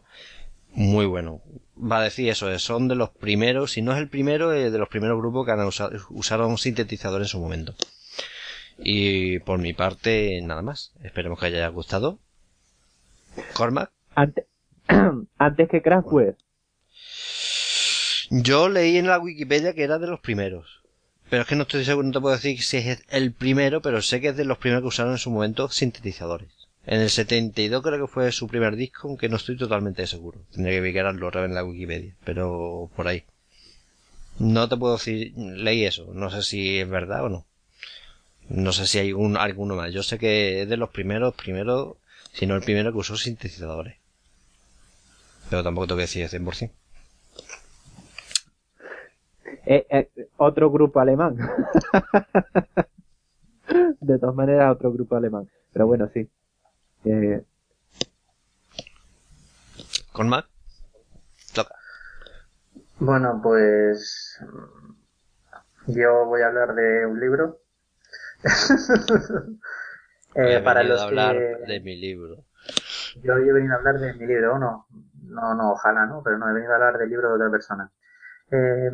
Muy bueno. Va a decir eso, son de los primeros, si no es el primero, eh, de los primeros grupos que han usado, usaron un sintetizador en su momento. Y por mi parte, nada más. Esperemos que haya gustado. Cormac. Antes, antes que Kraftwerk. Yo leí en la Wikipedia que era de los primeros. Pero es que no estoy seguro, no te puedo decir si es el primero, pero sé que es de los primeros que usaron en su momento sintetizadores. En el 72 creo que fue su primer disco, aunque no estoy totalmente seguro. Tendría que mirarlo otra vez en la Wikipedia, pero por ahí. No te puedo decir, leí eso, no sé si es verdad o no. No sé si hay un, alguno más. Yo sé que es de los primeros, primero, si no el primero que usó sintetizadores. Pero tampoco tengo que decir 100%. Eh, eh, otro grupo alemán. de todas maneras, otro grupo alemán. Pero bueno, sí. Eh, ¿Con Mac? Toca. Bueno, pues yo voy a hablar de un libro. eh, para los hablar que... de mi libro. Yo he venido a hablar de mi libro, ¿o no? No, no, ojalá, ¿no? Pero no, he venido a hablar del libro de otra persona. Eh,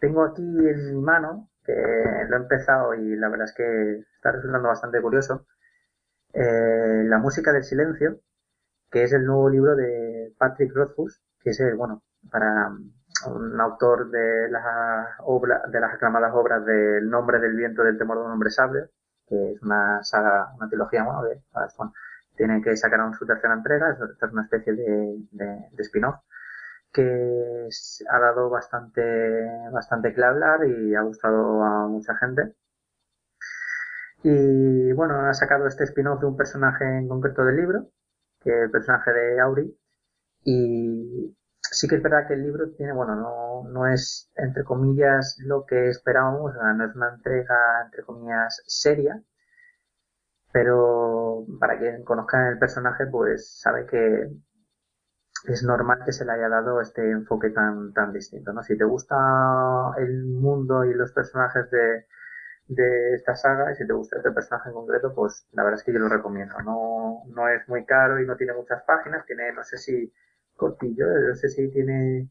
tengo aquí en mi mano, que lo he empezado y la verdad es que está resultando bastante curioso, eh, La música del silencio, que es el nuevo libro de Patrick Rothfuss, que es el, bueno, para un autor de las obras, de las aclamadas obras del nombre del viento del temor de un hombre sabio, que es una saga, una trilogía, bueno, de, bueno tienen que sacar su tercera entrega, esta es una especie de, de, de spin-off que ha dado bastante, bastante que hablar y ha gustado a mucha gente. Y bueno, ha sacado este spin-off de un personaje en concreto del libro, que es el personaje de Auri. Y sí que es verdad que el libro tiene, bueno, no, no es, entre comillas, lo que esperábamos, no es una entrega, entre comillas, seria. Pero para quien conozca el personaje, pues sabe que es normal que se le haya dado este enfoque tan, tan distinto, ¿no? Si te gusta el mundo y los personajes de, de esta saga y si te gusta este personaje en concreto, pues la verdad es que yo lo recomiendo. No, no es muy caro y no tiene muchas páginas, tiene, no sé si, cortillo, no sé si tiene, eh,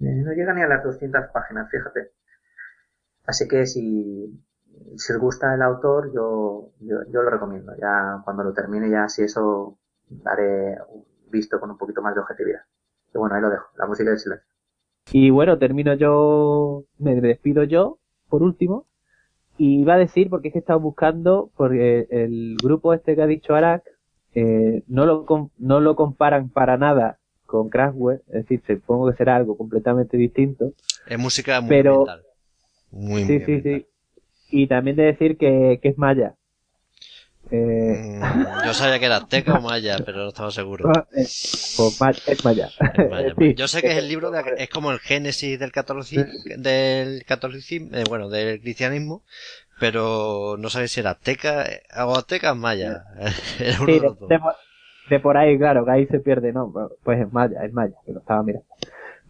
no llega ni a las 200 páginas, fíjate. Así que si, si os gusta el autor, yo, yo, yo lo recomiendo. Ya cuando lo termine, ya si eso, daré visto con un poquito más de objetividad. Y bueno, ahí lo dejo, la música del silencio. Y bueno, termino yo, me despido yo, por último, y iba a decir, porque es que he estado buscando, porque el grupo este que ha dicho Arak, eh, no, lo, no lo comparan para nada con Crashware, es decir, supongo que será algo completamente distinto. Es música muy pero, Muy, sí, sí, sí. Y también de decir que, que es maya. Eh... Mm, yo sabía que era azteca o maya, pero no estaba seguro. Ah, pues es maya. Yo sé que es el libro, de, es como el génesis del catolicismo, del catolicismo eh, bueno, del cristianismo, pero no sabía si era azteca o azteca o maya. sí, de, por ahí, claro, que ahí se pierde, ¿no? Pues es maya, es maya, que lo estaba mirando.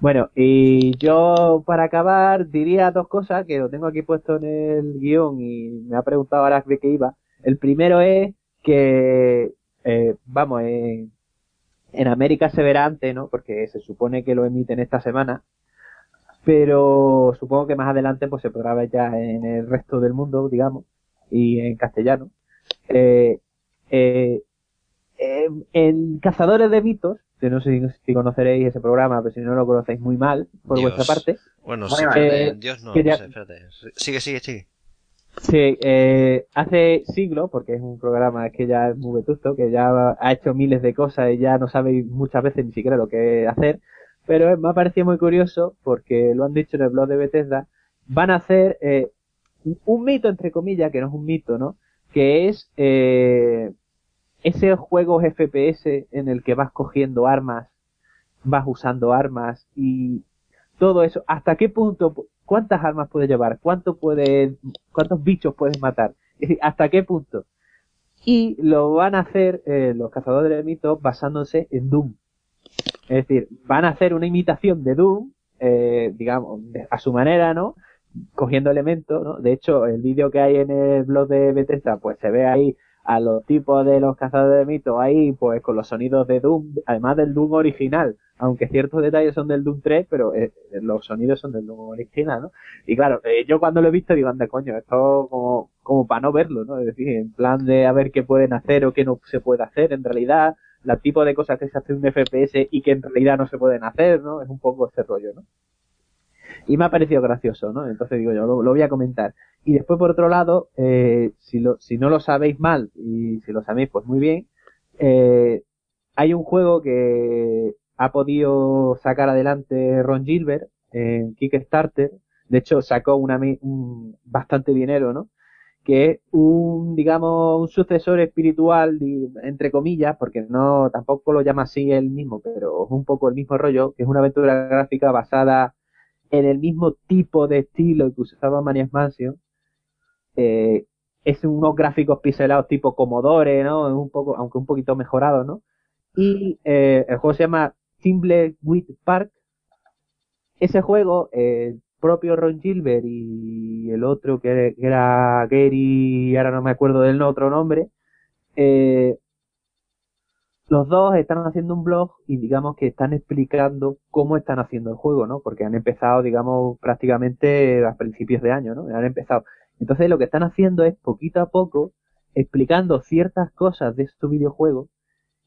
Bueno, y yo para acabar diría dos cosas que lo tengo aquí puesto en el guion y me ha preguntado ahora de qué iba. El primero es que, eh, vamos, en América se verá antes, ¿no? Porque se supone que lo emiten esta semana. Pero supongo que más adelante pues se podrá ver ya en el resto del mundo, digamos, y en castellano. Eh, eh, en Cazadores de Mitos, que no sé si conoceréis ese programa, pero si no lo conocéis muy mal, por vuestra parte. Bueno, sí, eh, Dios no, no sé, espérate. Sigue, sigue, sigue. Sí, eh, hace siglos, porque es un programa que ya es muy vetusto, que ya ha hecho miles de cosas y ya no sabe muchas veces ni siquiera lo que hacer, pero me ha parecido muy curioso porque lo han dicho en el blog de Bethesda, van a hacer eh, un mito, entre comillas, que no es un mito, ¿no? Que es eh, ese juego FPS en el que vas cogiendo armas, vas usando armas y todo eso, ¿hasta qué punto cuántas armas puedes llevar, cuánto puede, cuántos bichos puedes matar, hasta qué punto. Y lo van a hacer eh, los cazadores de mitos basándose en Doom. Es decir, van a hacer una imitación de Doom, eh, digamos, a su manera, ¿no? Cogiendo elementos, ¿no? De hecho, el vídeo que hay en el blog de Bethesda, pues se ve ahí a los tipos de los cazadores de mitos ahí, pues con los sonidos de Doom, además del Doom original, aunque ciertos detalles son del Doom 3, pero eh, los sonidos son del Doom original, ¿no? Y claro, eh, yo cuando lo he visto digo, anda coño, esto como, como para no verlo, ¿no? Es decir, en plan de a ver qué pueden hacer o qué no se puede hacer en realidad, la tipo de cosas que se hace en un FPS y que en realidad no se pueden hacer, ¿no? Es un poco ese rollo, ¿no? Y me ha parecido gracioso, ¿no? Entonces digo yo, lo, voy a comentar. Y después, por otro lado, eh, si, lo, si no lo sabéis mal y si lo sabéis, pues muy bien, eh, hay un juego que ha podido sacar adelante Ron Gilbert en Kickstarter. De hecho, sacó una, un, bastante dinero, ¿no? Que es un, digamos, un sucesor espiritual, entre comillas, porque no, tampoco lo llama así él mismo, pero es un poco el mismo rollo, que es una aventura gráfica basada en el mismo tipo de estilo que usaba Manias Mansion. Eh, es unos gráficos pixelados tipo Commodore, ¿no? Es un poco, aunque un poquito mejorado, ¿no? Y eh, el juego se llama With Park. Ese juego, el propio Ron Gilbert y el otro que, era Gary, ahora no me acuerdo del otro nombre, eh, los dos están haciendo un blog y digamos que están explicando cómo están haciendo el juego, ¿no? Porque han empezado, digamos, prácticamente a principios de año, ¿no? Han empezado. Entonces lo que están haciendo es poquito a poco explicando ciertas cosas de este videojuego,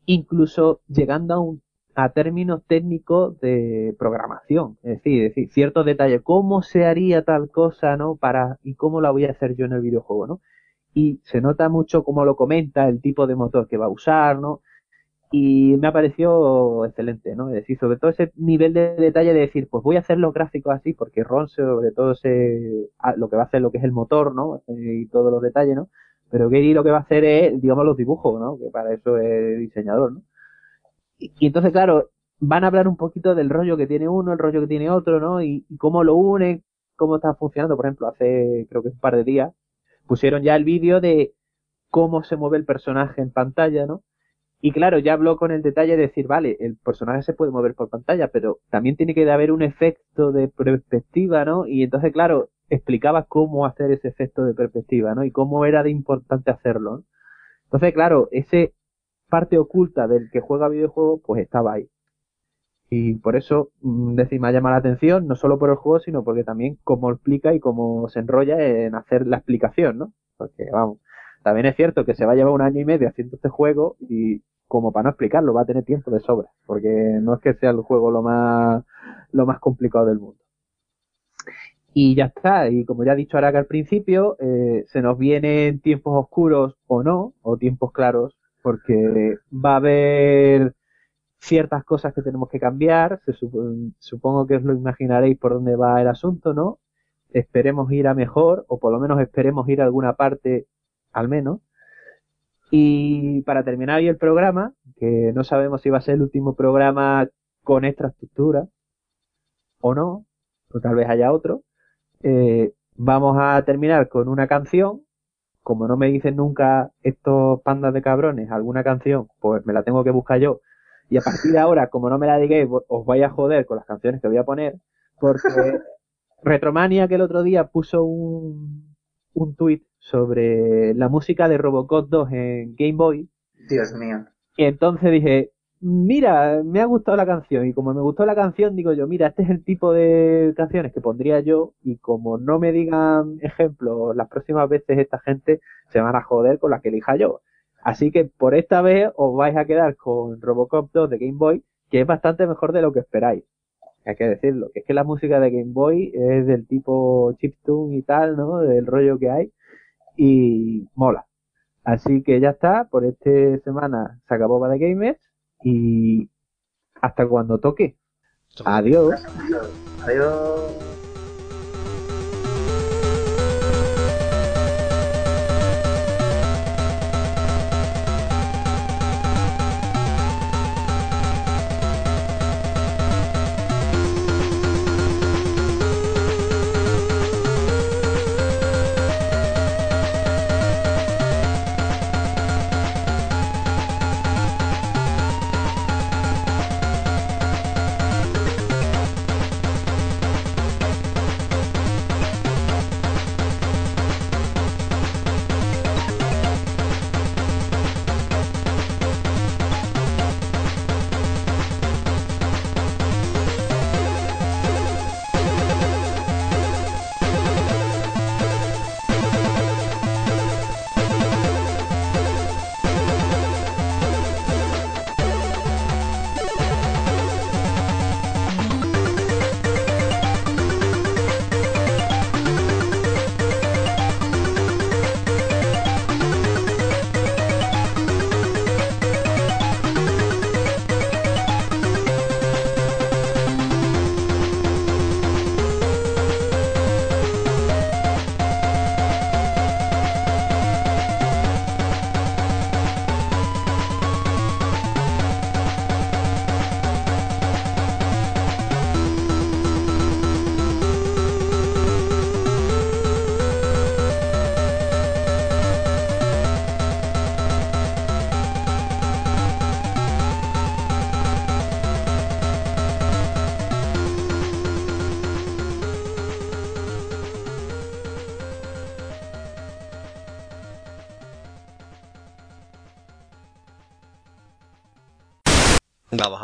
incluso llegando a un a términos técnicos de programación, es decir, es decir, ciertos detalles, cómo se haría tal cosa, ¿no? Para, y cómo la voy a hacer yo en el videojuego, ¿no? Y se nota mucho cómo lo comenta, el tipo de motor que va a usar, ¿no? Y me ha parecido excelente, ¿no? Es decir, sobre todo ese nivel de detalle de decir, pues voy a hacer los gráficos así, porque Ron sobre todo se, lo que va a hacer lo que es el motor, ¿no? Y todos los detalles, ¿no? Pero Gary lo que va a hacer es, digamos, los dibujos, ¿no? Que para eso es diseñador, ¿no? Y, entonces, claro, van a hablar un poquito del rollo que tiene uno, el rollo que tiene otro, ¿no? Y, cómo lo une, cómo está funcionando. Por ejemplo, hace creo que un par de días pusieron ya el vídeo de cómo se mueve el personaje en pantalla, ¿no? Y claro, ya habló con el detalle de decir, vale, el personaje se puede mover por pantalla, pero también tiene que haber un efecto de perspectiva, ¿no? Y entonces, claro, explicaba cómo hacer ese efecto de perspectiva, ¿no? Y cómo era de importante hacerlo, ¿no? Entonces, claro, ese parte oculta del que juega videojuegos, pues estaba ahí. Y por eso, mm, decir, me ha llamado la atención, no solo por el juego, sino porque también cómo explica y cómo se enrolla en hacer la explicación, ¿no? Porque, vamos, también es cierto que se va a llevar un año y medio haciendo este juego y como para no explicarlo, va a tener tiempo de sobra, porque no es que sea el juego lo más, lo más complicado del mundo. Y ya está, y como ya ha dicho Araka al principio, eh, se nos vienen tiempos oscuros o no, o tiempos claros, porque va a haber ciertas cosas que tenemos que cambiar, se supongo que os lo imaginaréis por dónde va el asunto, ¿no? Esperemos ir a mejor, o por lo menos esperemos ir a alguna parte, al menos. Y para terminar hoy el programa, que no sabemos si va a ser el último programa con esta estructura, o no, o tal vez haya otro, eh, vamos a terminar con una canción. Como no me dicen nunca estos pandas de cabrones alguna canción, pues me la tengo que buscar yo y a partir de ahora, como no me la digáis, os vais a joder con las canciones que voy a poner, porque Retromania que el otro día puso un, un tweet sobre la música de Robocop 2 en Game Boy. Dios mío. Y entonces dije, mira, me ha gustado la canción. Y como me gustó la canción, digo yo, mira, este es el tipo de canciones que pondría yo. Y como no me digan ejemplos las próximas veces, esta gente se van a joder con las que elija yo. Así que por esta vez os vais a quedar con Robocop 2 de Game Boy, que es bastante mejor de lo que esperáis. Hay que decirlo, que es que la música de Game Boy es del tipo chiptune y tal, ¿no? Del rollo que hay. Y mola. Así que ya está, por esta semana se acabó de Gamers y hasta cuando toque. Adiós. Adiós.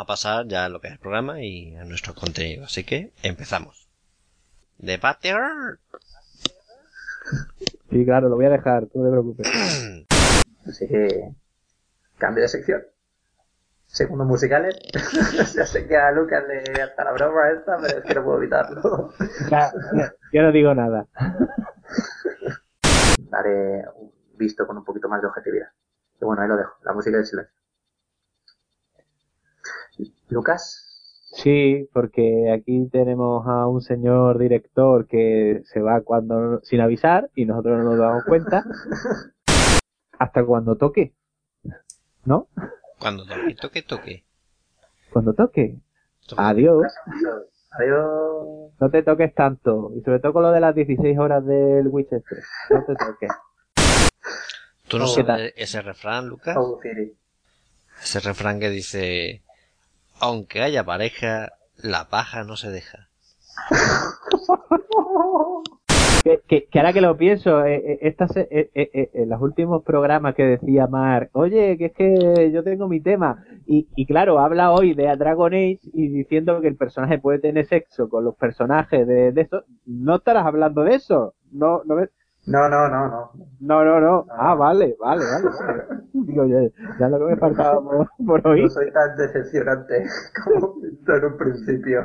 Pasar ya a lo que es el programa y a nuestro contenido. Así que empezamos. Debate. Sí, claro, lo voy a dejar, no te preocupes. Así que cambio de sección. Segundo musicales. ya sé que a Lucas le hasta la broma esta, pero es que no puedo evitarlo. yo no digo nada. Daré visto con un poquito más de objetividad. Y bueno, ahí lo dejo. La música del silencio. Lucas. Sí, porque aquí tenemos a un señor director que se va cuando sin avisar y nosotros no nos damos cuenta hasta cuando toque, ¿no? Cuando toque, toque, toque. Cuando toque. Adiós. Adiós. No te toques tanto. Y sobre todo con lo de las 16 horas del Winchester. No te toques. ¿Tú no sabes ese refrán, Lucas? Ese refrán que dice aunque haya pareja, la paja no se deja. que, ahora que lo pienso, eh, eh, estas, eh, en los últimos programas que decía Mar, oye, que es que yo tengo mi tema, y, y, claro, habla hoy de a Dragon Age y diciendo que el personaje puede tener sexo con los personajes de, de eso, no estarás hablando de eso, no, no No, no, no, no. No, no, no. Ah, vale, vale, vale. Digo, ya, ya lo que me faltaba por, por No oír. soy tan decepcionante como en un principio.